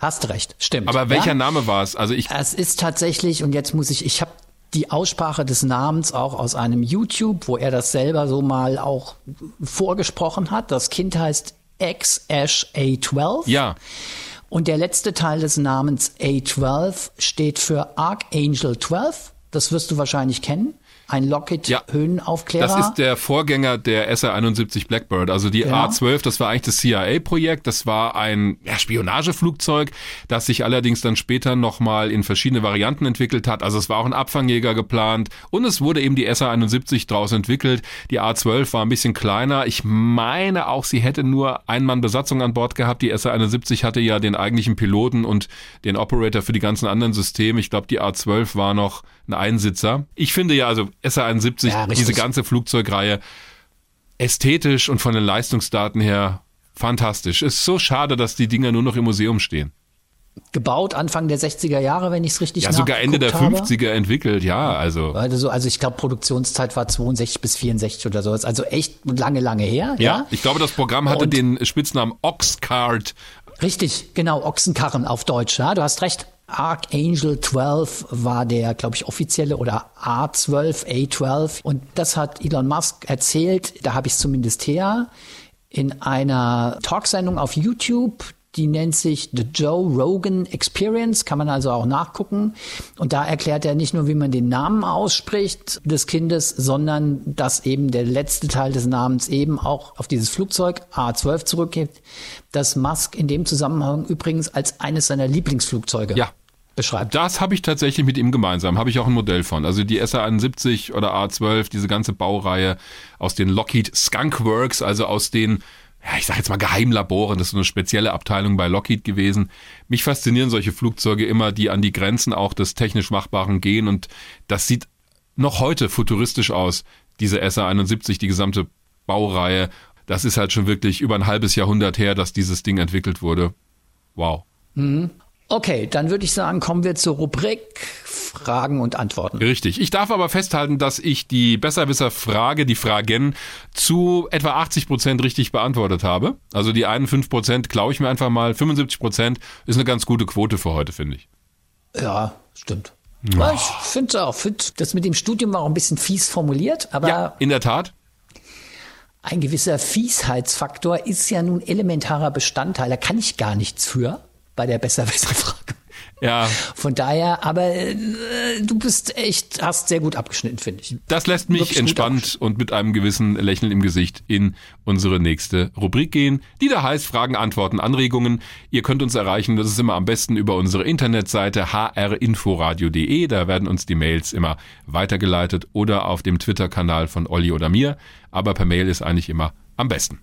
Hast recht, stimmt. Aber welcher ja? Name war es? Also ich, Es ist tatsächlich, und jetzt muss ich, ich habe die Aussprache des Namens auch aus einem YouTube, wo er das selber so mal auch vorgesprochen hat. Das Kind heißt X-Ash A12. ja, Und der letzte Teil des Namens A12 steht für Archangel 12. Das wirst du wahrscheinlich kennen. Ein Lockheed Ja. Höhenaufklärer. das ist der Vorgänger der SR-71 Blackbird. Also die Genau. A-12, das war eigentlich das CIA-Projekt. Das war ein ja, Spionageflugzeug, das sich allerdings dann später nochmal in verschiedene Varianten entwickelt hat. Also es war auch ein Abfangjäger geplant und es wurde eben die SR-71 draus entwickelt. Die A-12 war ein bisschen kleiner. Ich meine auch, sie hätte nur ein Mann Besatzung an Bord gehabt. Die SR-71 hatte ja den eigentlichen Piloten und den Operator für die ganzen anderen Systeme. Ich glaube, die A-12 war noch ein Einsitzer. Ich finde ja, also SR-71, Ja, diese ganze Flugzeugreihe, ästhetisch und von den Leistungsdaten her fantastisch. Ist so schade, dass die Dinger nur noch im Museum stehen. gebaut Anfang der 60er Jahre, wenn ich es richtig Ja, sogar Ende der nachgeguckt habe. 50er entwickelt, ja, also. Also, so- also ich glaube, Produktionszeit war 62 bis 64 oder sowas. Also echt lange, lange her. Ja, Ja, ich glaube, das Programm hatte Und- den Spitznamen Oxcart. Richtig, genau, Ochsenkarren auf Deutsch. Ja, du hast recht. Archangel 12 war der, glaube ich, offizielle oder A12, A12. Und das hat Elon Musk erzählt, da habe ich es zumindest her, in einer Talksendung auf YouTube. Die nennt sich The Joe Rogan Experience, kann man also auch nachgucken. Und da erklärt er nicht nur, wie man den Namen ausspricht des Kindes, sondern dass eben der letzte Teil des Namens eben auch auf dieses Flugzeug A12 zurückgeht, das Musk in dem Zusammenhang übrigens als eines seiner Lieblingsflugzeuge Ja. beschreibt. Das habe ich tatsächlich mit ihm gemeinsam, habe ich auch ein Modell von. Also die SR-71 oder A12, diese ganze Baureihe aus den Lockheed Skunk Works, also aus den, ja, ich sage jetzt mal Geheimlaboren, das ist eine spezielle Abteilung bei Lockheed gewesen. Mich faszinieren solche Flugzeuge immer, die an die Grenzen auch des technisch Machbaren gehen und das sieht noch heute futuristisch aus, diese SR-71, die gesamte Baureihe. Das ist halt schon wirklich über ein halbes Jahrhundert her, dass dieses Ding entwickelt wurde. Wow. Okay, dann würde ich sagen, kommen wir zur Rubrik Fragen und Antworten. Richtig. Ich darf aber festhalten, dass ich die Besserwisser-Frage, die Fragen, zu etwa 80 Prozent richtig beantwortet habe. Also die einen 5 Prozent klaue ich mir einfach mal. 75 Prozent ist eine ganz gute Quote für heute, finde ich. Ja, stimmt. Ja, Ich finde auch, find, das mit dem Studium war auch ein bisschen fies formuliert, aber Ja, in der Tat. ein gewisser Fiesheitsfaktor ist ja nun elementarer Bestandteil. Da kann ich gar nichts für bei der Besserwisser-Frage. Ja. Von daher, aber äh, du bist echt, hast sehr gut abgeschnitten, finde ich. Das lässt mich Wirklich entspannt und mit einem gewissen Lächeln im Gesicht in unsere nächste Rubrik gehen, die da heißt Fragen, Antworten, Anregungen. Ihr könnt uns erreichen, das ist immer am besten über unsere Internetseite hrinforadio.de. Da werden uns die Mails immer weitergeleitet oder auf dem Twitter-Kanal von Olli oder mir. Aber per Mail ist eigentlich immer am besten.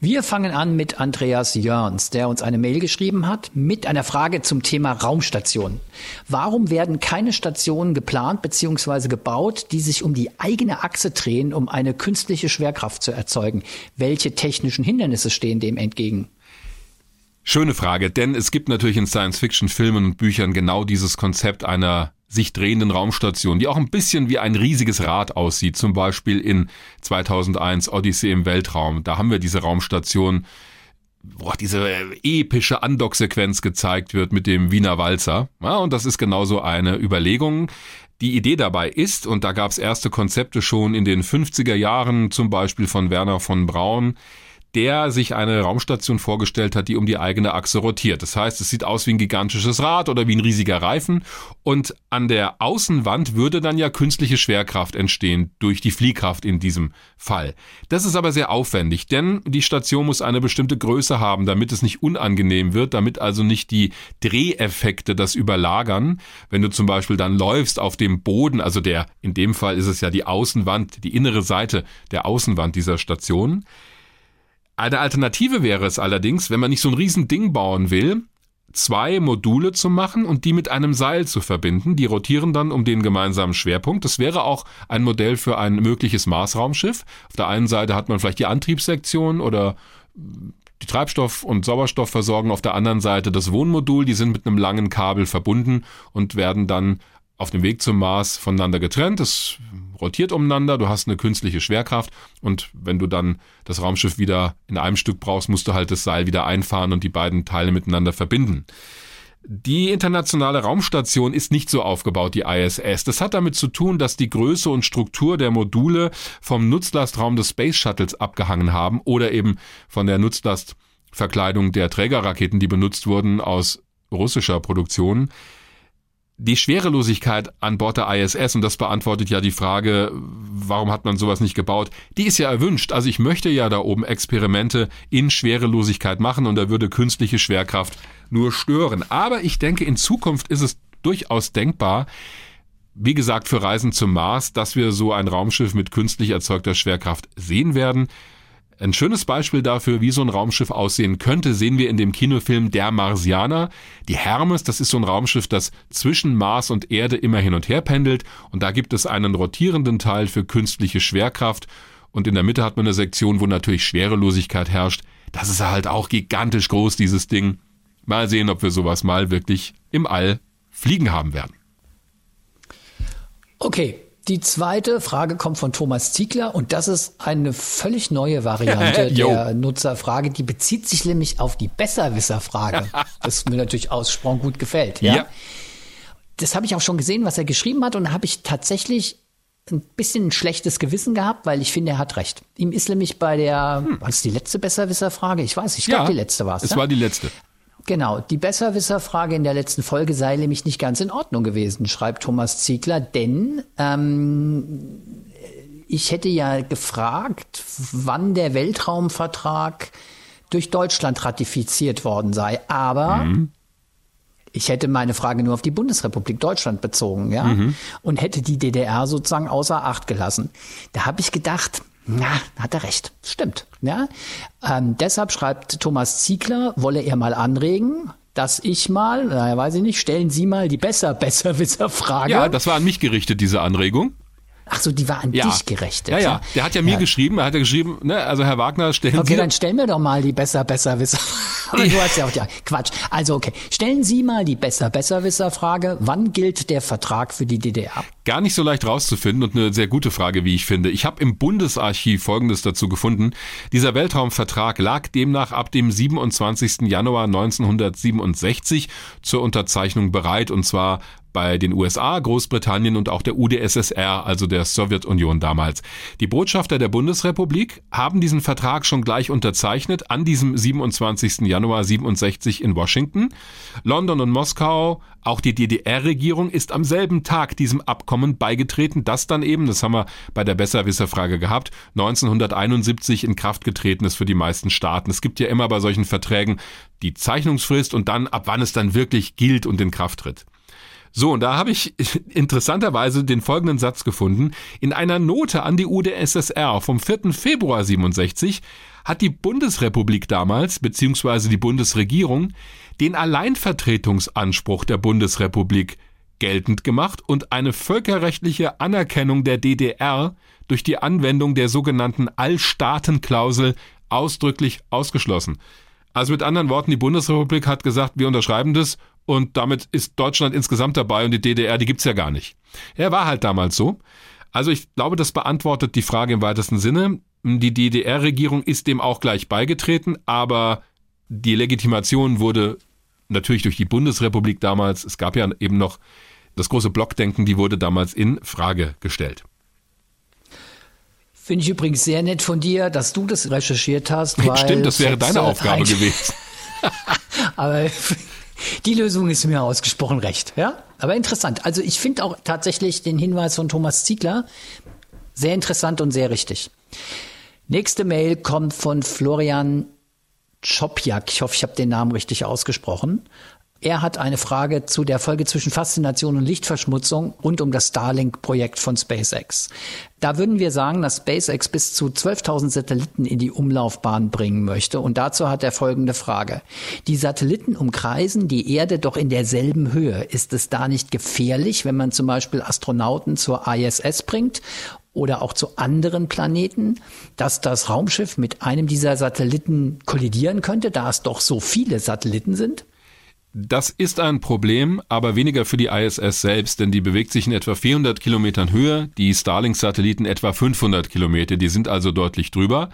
Wir fangen an mit Andreas Jörns, der uns eine Mail geschrieben hat mit einer Frage zum Thema Raumstation. Warum werden keine Stationen geplant bzw. gebaut, die sich um die eigene Achse drehen, um eine künstliche Schwerkraft zu erzeugen? Welche technischen Hindernisse stehen dem entgegen? Schöne Frage, denn es gibt natürlich in Science-Fiction-Filmen und Büchern genau dieses Konzept einer sich drehenden Raumstation, die auch ein bisschen wie ein riesiges Rad aussieht. Zum Beispiel in 2001 Odyssey im Weltraum. Da haben wir diese Raumstation, wo diese epische Andocksequenz gezeigt wird mit dem Wiener Walzer. Ja, und das ist genauso eine Überlegung. Die Idee dabei ist, und da gab es erste Konzepte schon in den 50er Jahren, zum Beispiel von Werner von Braun, der sich eine Raumstation vorgestellt hat, die um die eigene Achse rotiert. Das heißt, es sieht aus wie ein gigantisches Rad oder wie ein riesiger Reifen und an der Außenwand würde dann ja künstliche Schwerkraft entstehen durch die Fliehkraft in diesem Fall. Das ist aber sehr aufwendig, denn die Station muss eine bestimmte Größe haben, damit es nicht unangenehm wird, damit also nicht die Dreheffekte das überlagern. Wenn du zum Beispiel dann läufst auf dem Boden, also der, in dem Fall ist es ja die Außenwand, die innere Seite der Außenwand dieser Station, eine Alternative wäre es allerdings, wenn man nicht so ein riesen Ding bauen will, zwei Module zu machen und die mit einem Seil zu verbinden. Die rotieren dann um den gemeinsamen Schwerpunkt. Das wäre auch ein Modell für ein mögliches Marsraumschiff. Auf der einen Seite hat man vielleicht die Antriebssektion oder die Treibstoff- und Sauerstoffversorgung, auf der anderen Seite das Wohnmodul. Die sind mit einem langen Kabel verbunden und werden dann auf dem Weg zum Mars voneinander getrennt. Es rotiert umeinander, du hast eine künstliche Schwerkraft und wenn du dann das Raumschiff wieder in einem Stück brauchst, musst du halt das Seil wieder einfahren und die beiden Teile miteinander verbinden. Die internationale Raumstation ist nicht so aufgebaut, die ISS. Das hat damit zu tun, dass die Größe und Struktur der Module vom Nutzlastraum des Space Shuttles abgehangen haben oder eben von der Nutzlastverkleidung der Trägerraketen, die benutzt wurden aus russischer Produktion die Schwerelosigkeit an Bord der ISS, und das beantwortet ja die Frage, warum hat man sowas nicht gebaut, die ist ja erwünscht. Also ich möchte ja da oben Experimente in Schwerelosigkeit machen und da würde künstliche Schwerkraft nur stören. Aber ich denke, in Zukunft ist es durchaus denkbar, wie gesagt, für Reisen zum Mars, dass wir so ein Raumschiff mit künstlich erzeugter Schwerkraft sehen werden. Ein schönes Beispiel dafür, wie so ein Raumschiff aussehen könnte, sehen wir in dem Kinofilm Der Marsianer. Die Hermes, das ist so ein Raumschiff, das zwischen Mars und Erde immer hin und her pendelt. Und da gibt es einen rotierenden Teil für künstliche Schwerkraft. Und in der Mitte hat man eine Sektion, wo natürlich Schwerelosigkeit herrscht. Das ist halt auch gigantisch groß, dieses Ding. Mal sehen, ob wir sowas mal wirklich im All fliegen haben werden. Okay, die zweite Frage kommt von Thomas Ziegler und das ist eine völlig neue Variante der Nutzerfrage. Die bezieht sich nämlich auf die Besserwisserfrage, das mir natürlich ausgesprochen gut gefällt. Ja. ja. Das habe ich auch schon gesehen, was er geschrieben hat und habe ich tatsächlich ein bisschen ein schlechtes Gewissen gehabt, weil ich finde, er hat recht. Ihm ist nämlich bei der, hm. war es die letzte Besserwisserfrage? Ich weiß, ich glaube, ja, die letzte war es. Es ja? war die letzte. Genau, die Besserwisserfrage in der letzten Folge sei nämlich nicht ganz in Ordnung gewesen, schreibt Thomas Ziegler, denn ähm, ich hätte ja gefragt, wann der Weltraumvertrag durch Deutschland ratifiziert worden sei, aber mhm. ich hätte meine Frage nur auf die Bundesrepublik Deutschland bezogen, ja, mhm. und hätte die DDR sozusagen außer Acht gelassen. Da habe ich gedacht, na, hat er recht. Stimmt. Ja? Ähm, deshalb schreibt Thomas Ziegler, wolle er mal anregen, dass ich mal, naja, weiß ich nicht, stellen Sie mal die besser, besser Frage. Ja, das war an mich gerichtet, diese Anregung. Ach so, die war an ja. dich gerechnet. Ja, ja. Der hat ja mir ja. geschrieben, er hat ja geschrieben, ne, also Herr Wagner, stellen okay, Sie. Okay, dann stellen wir doch mal die besser, besser Wisser. Aber du hast ja auch die Quatsch. Also okay, stellen Sie mal die besser, besser Wisser Frage. Wann gilt der Vertrag für die DDR? Gar nicht so leicht rauszufinden und eine sehr gute Frage, wie ich finde. Ich habe im Bundesarchiv Folgendes dazu gefunden. Dieser Weltraumvertrag lag demnach ab dem 27. Januar 1967 zur Unterzeichnung bereit und zwar bei den USA, Großbritannien und auch der UdSSR, also der Sowjetunion damals. Die Botschafter der Bundesrepublik haben diesen Vertrag schon gleich unterzeichnet an diesem 27. Januar Januar 67 in Washington. London und Moskau, auch die DDR-Regierung ist am selben Tag diesem Abkommen beigetreten, das dann eben, das haben wir bei der Besserwisser-Frage gehabt, 1971 in Kraft getreten ist für die meisten Staaten. Es gibt ja immer bei solchen Verträgen die Zeichnungsfrist und dann, ab wann es dann wirklich gilt und in Kraft tritt. So, und da habe ich interessanterweise den folgenden Satz gefunden. In einer Note an die UdSSR vom 4. Februar 67 hat die Bundesrepublik damals, beziehungsweise die Bundesregierung, den Alleinvertretungsanspruch der Bundesrepublik geltend gemacht und eine völkerrechtliche Anerkennung der DDR durch die Anwendung der sogenannten Allstaatenklausel ausdrücklich ausgeschlossen. Also mit anderen Worten, die Bundesrepublik hat gesagt, wir unterschreiben das und damit ist Deutschland insgesamt dabei und die DDR, die gibt's ja gar nicht. Er war halt damals so. Also ich glaube, das beantwortet die Frage im weitesten Sinne. Die DDR-Regierung ist dem auch gleich beigetreten, aber die Legitimation wurde natürlich durch die Bundesrepublik damals, es gab ja eben noch das große Blockdenken, die wurde damals in Frage gestellt. Finde ich übrigens sehr nett von dir, dass du das recherchiert hast. Weil Stimmt, das wäre deine Aufgabe gewesen. Aber die Lösung ist mir ausgesprochen recht, ja? Aber interessant. Also ich finde auch tatsächlich den Hinweis von Thomas Ziegler sehr interessant und sehr richtig. Nächste Mail kommt von Florian Czopjak. Ich hoffe, ich habe den Namen richtig ausgesprochen. Er hat eine Frage zu der Folge zwischen Faszination und Lichtverschmutzung rund um das Starlink-Projekt von SpaceX. Da würden wir sagen, dass SpaceX bis zu 12.000 Satelliten in die Umlaufbahn bringen möchte. Und dazu hat er folgende Frage. Die Satelliten umkreisen die Erde doch in derselben Höhe. Ist es da nicht gefährlich, wenn man zum Beispiel Astronauten zur ISS bringt? oder auch zu anderen Planeten, dass das Raumschiff mit einem dieser Satelliten kollidieren könnte, da es doch so viele Satelliten sind? Das ist ein Problem, aber weniger für die ISS selbst, denn die bewegt sich in etwa 400 Kilometern Höhe, die Starlink-Satelliten etwa 500 Kilometer, die sind also deutlich drüber.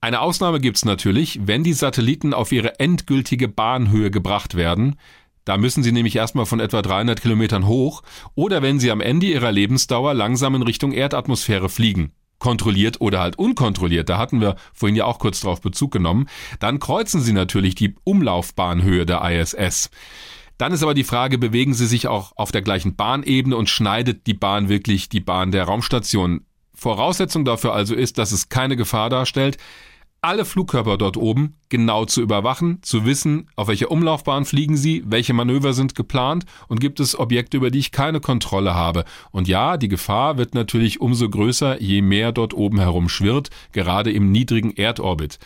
Eine Ausnahme gibt's natürlich, wenn die Satelliten auf ihre endgültige Bahnhöhe gebracht werden. Da müssen sie nämlich erstmal von etwa 300 Kilometern hoch oder wenn sie am Ende ihrer Lebensdauer langsam in Richtung Erdatmosphäre fliegen kontrolliert oder halt unkontrolliert, da hatten wir vorhin ja auch kurz darauf Bezug genommen, dann kreuzen sie natürlich die Umlaufbahnhöhe der ISS. Dann ist aber die Frage, bewegen sie sich auch auf der gleichen Bahnebene und schneidet die Bahn wirklich die Bahn der Raumstation? Voraussetzung dafür also ist, dass es keine Gefahr darstellt, alle Flugkörper dort oben genau zu überwachen, zu wissen, auf welcher Umlaufbahn fliegen sie, welche Manöver sind geplant und gibt es Objekte, über die ich keine Kontrolle habe. Und ja, die Gefahr wird natürlich umso größer, je mehr dort oben herum gerade im niedrigen Erdorbit.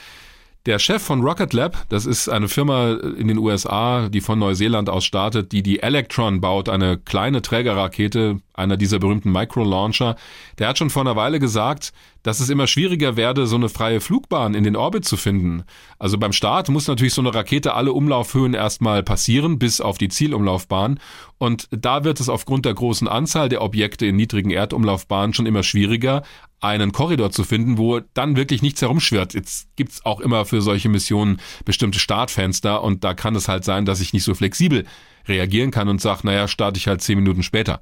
Der Chef von Rocket Lab, das ist eine Firma in den USA, die von Neuseeland aus startet, die die Electron baut, eine kleine Trägerrakete, einer dieser berühmten Micro-Launcher, der hat schon vor einer Weile gesagt, dass es immer schwieriger werde, so eine freie Flugbahn in den Orbit zu finden. Also beim Start muss natürlich so eine Rakete alle Umlaufhöhen erstmal passieren, bis auf die Zielumlaufbahn. Und da wird es aufgrund der großen Anzahl der Objekte in niedrigen Erdumlaufbahnen schon immer schwieriger, einen Korridor zu finden, wo dann wirklich nichts herumschwirrt. Jetzt gibt's auch immer für solche Missionen bestimmte Startfenster und da kann es halt sein, dass ich nicht so flexibel reagieren kann und sage, naja, starte ich halt zehn Minuten später.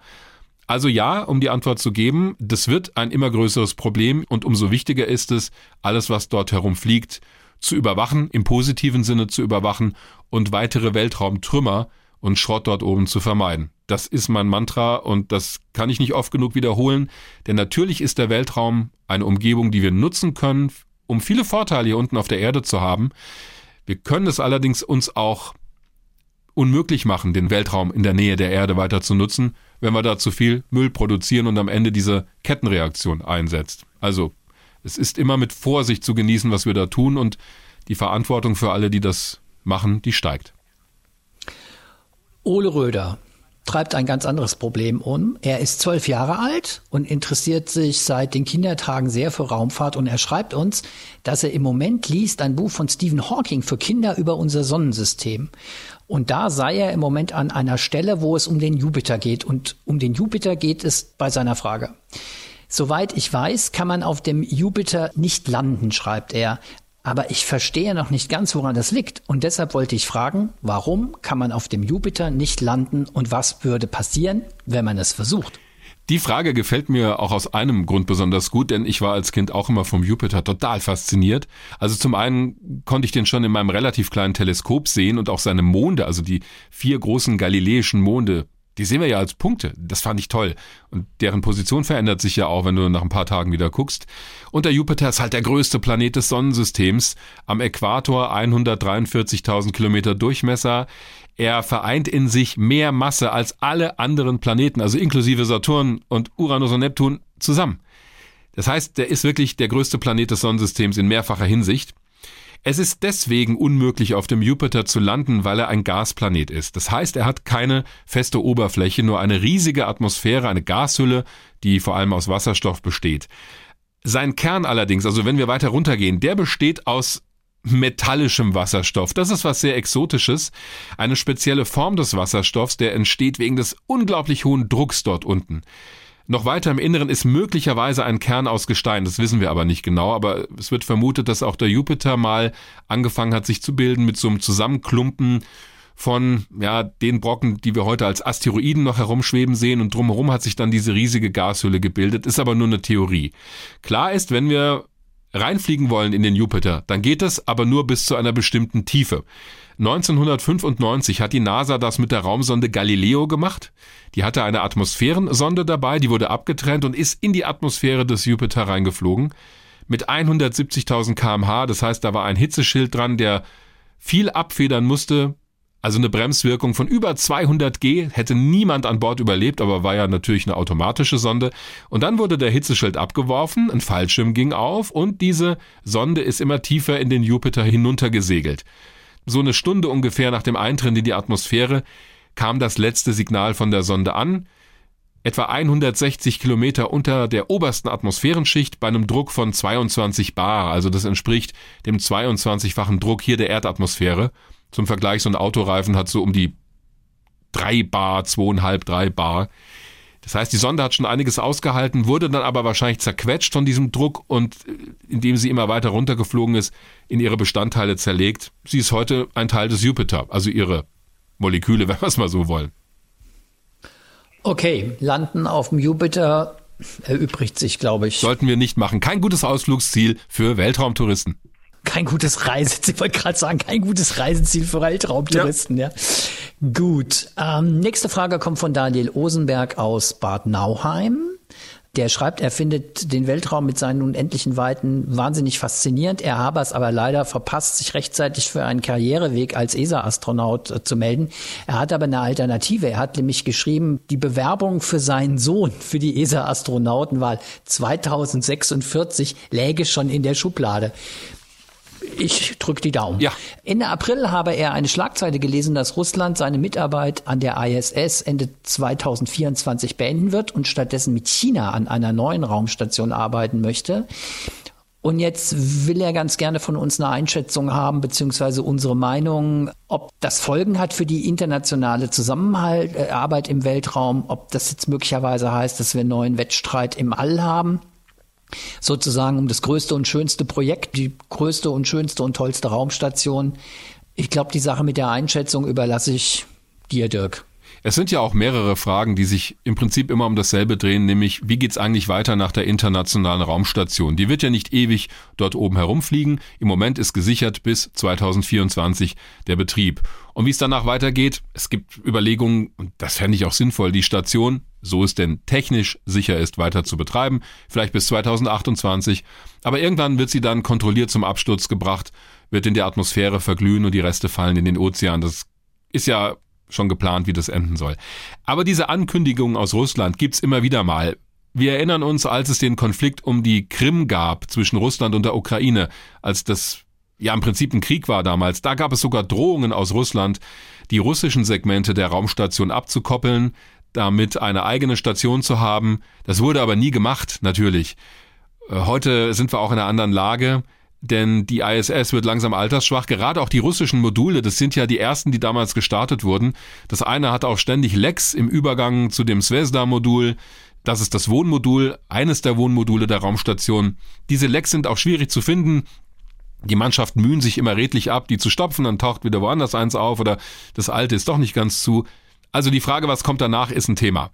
Also ja, um die Antwort zu geben, das wird ein immer größeres Problem und umso wichtiger ist es, alles, was dort herumfliegt, zu überwachen, im positiven Sinne zu überwachen und weitere Weltraumtrümmer und Schrott dort oben zu vermeiden. Das ist mein Mantra und das kann ich nicht oft genug wiederholen, denn natürlich ist der Weltraum eine Umgebung, die wir nutzen können, um viele Vorteile hier unten auf der Erde zu haben. Wir können es allerdings uns auch unmöglich machen, den Weltraum in der Nähe der Erde weiter zu nutzen, wenn wir da zu viel Müll produzieren und am Ende diese Kettenreaktion einsetzt. Also, es ist immer mit Vorsicht zu genießen, was wir da tun und die Verantwortung für alle, die das machen, die steigt. Ole Röder treibt ein ganz anderes Problem um. Er ist zwölf Jahre alt und interessiert sich seit den Kindertagen sehr für Raumfahrt und er schreibt uns, dass er im Moment liest ein Buch von Stephen Hawking für Kinder über unser Sonnensystem. Und da sei er im Moment an einer Stelle, wo es um den Jupiter geht. Und um den Jupiter geht es bei seiner Frage. Soweit ich weiß, kann man auf dem Jupiter nicht landen, schreibt er. Aber ich verstehe noch nicht ganz, woran das liegt. Und deshalb wollte ich fragen, warum kann man auf dem Jupiter nicht landen und was würde passieren, wenn man es versucht? Die Frage gefällt mir auch aus einem Grund besonders gut, denn ich war als Kind auch immer vom Jupiter total fasziniert. Also zum einen konnte ich den schon in meinem relativ kleinen Teleskop sehen und auch seine Monde, also die vier großen galileischen Monde, die sehen wir ja als Punkte. Das fand ich toll. Und deren Position verändert sich ja auch, wenn du nach ein paar Tagen wieder guckst. Und der Jupiter ist halt der größte Planet des Sonnensystems. Am Äquator 143.000 Kilometer Durchmesser. Er vereint in sich mehr Masse als alle anderen Planeten, also inklusive Saturn und Uranus und Neptun zusammen. Das heißt, der ist wirklich der größte Planet des Sonnensystems in mehrfacher Hinsicht. Es ist deswegen unmöglich, auf dem Jupiter zu landen, weil er ein Gasplanet ist. Das heißt, er hat keine feste Oberfläche, nur eine riesige Atmosphäre, eine Gashülle, die vor allem aus Wasserstoff besteht. Sein Kern allerdings, also wenn wir weiter runtergehen, der besteht aus metallischem Wasserstoff. Das ist was sehr Exotisches. Eine spezielle Form des Wasserstoffs, der entsteht wegen des unglaublich hohen Drucks dort unten. Noch weiter im Inneren ist möglicherweise ein Kern aus Gestein, das wissen wir aber nicht genau, aber es wird vermutet, dass auch der Jupiter mal angefangen hat, sich zu bilden mit so einem Zusammenklumpen von ja, den Brocken, die wir heute als Asteroiden noch herumschweben sehen und drumherum hat sich dann diese riesige Gashülle gebildet, ist aber nur eine Theorie. Klar ist, wenn wir reinfliegen wollen in den Jupiter, dann geht es aber nur bis zu einer bestimmten Tiefe. 1995 hat die NASA das mit der Raumsonde Galileo gemacht. Die hatte eine Atmosphärensonde dabei, die wurde abgetrennt und ist in die Atmosphäre des Jupiter reingeflogen. Mit 170.000 kmh, das heißt, da war ein Hitzeschild dran, der viel abfedern musste, also eine Bremswirkung von über 200 G hätte niemand an Bord überlebt, aber war ja natürlich eine automatische Sonde. Und dann wurde der Hitzeschild abgeworfen, ein Fallschirm ging auf und diese Sonde ist immer tiefer in den Jupiter hinuntergesegelt. So eine Stunde ungefähr nach dem Eintritt in die Atmosphäre kam das letzte Signal von der Sonde an. Etwa 160 Kilometer unter der obersten Atmosphärenschicht bei einem Druck von 22 bar, also das entspricht dem 22-fachen Druck hier der Erdatmosphäre. Zum Vergleich, so ein Autoreifen hat so um die drei Bar, zweieinhalb, drei Bar. Das heißt, die Sonde hat schon einiges ausgehalten, wurde dann aber wahrscheinlich zerquetscht von diesem Druck und äh, indem sie immer weiter runtergeflogen ist, in ihre Bestandteile zerlegt. Sie ist heute ein Teil des Jupiter, also ihre Moleküle, wenn wir es mal so wollen. Okay, landen auf dem Jupiter erübrigt sich, glaube ich. Sollten wir nicht machen. Kein gutes Ausflugsziel für Weltraumtouristen kein gutes Reiseziel, ich wollte gerade sagen, kein gutes Reiseziel für Weltraumtouristen, ja. ja. Gut. Ähm, nächste Frage kommt von Daniel Osenberg aus Bad Nauheim. Der schreibt, er findet den Weltraum mit seinen unendlichen Weiten wahnsinnig faszinierend. Er habe es aber leider verpasst, sich rechtzeitig für einen Karriereweg als ESA-Astronaut äh, zu melden. Er hat aber eine Alternative. Er hat nämlich geschrieben, die Bewerbung für seinen Sohn für die ESA-Astronautenwahl 2046 läge schon in der Schublade. Ich drücke die Daumen. Ja. Ende April habe er eine Schlagzeile gelesen, dass Russland seine Mitarbeit an der ISS Ende 2024 beenden wird und stattdessen mit China an einer neuen Raumstation arbeiten möchte. Und jetzt will er ganz gerne von uns eine Einschätzung haben, beziehungsweise unsere Meinung, ob das Folgen hat für die internationale Zusammenarbeit äh, im Weltraum, ob das jetzt möglicherweise heißt, dass wir einen neuen Wettstreit im All haben sozusagen um das größte und schönste Projekt, die größte und schönste und tollste Raumstation. Ich glaube, die Sache mit der Einschätzung überlasse ich dir, Dirk. Es sind ja auch mehrere Fragen, die sich im Prinzip immer um dasselbe drehen, nämlich wie geht's eigentlich weiter nach der internationalen Raumstation? Die wird ja nicht ewig dort oben herumfliegen. Im Moment ist gesichert bis 2024 der Betrieb. Und wie es danach weitergeht, es gibt Überlegungen, und das fände ich auch sinnvoll, die Station, so es denn technisch sicher ist, weiter zu betreiben, vielleicht bis 2028. Aber irgendwann wird sie dann kontrolliert zum Absturz gebracht, wird in der Atmosphäre verglühen und die Reste fallen in den Ozean. Das ist ja schon geplant, wie das enden soll. Aber diese Ankündigungen aus Russland gibt's immer wieder mal. Wir erinnern uns, als es den Konflikt um die Krim gab zwischen Russland und der Ukraine, als das ja im Prinzip ein Krieg war damals, da gab es sogar Drohungen aus Russland, die russischen Segmente der Raumstation abzukoppeln, damit eine eigene Station zu haben. Das wurde aber nie gemacht, natürlich. Äh, heute sind wir auch in einer anderen Lage denn die ISS wird langsam altersschwach. Gerade auch die russischen Module, das sind ja die ersten, die damals gestartet wurden. Das eine hat auch ständig Lecks im Übergang zu dem Zvezda-Modul. Das ist das Wohnmodul, eines der Wohnmodule der Raumstation. Diese Lecks sind auch schwierig zu finden. Die Mannschaften mühen sich immer redlich ab, die zu stopfen, dann taucht wieder woanders eins auf oder das alte ist doch nicht ganz zu. Also die Frage, was kommt danach, ist ein Thema.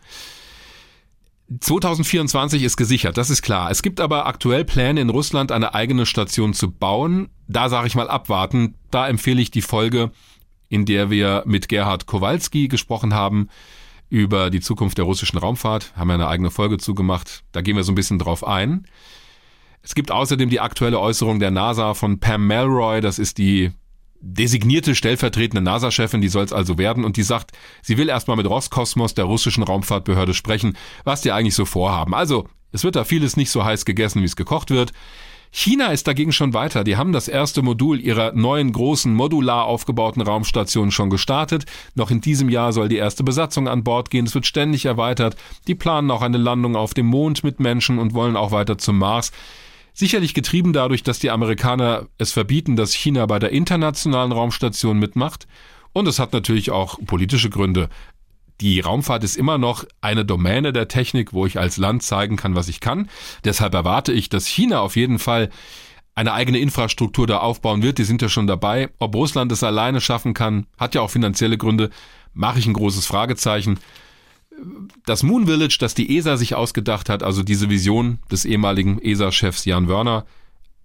2024 ist gesichert, das ist klar. Es gibt aber aktuell Pläne in Russland eine eigene Station zu bauen. Da sage ich mal abwarten. Da empfehle ich die Folge, in der wir mit Gerhard Kowalski gesprochen haben über die Zukunft der russischen Raumfahrt. Haben wir eine eigene Folge zugemacht. Da gehen wir so ein bisschen drauf ein. Es gibt außerdem die aktuelle Äußerung der NASA von Pam Melroy. Das ist die designierte stellvertretende NASA-Chefin, die soll es also werden, und die sagt, sie will erstmal mit Roskosmos, der russischen Raumfahrtbehörde, sprechen, was die eigentlich so vorhaben. Also, es wird da vieles nicht so heiß gegessen, wie es gekocht wird. China ist dagegen schon weiter. Die haben das erste Modul ihrer neuen großen modular aufgebauten Raumstation schon gestartet. Noch in diesem Jahr soll die erste Besatzung an Bord gehen. Es wird ständig erweitert. Die planen auch eine Landung auf dem Mond mit Menschen und wollen auch weiter zum Mars. Sicherlich getrieben dadurch, dass die Amerikaner es verbieten, dass China bei der internationalen Raumstation mitmacht. Und es hat natürlich auch politische Gründe. Die Raumfahrt ist immer noch eine Domäne der Technik, wo ich als Land zeigen kann, was ich kann. Deshalb erwarte ich, dass China auf jeden Fall eine eigene Infrastruktur da aufbauen wird. Die sind ja schon dabei. Ob Russland es alleine schaffen kann, hat ja auch finanzielle Gründe, mache ich ein großes Fragezeichen das Moon Village, das die ESA sich ausgedacht hat, also diese Vision des ehemaligen ESA-Chefs Jan Wörner,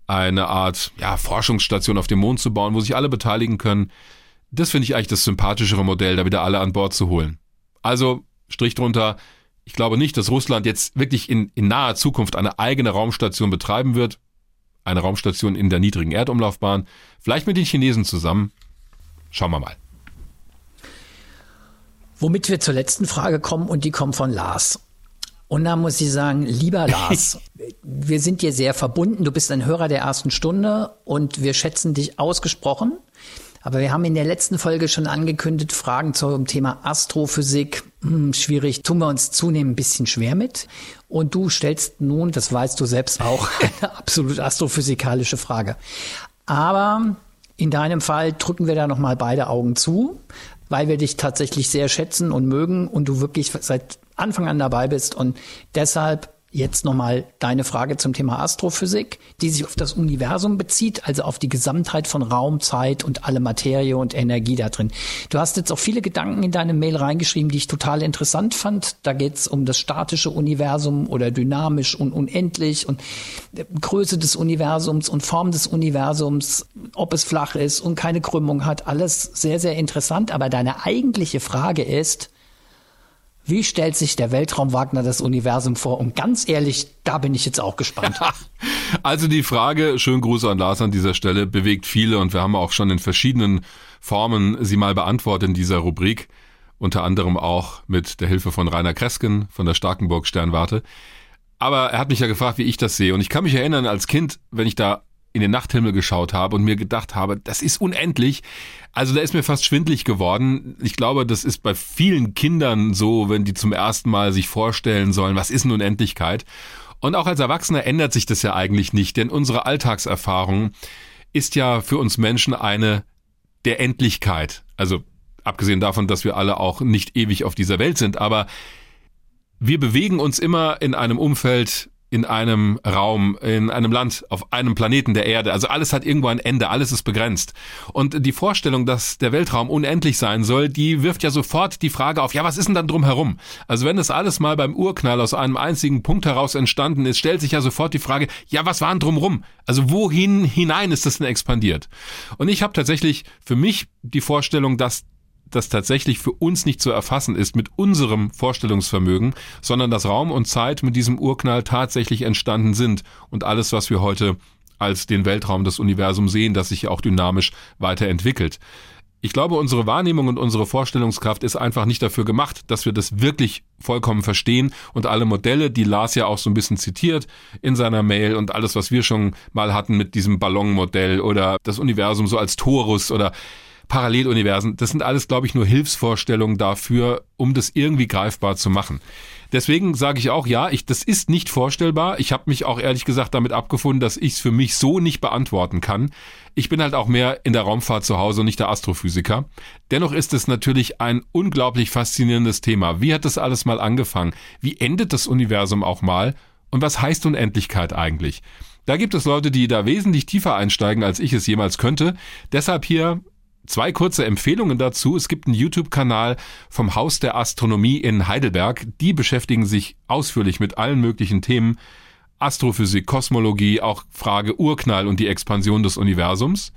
eine Art ja, Forschungsstation auf dem Mond zu bauen, wo sich alle beteiligen können, das finde ich eigentlich das sympathischere Modell, da wieder alle an Bord zu holen. Also, Strich drunter, ich glaube nicht, dass Russland jetzt wirklich in, in naher Zukunft eine eigene Raumstation betreiben wird. Eine Raumstation in der niedrigen Erdumlaufbahn. Vielleicht mit den Chinesen zusammen. Schauen wir mal. Womit wir zur letzten Frage kommen und die kommt von Lars. Und da muss ich sagen, lieber Lars, wir sind dir sehr verbunden. Du bist ein Hörer der ersten Stunde und wir schätzen dich ausgesprochen. Aber wir haben in der letzten Folge schon angekündigt, Fragen zum Thema Astrophysik, hm, schwierig, tun wir uns zunehmend ein bisschen schwer mit. Und du stellst nun, das weißt du selbst auch, eine absolut astrophysikalische Frage. Aber in deinem Fall drücken wir da nochmal beide Augen zu weil wir dich tatsächlich sehr schätzen und mögen und du wirklich seit Anfang an dabei bist. Und deshalb Jetzt nochmal deine Frage zum Thema Astrophysik, die sich auf das Universum bezieht, also auf die Gesamtheit von Raum, Zeit und alle Materie und Energie da drin. Du hast jetzt auch viele Gedanken in deine Mail reingeschrieben, die ich total interessant fand. Da geht es um das statische Universum oder dynamisch und unendlich und Größe des Universums und Form des Universums, ob es flach ist und keine Krümmung hat. Alles sehr, sehr interessant. Aber deine eigentliche Frage ist, wie stellt sich der Weltraum das Universum vor? Und ganz ehrlich, da bin ich jetzt auch gespannt. also die Frage, schönen Gruß an Lars an dieser Stelle, bewegt viele und wir haben auch schon in verschiedenen Formen sie mal beantwortet in dieser Rubrik. Unter anderem auch mit der Hilfe von Rainer Kresken von der Starkenburg Sternwarte. Aber er hat mich ja gefragt, wie ich das sehe. Und ich kann mich erinnern, als Kind, wenn ich da in den Nachthimmel geschaut habe und mir gedacht habe, das ist unendlich. Also da ist mir fast schwindlig geworden. Ich glaube, das ist bei vielen Kindern so, wenn die zum ersten Mal sich vorstellen sollen, was ist eine Unendlichkeit. Und auch als Erwachsener ändert sich das ja eigentlich nicht, denn unsere Alltagserfahrung ist ja für uns Menschen eine der Endlichkeit. Also abgesehen davon, dass wir alle auch nicht ewig auf dieser Welt sind, aber wir bewegen uns immer in einem Umfeld, in einem Raum, in einem Land, auf einem Planeten der Erde. Also alles hat irgendwo ein Ende, alles ist begrenzt. Und die Vorstellung, dass der Weltraum unendlich sein soll, die wirft ja sofort die Frage auf, ja, was ist denn dann drumherum? Also wenn das alles mal beim Urknall aus einem einzigen Punkt heraus entstanden ist, stellt sich ja sofort die Frage, ja, was war denn drumherum? Also wohin hinein ist das denn expandiert? Und ich habe tatsächlich für mich die Vorstellung, dass das tatsächlich für uns nicht zu erfassen ist mit unserem Vorstellungsvermögen, sondern dass Raum und Zeit mit diesem Urknall tatsächlich entstanden sind und alles, was wir heute als den Weltraum des Universums sehen, das sich auch dynamisch weiterentwickelt. Ich glaube, unsere Wahrnehmung und unsere Vorstellungskraft ist einfach nicht dafür gemacht, dass wir das wirklich vollkommen verstehen und alle Modelle, die Lars ja auch so ein bisschen zitiert in seiner Mail und alles, was wir schon mal hatten mit diesem Ballonmodell oder das Universum so als Torus oder Paralleluniversen, das sind alles, glaube ich, nur Hilfsvorstellungen dafür, um das irgendwie greifbar zu machen. Deswegen sage ich auch, ja, ich, das ist nicht vorstellbar. Ich habe mich auch ehrlich gesagt damit abgefunden, dass ich es für mich so nicht beantworten kann. Ich bin halt auch mehr in der Raumfahrt zu Hause und nicht der Astrophysiker. Dennoch ist es natürlich ein unglaublich faszinierendes Thema. Wie hat das alles mal angefangen? Wie endet das Universum auch mal? Und was heißt Unendlichkeit eigentlich? Da gibt es Leute, die da wesentlich tiefer einsteigen, als ich es jemals könnte. Deshalb hier Zwei kurze Empfehlungen dazu. Es gibt einen YouTube-Kanal vom Haus der Astronomie in Heidelberg. Die beschäftigen sich ausführlich mit allen möglichen Themen. Astrophysik, Kosmologie, auch Frage Urknall und die Expansion des Universums.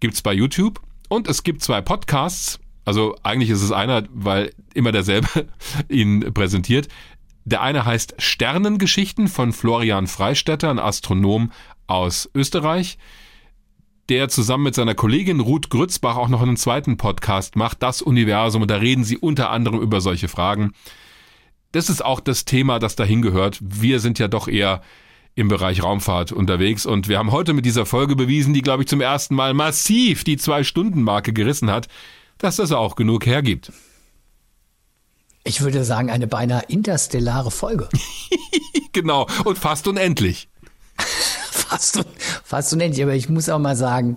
Gibt's bei YouTube. Und es gibt zwei Podcasts. Also eigentlich ist es einer, weil immer derselbe ihn präsentiert. Der eine heißt Sternengeschichten von Florian Freistetter, ein Astronom aus Österreich der zusammen mit seiner Kollegin Ruth Grützbach auch noch einen zweiten Podcast macht, das Universum, und da reden sie unter anderem über solche Fragen. Das ist auch das Thema, das dahin gehört. Wir sind ja doch eher im Bereich Raumfahrt unterwegs und wir haben heute mit dieser Folge bewiesen, die, glaube ich, zum ersten Mal massiv die Zwei-Stunden-Marke gerissen hat, dass das auch genug hergibt. Ich würde sagen, eine beinahe interstellare Folge. genau, und fast unendlich fast, fast unendlich. Aber ich muss auch mal sagen,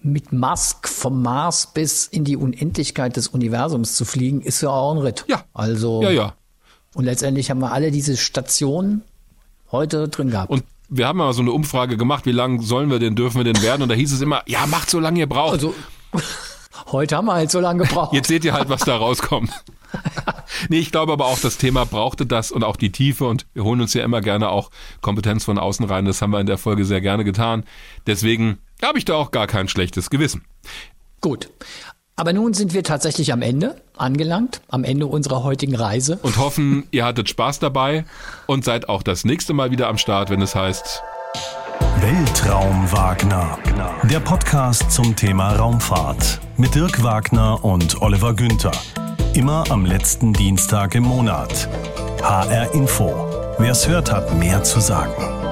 mit Musk vom Mars bis in die Unendlichkeit des Universums zu fliegen, ist ja auch ein Ritt. Ja. Also. Ja, ja. Und letztendlich haben wir alle diese Stationen heute drin gehabt. Und wir haben mal so eine Umfrage gemacht, wie lange sollen wir denn, dürfen wir denn werden? Und da hieß es immer, ja, macht so lange ihr braucht. Also, heute haben wir halt so lange gebraucht. Jetzt seht ihr halt, was da rauskommt. nee, ich glaube aber auch, das Thema brauchte das und auch die Tiefe und wir holen uns ja immer gerne auch Kompetenz von außen rein. Das haben wir in der Folge sehr gerne getan. Deswegen habe ich da auch gar kein schlechtes Gewissen. Gut. Aber nun sind wir tatsächlich am Ende angelangt, am Ende unserer heutigen Reise. Und hoffen, ihr hattet Spaß dabei und seid auch das nächste Mal wieder am Start, wenn es heißt Weltraum Wagner. Der Podcast zum Thema Raumfahrt mit Dirk Wagner und Oliver Günther. Immer am letzten Dienstag im Monat. HR Info. Wer es hört, hat mehr zu sagen.